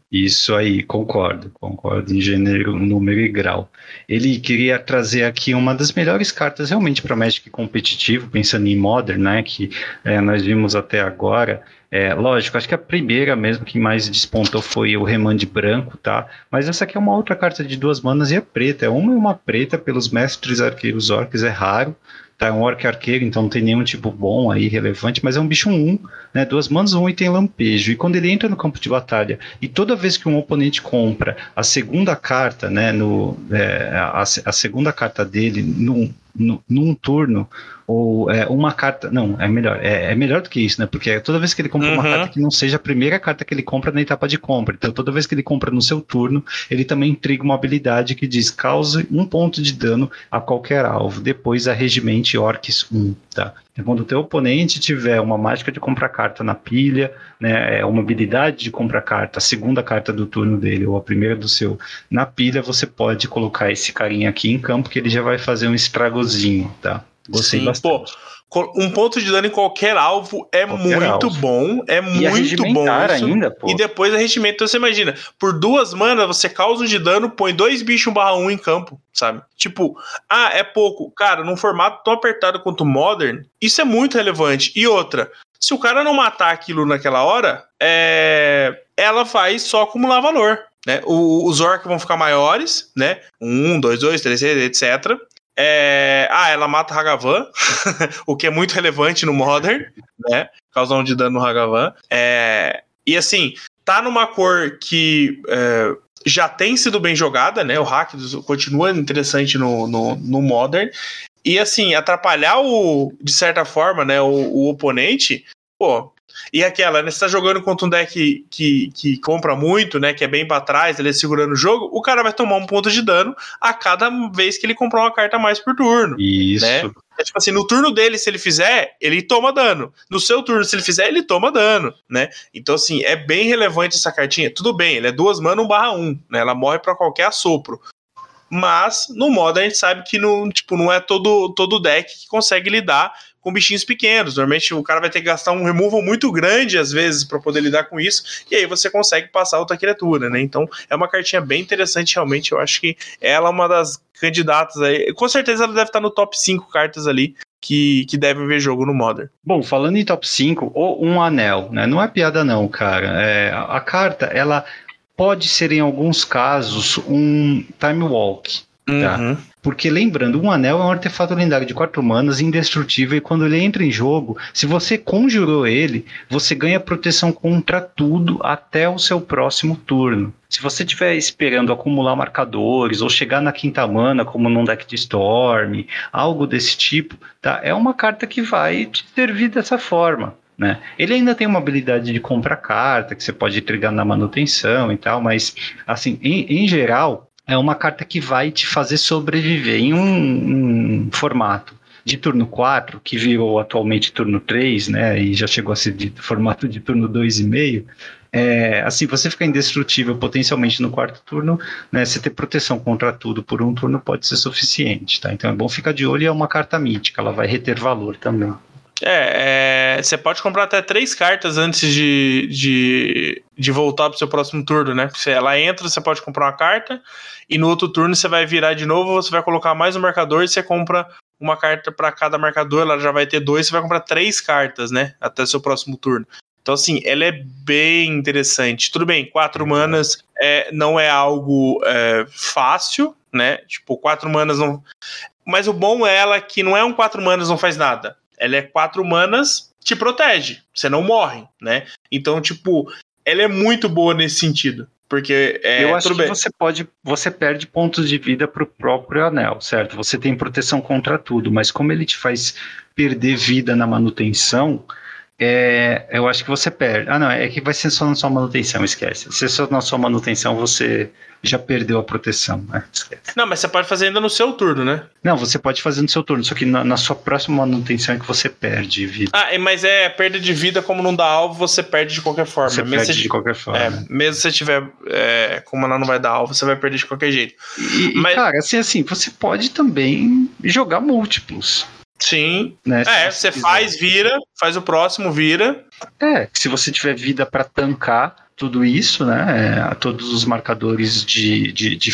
Speaker 2: Isso aí, concordo, concordo em gênero, número e grau. Ele queria trazer aqui uma das melhores cartas realmente para Magic competitivo, pensando em Modern, né, que é, nós vimos até agora. É, lógico, acho que a primeira mesmo que mais despontou foi o Remand Branco, tá? Mas essa aqui é uma outra carta de duas manas e é preta. É uma e uma preta pelos mestres arqueiros orcs, é raro tá? É um orc arqueiro, então não tem nenhum tipo bom aí, relevante, mas é um bicho 1, né? Duas manas 1 e tem lampejo. E quando ele entra no campo de batalha, e toda vez que um oponente compra a segunda carta, né? No, é, a, a segunda carta dele num, num, num turno, ou é, uma carta. Não, é melhor. É, é, melhor do que isso, né? Porque toda vez que ele compra uhum. uma carta que não seja a primeira carta que ele compra na etapa de compra. Então, toda vez que ele compra no seu turno, ele também intriga uma habilidade que diz cause um ponto de dano a qualquer alvo. Depois a regimente Orcs 1, tá? É quando o teu oponente tiver uma mágica de comprar carta na pilha, né, é uma habilidade de comprar carta, a segunda carta do turno dele ou a primeira do seu na pilha, você pode colocar esse carinha aqui em campo que ele já vai fazer um estragozinho, tá?
Speaker 3: Gostei Sim, bastante. Pô, um ponto de dano em qualquer alvo é qualquer muito alvo. bom. É e muito bom. Isso. Ainda, pô. E depois arregimento. Então você imagina, por duas manas você causa um de dano, põe dois bichos 1 barra 1 em campo, sabe? Tipo, ah, é pouco. Cara, num formato tão apertado quanto o Modern, isso é muito relevante. E outra, se o cara não matar aquilo naquela hora, é... ela vai só acumular valor. Né? O, os orcs vão ficar maiores, né? Um, dois, dois, três, etc. É... Ah, ela mata Hagavan, o que é muito relevante no Modern, né? Causar um de dano no Hagavan. É... E assim, tá numa cor que é... já tem sido bem jogada, né? O hack continua interessante no, no, no Modern. E assim, atrapalhar o, de certa forma, né, o, o oponente, pô, e aquela, né? Você tá jogando contra um deck que, que compra muito, né? Que é bem para trás, ele é segurando o jogo, o cara vai tomar um ponto de dano a cada vez que ele comprar uma carta a mais por turno.
Speaker 2: Isso.
Speaker 3: Né? É tipo assim, no turno dele, se ele fizer, ele toma dano. No seu turno, se ele fizer, ele toma dano, né? Então, assim, é bem relevante essa cartinha. Tudo bem, ele é duas mana, um barra um, né? Ela morre para qualquer assopro. Mas no modo a gente sabe que não, tipo, não é todo, todo deck que consegue lidar com bichinhos pequenos. Normalmente o cara vai ter que gastar um removal muito grande às vezes para poder lidar com isso, e aí você consegue passar outra criatura, né? Então é uma cartinha bem interessante, realmente. Eu acho que ela é uma das candidatas aí. Com certeza ela deve estar no top 5 cartas ali que, que devem ver jogo no Modern.
Speaker 2: Bom, falando em top 5, ou um anel, né? Não é piada não, cara. É, a carta, ela pode ser em alguns casos um time walk. Tá? Uhum. Porque lembrando, um anel é um artefato lendário de quatro manas, indestrutível, e quando ele entra em jogo, se você conjurou ele, você ganha proteção contra tudo até o seu próximo turno. Se você estiver esperando acumular marcadores ou chegar na quinta mana, como num deck de Storm, algo desse tipo, tá? É uma carta que vai te servir dessa forma. Né? Ele ainda tem uma habilidade de comprar carta que você pode entregar na manutenção e tal, mas assim, em, em geral, é uma carta que vai te fazer sobreviver em um, um formato de turno 4, que virou atualmente turno 3, né, e já chegou a ser de formato de turno 2,5, é, assim, você ficar indestrutível potencialmente no quarto turno, né, você ter proteção contra tudo por um turno pode ser suficiente, tá? Então é bom ficar de olho e é uma carta mítica, ela vai reter valor também.
Speaker 3: É, é, você pode comprar até três cartas antes de, de, de voltar pro seu próximo turno, né? Se ela entra, você pode comprar uma carta, e no outro turno você vai virar de novo, você vai colocar mais um marcador e você compra uma carta para cada marcador, ela já vai ter dois, você vai comprar três cartas, né? Até o seu próximo turno. Então, assim, ela é bem interessante. Tudo bem, quatro uhum. manas é, não é algo é, fácil, né? Tipo, quatro manas não. Mas o bom é ela que não é um quatro manas não faz nada ela é quatro manas, te protege, você não morre, né? Então, tipo, ela é muito boa nesse sentido. Porque é,
Speaker 2: eu acho que bem. você pode, você perde pontos de vida pro próprio anel, certo? Você tem proteção contra tudo, mas como ele te faz perder vida na manutenção, é, eu acho que você perde. Ah, não, é que vai ser só na sua manutenção, esquece. Se é só na sua manutenção, você já perdeu a proteção, né?
Speaker 3: Não, mas você pode fazer ainda no seu turno, né?
Speaker 2: Não, você pode fazer no seu turno, só que na, na sua próxima manutenção é que você perde vida.
Speaker 3: Ah, mas é perda de vida, como não dá alvo, você perde de qualquer forma.
Speaker 2: Você mesmo perde de qualquer forma.
Speaker 3: É, mesmo se você tiver, é, como ela não vai dar alvo, você vai perder de qualquer jeito.
Speaker 2: E, mas... cara, assim, assim, você pode também jogar múltiplos.
Speaker 3: Sim. Né? É, você faz, vira, faz o próximo, vira.
Speaker 2: É, se você tiver vida para tancar tudo isso, né? É, todos os marcadores de, de, de,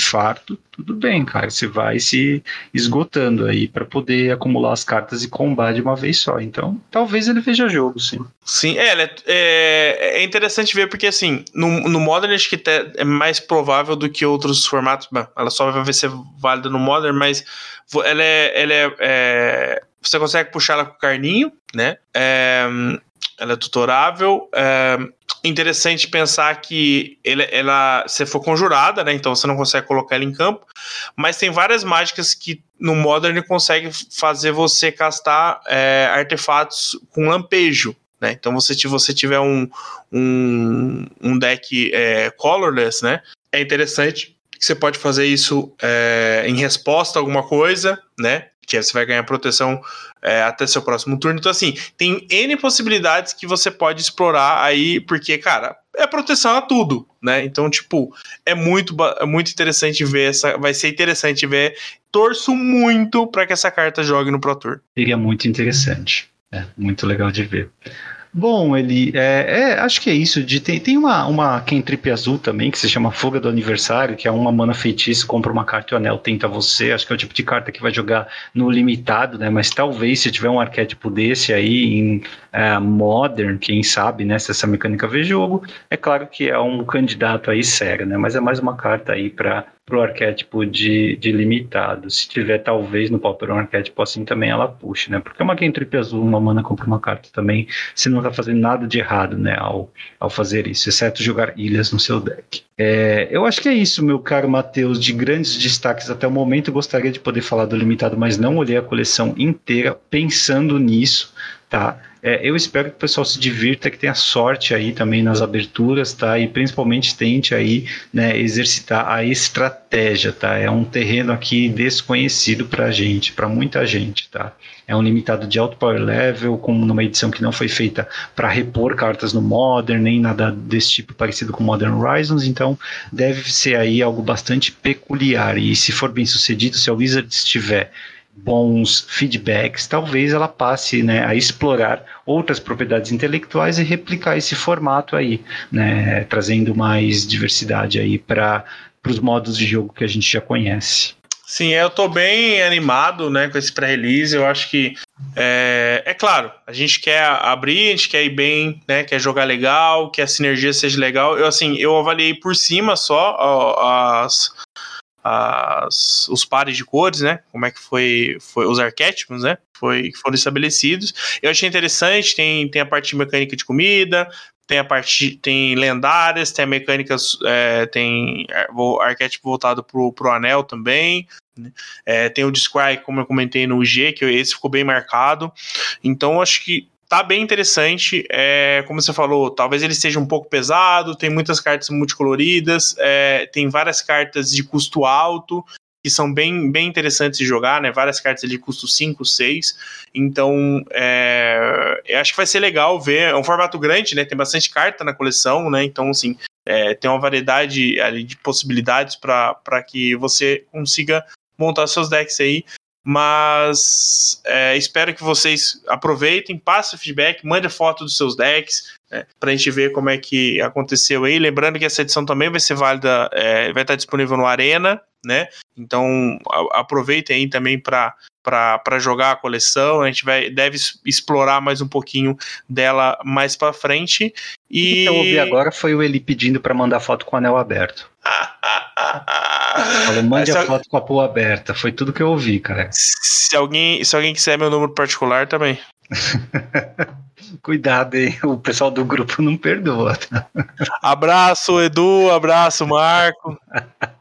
Speaker 2: tudo bem, cara. Você vai se esgotando aí para poder acumular as cartas e combar de uma vez só. Então, talvez ele veja jogo, sim.
Speaker 3: Sim, é, é, é interessante ver porque, assim, no, no Modern acho que é mais provável do que outros formatos. Bom, ela só vai ser válida no Modern, mas ela é, ela é, é você consegue puxar ela com o carninho, né? É, ela é tutorável. É interessante pensar que ele, ela, você for conjurada, né? Então você não consegue colocar ela em campo. Mas tem várias mágicas que no Modern consegue fazer você castar é, artefatos com lampejo. Né? Então, você, se você tiver um, um, um deck é, colorless, né? É interessante que você pode fazer isso é, em resposta a alguma coisa, né? Que você vai ganhar proteção é, até seu próximo turno. Então, assim, tem N possibilidades que você pode explorar aí, porque, cara, é proteção a tudo, né? Então, tipo, é muito, é muito interessante ver essa. Vai ser interessante ver. Torço muito para que essa carta jogue no Pro Tour.
Speaker 2: Seria muito interessante. É muito legal de ver. Bom, ele é, é, acho que é isso. De, tem, tem uma, uma Kentrip azul também, que se chama Fuga do Aniversário, que é uma mana feitiço, compra uma carta e o anel tenta você. Acho que é o tipo de carta que vai jogar no limitado, né? Mas talvez se tiver um arquétipo desse aí em uh, Modern, quem sabe, né? Se essa mecânica vê jogo, é claro que é um candidato aí sério, né? Mas é mais uma carta aí para pro arquétipo de, de limitado. Se tiver, talvez, no Pauper um arquétipo assim também ela puxe, né? Porque uma Kentrip azul, uma mana compra uma carta também, você não tá fazendo nada de errado, né? Ao, ao fazer isso, exceto jogar ilhas no seu deck. É, eu acho que é isso, meu caro Matheus, de grandes destaques até o momento. Eu gostaria de poder falar do limitado, mas não olhei a coleção inteira pensando nisso, tá? É, eu espero que o pessoal se divirta, que tenha sorte aí também nas aberturas, tá? E principalmente tente aí, né, exercitar a estratégia, tá? É um terreno aqui desconhecido pra gente, para muita gente, tá? É um limitado de alto power level, com numa edição que não foi feita para repor cartas no Modern, nem nada desse tipo parecido com Modern Horizons, então deve ser aí algo bastante peculiar. E se for bem sucedido, se a Wizard estiver bons feedbacks, talvez ela passe né, a explorar outras propriedades intelectuais e replicar esse formato aí, né, trazendo mais diversidade aí para os modos de jogo que a gente já conhece.
Speaker 3: Sim, eu tô bem animado, né, com esse pré-release. Eu acho que é, é, claro, a gente quer abrir, a gente quer ir bem, né, quer jogar legal, que a sinergia seja legal. Eu assim, eu avaliei por cima só as, as, os pares de cores, né? Como é que foi, foi os arquétipos, né? Foi, foram estabelecidos. Eu achei interessante, tem, tem a parte de mecânica de comida, tem a parte tem lendárias, tem mecânicas, é, tem arquétipo voltado pro, pro anel também. Né? É, tem o Discry, como eu comentei no G, que esse ficou bem marcado. Então acho que tá bem interessante. É, como você falou, talvez ele seja um pouco pesado, tem muitas cartas multicoloridas, é, tem várias cartas de custo alto, que são bem, bem interessantes de jogar, né? Várias cartas de custo 5, 6. Então, é, eu acho que vai ser legal ver. É um formato grande, né? Tem bastante carta na coleção, né? Então, assim, é, tem uma variedade ali de possibilidades para que você consiga montar seus decks aí. Mas é, espero que vocês aproveitem, passem o feedback, mande foto dos seus decks, né, para a gente ver como é que aconteceu aí. Lembrando que essa edição também vai ser válida, é, vai estar disponível no Arena, né? Então aproveitem aí também para para jogar a coleção. A gente vai, deve explorar mais um pouquinho dela mais para frente. E
Speaker 2: o que eu ouvi agora foi o Eli pedindo para mandar foto com o anel aberto. Falou, mande a foto com a pua aberta. Foi tudo que eu ouvi, cara.
Speaker 3: Se alguém, se alguém quiser meu número particular, também.
Speaker 2: Cuidado, hein? O pessoal do grupo não perdoa. Tá?
Speaker 3: Abraço, Edu. Abraço, Marco.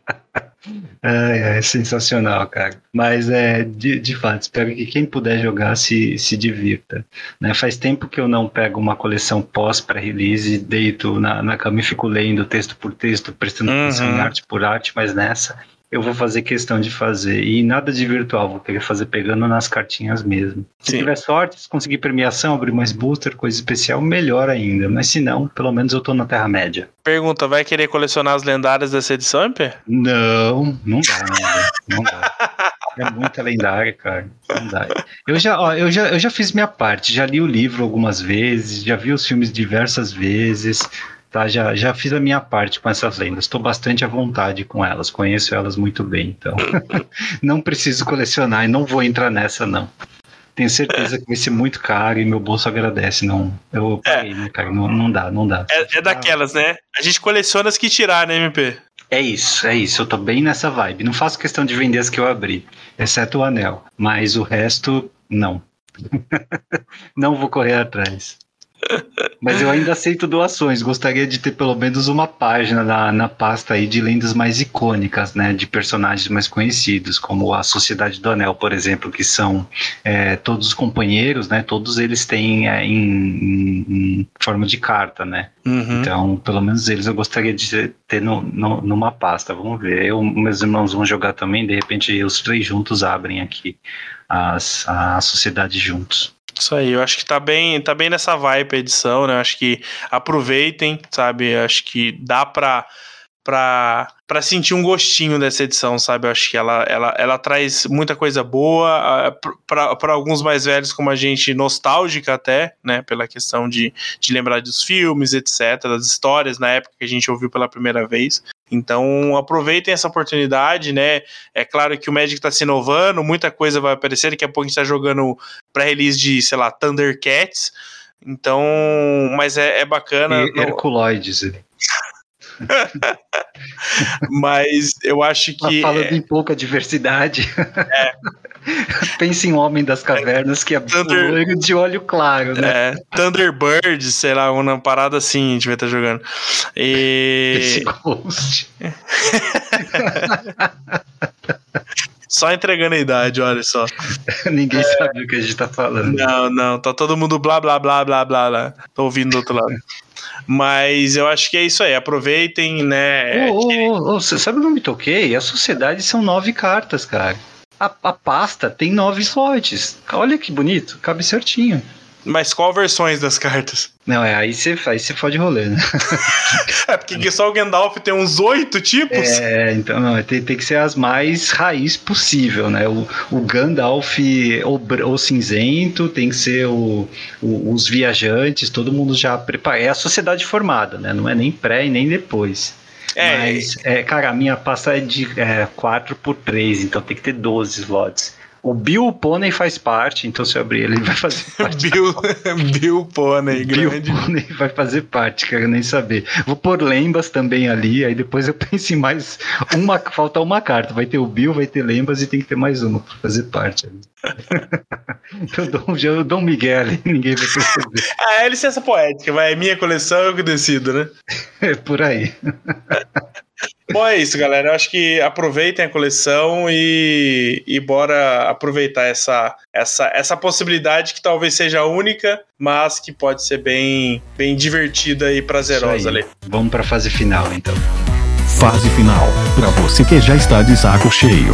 Speaker 2: É, é sensacional, cara. Mas é de, de fato, espero que quem puder jogar se, se divirta. Né? Faz tempo que eu não pego uma coleção pós para release, deito na, na cama e fico lendo texto por texto, prestando atenção em uhum. arte por arte, mas nessa eu vou fazer questão de fazer. E nada de virtual, vou querer fazer pegando nas cartinhas mesmo. Se Sim. tiver sorte, se conseguir premiação, abrir mais booster, coisa especial, melhor ainda. Mas se não, pelo menos eu tô na Terra-média.
Speaker 3: Pergunta, vai querer colecionar as lendárias dessa edição, MP?
Speaker 2: Não, não dá, não dá. Não dá. É muita lendária, cara. Não dá. Eu já, ó, eu, já, eu já fiz minha parte, já li o livro algumas vezes, já vi os filmes diversas vezes. Tá, já, já fiz a minha parte com essas lendas. Estou bastante à vontade com elas, conheço elas muito bem, então não preciso colecionar e não vou entrar nessa, não. Tenho certeza que vai ser muito caro e meu bolso agradece. Não, eu parei, é. né, cara? Não, não dá, não dá.
Speaker 3: É, é daquelas, né? A gente coleciona as que tirar, né, MP?
Speaker 2: É isso, é isso. Eu tô bem nessa vibe. Não faço questão de vender as que eu abri, exceto o anel. Mas o resto, não. não vou correr atrás. Mas eu ainda aceito doações. Gostaria de ter pelo menos uma página na, na pasta aí de lendas mais icônicas, né? De personagens mais conhecidos, como a Sociedade do Anel, por exemplo, que são é, todos os companheiros, né? Todos eles têm é, em, em, em, forma de carta, né? Uhum. Então, pelo menos eles eu gostaria de ter no, no, numa pasta. Vamos ver. Eu, meus irmãos vão jogar também, de repente os três juntos abrem aqui as, a sociedade juntos.
Speaker 3: Isso aí, eu acho que tá bem, tá bem nessa vibe a edição, né? Eu acho que aproveitem, sabe? Eu acho que dá pra, pra, pra sentir um gostinho dessa edição, sabe? Eu acho que ela, ela, ela traz muita coisa boa, para alguns mais velhos como a gente, nostálgica até, né? Pela questão de, de lembrar dos filmes, etc., das histórias na época que a gente ouviu pela primeira vez. Então aproveitem essa oportunidade, né? É claro que o Magic está se inovando, muita coisa vai aparecer. Daqui a pouco a gente está jogando pré-release de, sei lá, Thundercats. Então, mas é, é bacana.
Speaker 2: E Herculoides.
Speaker 3: mas eu acho que.
Speaker 2: Falando é... em pouca diversidade. É. Pense em Homem das Cavernas, que é Thunder... de olho claro, né?
Speaker 3: É, Thunderbird, sei lá, uma parada assim a gente vai estar jogando. E... Esse Ghost. Só entregando a idade, olha só.
Speaker 2: Ninguém é... sabe o que a gente tá falando.
Speaker 3: Não, não, tá todo mundo blá blá blá blá blá blá. Tô ouvindo do outro lado. Mas eu acho que é isso aí, aproveitem, né?
Speaker 2: Oh, sabe o que eu me toquei? A sociedade são nove cartas, cara a, a pasta tem nove slots. Olha que bonito, cabe certinho.
Speaker 3: Mas qual versões das cartas?
Speaker 2: Não, é aí você aí você fode rolê, né?
Speaker 3: é porque só o Gandalf tem uns oito tipos.
Speaker 2: É, então não, tem, tem que ser as mais raiz possível, né? O, o Gandalf ou, ou cinzento, tem que ser o, o, os viajantes, todo mundo já prepara. É a sociedade formada, né? Não é nem pré e nem depois. É, Mas, é, cara, a minha pasta é de é, 4 por 3, então tem que ter 12 slots. O Bill Pônei faz parte, então se eu abrir ele, vai fazer parte.
Speaker 3: Bill, Bill Pônei, grande.
Speaker 2: Bill Pônei vai fazer parte, quero nem saber. Vou pôr Lembas também ali, aí depois eu penso em mais uma, falta uma carta. Vai ter o Bill, vai ter Lembas e tem que ter mais uma para fazer parte. eu, dou, eu dou um Miguel ali, ninguém vai perceber.
Speaker 3: Ah, é licença poética, vai. É minha coleção, eu que decido, né?
Speaker 2: É por aí.
Speaker 3: Bom, é isso, galera. Eu acho que aproveitem a coleção e, e bora aproveitar essa, essa, essa possibilidade que talvez seja única, mas que pode ser bem, bem divertida e prazerosa ali.
Speaker 2: Vamos para a fase final, então.
Speaker 1: Fase final, para você que já está de saco cheio.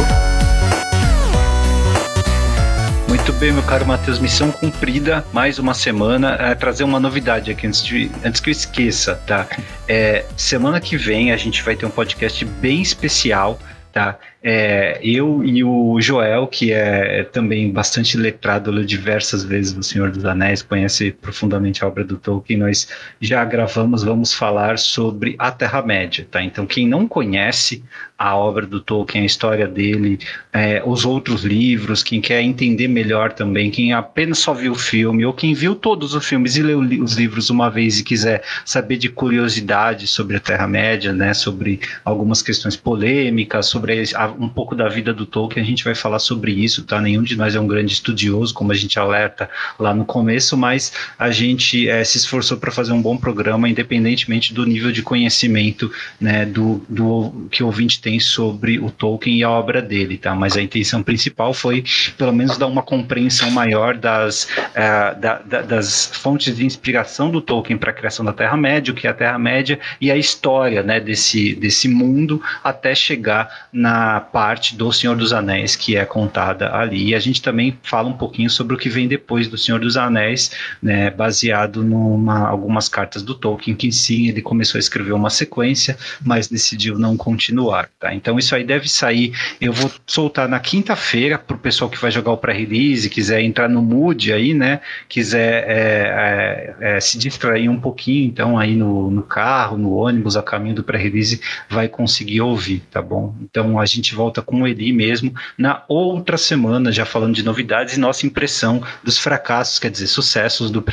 Speaker 2: Muito bem, meu caro Matheus, missão cumprida, mais uma semana. É, trazer uma novidade aqui antes, de, antes que eu esqueça, tá? É, semana que vem a gente vai ter um podcast bem especial, tá? É, eu e o Joel, que é também bastante letrado, leu diversas vezes o Senhor dos Anéis, conhece profundamente a obra do Tolkien, nós já gravamos, vamos falar sobre a Terra-média, tá? Então, quem não conhece a obra do Tolkien, a história dele, é, os outros livros, quem quer entender melhor também, quem apenas só viu o filme, ou quem viu todos os filmes e leu os livros uma vez e quiser saber de curiosidade sobre a Terra-média, né, sobre algumas questões polêmicas, sobre a, um pouco da vida do Tolkien, a gente vai falar sobre isso, tá? Nenhum de nós é um grande estudioso, como a gente alerta lá no começo, mas a gente é, se esforçou para fazer um bom programa, independentemente do nível de conhecimento, né, do, do que o ouvinte tem sobre o Tolkien e a obra dele, tá? Mas a intenção principal foi, pelo menos, dar uma compreensão maior das, uh, da, da, das fontes de inspiração do Tolkien para a criação da Terra-média, o que é a Terra-média e a história, né, desse, desse mundo até chegar na parte do Senhor dos Anéis que é contada ali. E a gente também fala um pouquinho sobre o que vem depois do Senhor dos Anéis, né, baseado em algumas cartas do Tolkien, que sim, ele começou a escrever uma sequência, mas decidiu não continuar. Tá? Então isso aí deve sair. Eu vou soltar na quinta-feira para o pessoal que vai jogar o pré-release, quiser entrar no mood aí, né? Quiser é, é, é, se distrair um pouquinho, então aí no, no carro, no ônibus, a caminho do pré-release, vai conseguir ouvir, tá bom? Então a gente volta com o Eli mesmo na outra semana, já falando de novidades e nossa impressão dos fracassos, quer dizer, sucessos do.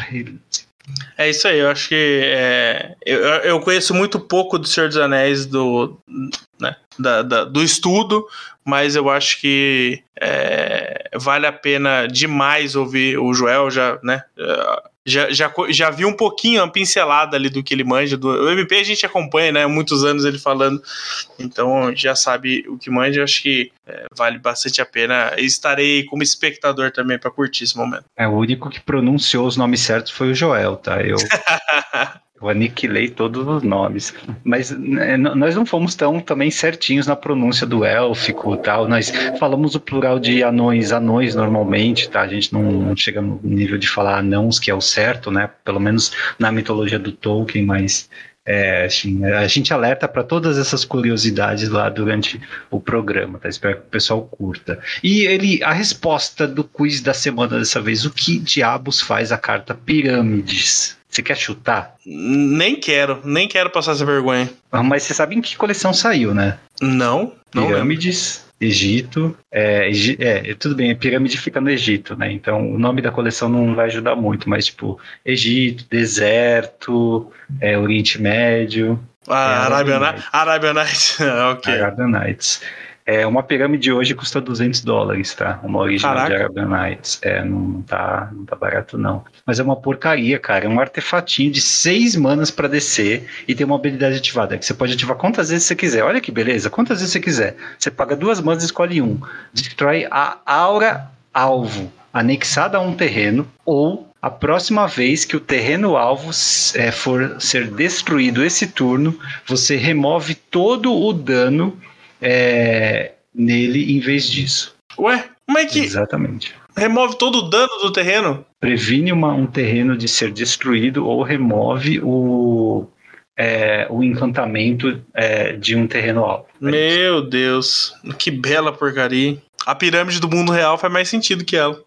Speaker 3: É isso aí, eu acho que é, eu, eu conheço muito pouco do Senhor dos Anéis do, né, da, da, do estudo, mas eu acho que é, vale a pena demais ouvir o Joel já, né? Já, já, já vi um pouquinho, uma pincelada ali do que ele manja. Do, o MP a gente acompanha, né? Há muitos anos ele falando, então já sabe o que manja. Acho que é, vale bastante a pena. Estarei como espectador também para curtir esse momento.
Speaker 2: É, o único que pronunciou os nomes certos foi o Joel, tá? Eu. Eu aniquilei todos os nomes. Mas né, nós não fomos tão também certinhos na pronúncia do élfico tal. Nós falamos o plural de anões, anões normalmente, tá? A gente não, não chega no nível de falar anãos, que é o certo, né? Pelo menos na mitologia do Tolkien, mas é, assim, a gente alerta para todas essas curiosidades lá durante o programa, tá? Espero que o pessoal curta. E ele, a resposta do quiz da semana dessa vez, o que diabos faz a carta Pirâmides? Você quer chutar?
Speaker 3: Nem quero, nem quero passar essa vergonha.
Speaker 2: Ah, mas você sabe em que coleção saiu, né?
Speaker 3: Não, não
Speaker 2: Pirâmides, Egito. É, é, tudo bem, a pirâmide fica no Egito, né? Então o nome da coleção não vai ajudar muito, mas tipo, Egito, deserto, é, Oriente Médio.
Speaker 3: Ah, é, Arábia, Nights. Arábia Nights, ok.
Speaker 2: Arábia Nights. É, uma pirâmide hoje custa 200 dólares, tá? Uma original Caraca. de Arabian Nights. É, não tá, não tá barato, não. Mas é uma porcaria, cara. É um artefatinho de seis manas para descer e tem uma habilidade ativada. Que você pode ativar quantas vezes você quiser. Olha que beleza, quantas vezes você quiser. Você paga duas manas e escolhe um. Destrói a aura alvo anexada a um terreno ou a próxima vez que o terreno alvo é, for ser destruído esse turno, você remove todo o dano é, nele em vez disso.
Speaker 3: Ué, como é que.
Speaker 2: Exatamente.
Speaker 3: Remove todo o dano do terreno?
Speaker 2: Previne uma, um terreno de ser destruído ou remove o, é, o encantamento é, de um terreno alto.
Speaker 3: Meu Deus, que bela porcaria. A pirâmide do mundo real faz mais sentido que ela.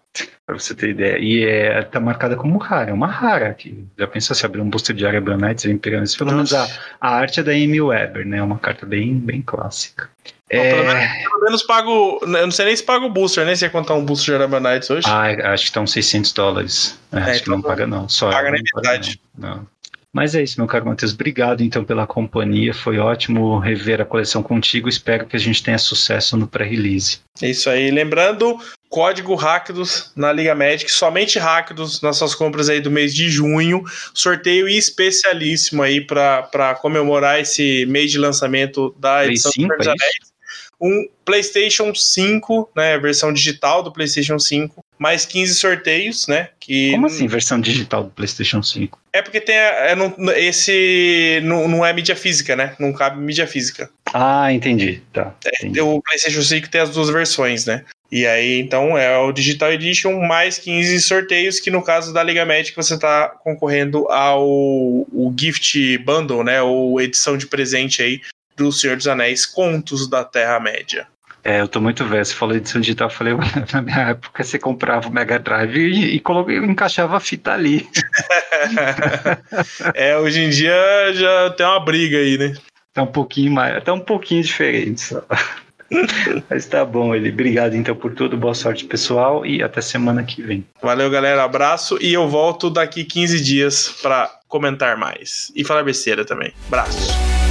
Speaker 2: Pra você ter ideia. E é, tá marcada como rara, é uma rara aqui. Já pensou se abrir um booster de Arabian Nights em pirâmides? Pelo menos a, a arte é da Amy Weber, né? Uma carta bem, bem clássica.
Speaker 3: É... pelo, menos, pelo, menos, pago. Eu não sei nem se paga o booster, nem se ia contar um booster de Arabian Nights hoje.
Speaker 2: Ah, acho que estão 600 dólares. É, é, acho então que não paga, não. Só
Speaker 3: paga nem metade.
Speaker 2: Não. não. Mas é isso, meu caro Matheus. Obrigado então pela companhia. Foi ótimo rever a coleção contigo. Espero que a gente tenha sucesso no pré-release.
Speaker 3: É isso aí. Lembrando, código Ráquidos na Liga Magic, somente Ráquidos nas suas compras aí do mês de junho. Sorteio especialíssimo aí para comemorar esse mês de lançamento da edição
Speaker 2: do é
Speaker 3: um PlayStation 5, né, versão digital do PlayStation 5, mais 15 sorteios, né? Que
Speaker 2: Como assim, versão digital do PlayStation 5?
Speaker 3: É porque tem é, não, esse não, não é mídia física, né? Não cabe mídia física.
Speaker 2: Ah, entendi. Tá.
Speaker 3: É, entendi. o PlayStation 5 tem as duas versões, né? E aí, então, é o Digital Edition mais 15 sorteios, que no caso da Liga Magic você está concorrendo ao o Gift Bundle, né? Ou edição de presente aí do Senhor dos Anéis, Contos da Terra-média.
Speaker 2: É, eu tô muito velho. Você falou edição digital, eu falei, na minha época você comprava o Mega Drive e, e colocou, encaixava a fita ali.
Speaker 3: é, hoje em dia já tem uma briga aí, né?
Speaker 2: Tá um pouquinho mais, tá um pouquinho diferente só. Mas tá bom, ele. Obrigado então por tudo, boa sorte pessoal e até semana que vem.
Speaker 3: Valeu, galera. Abraço e eu volto daqui 15 dias para comentar mais e falar besteira também. Abraço.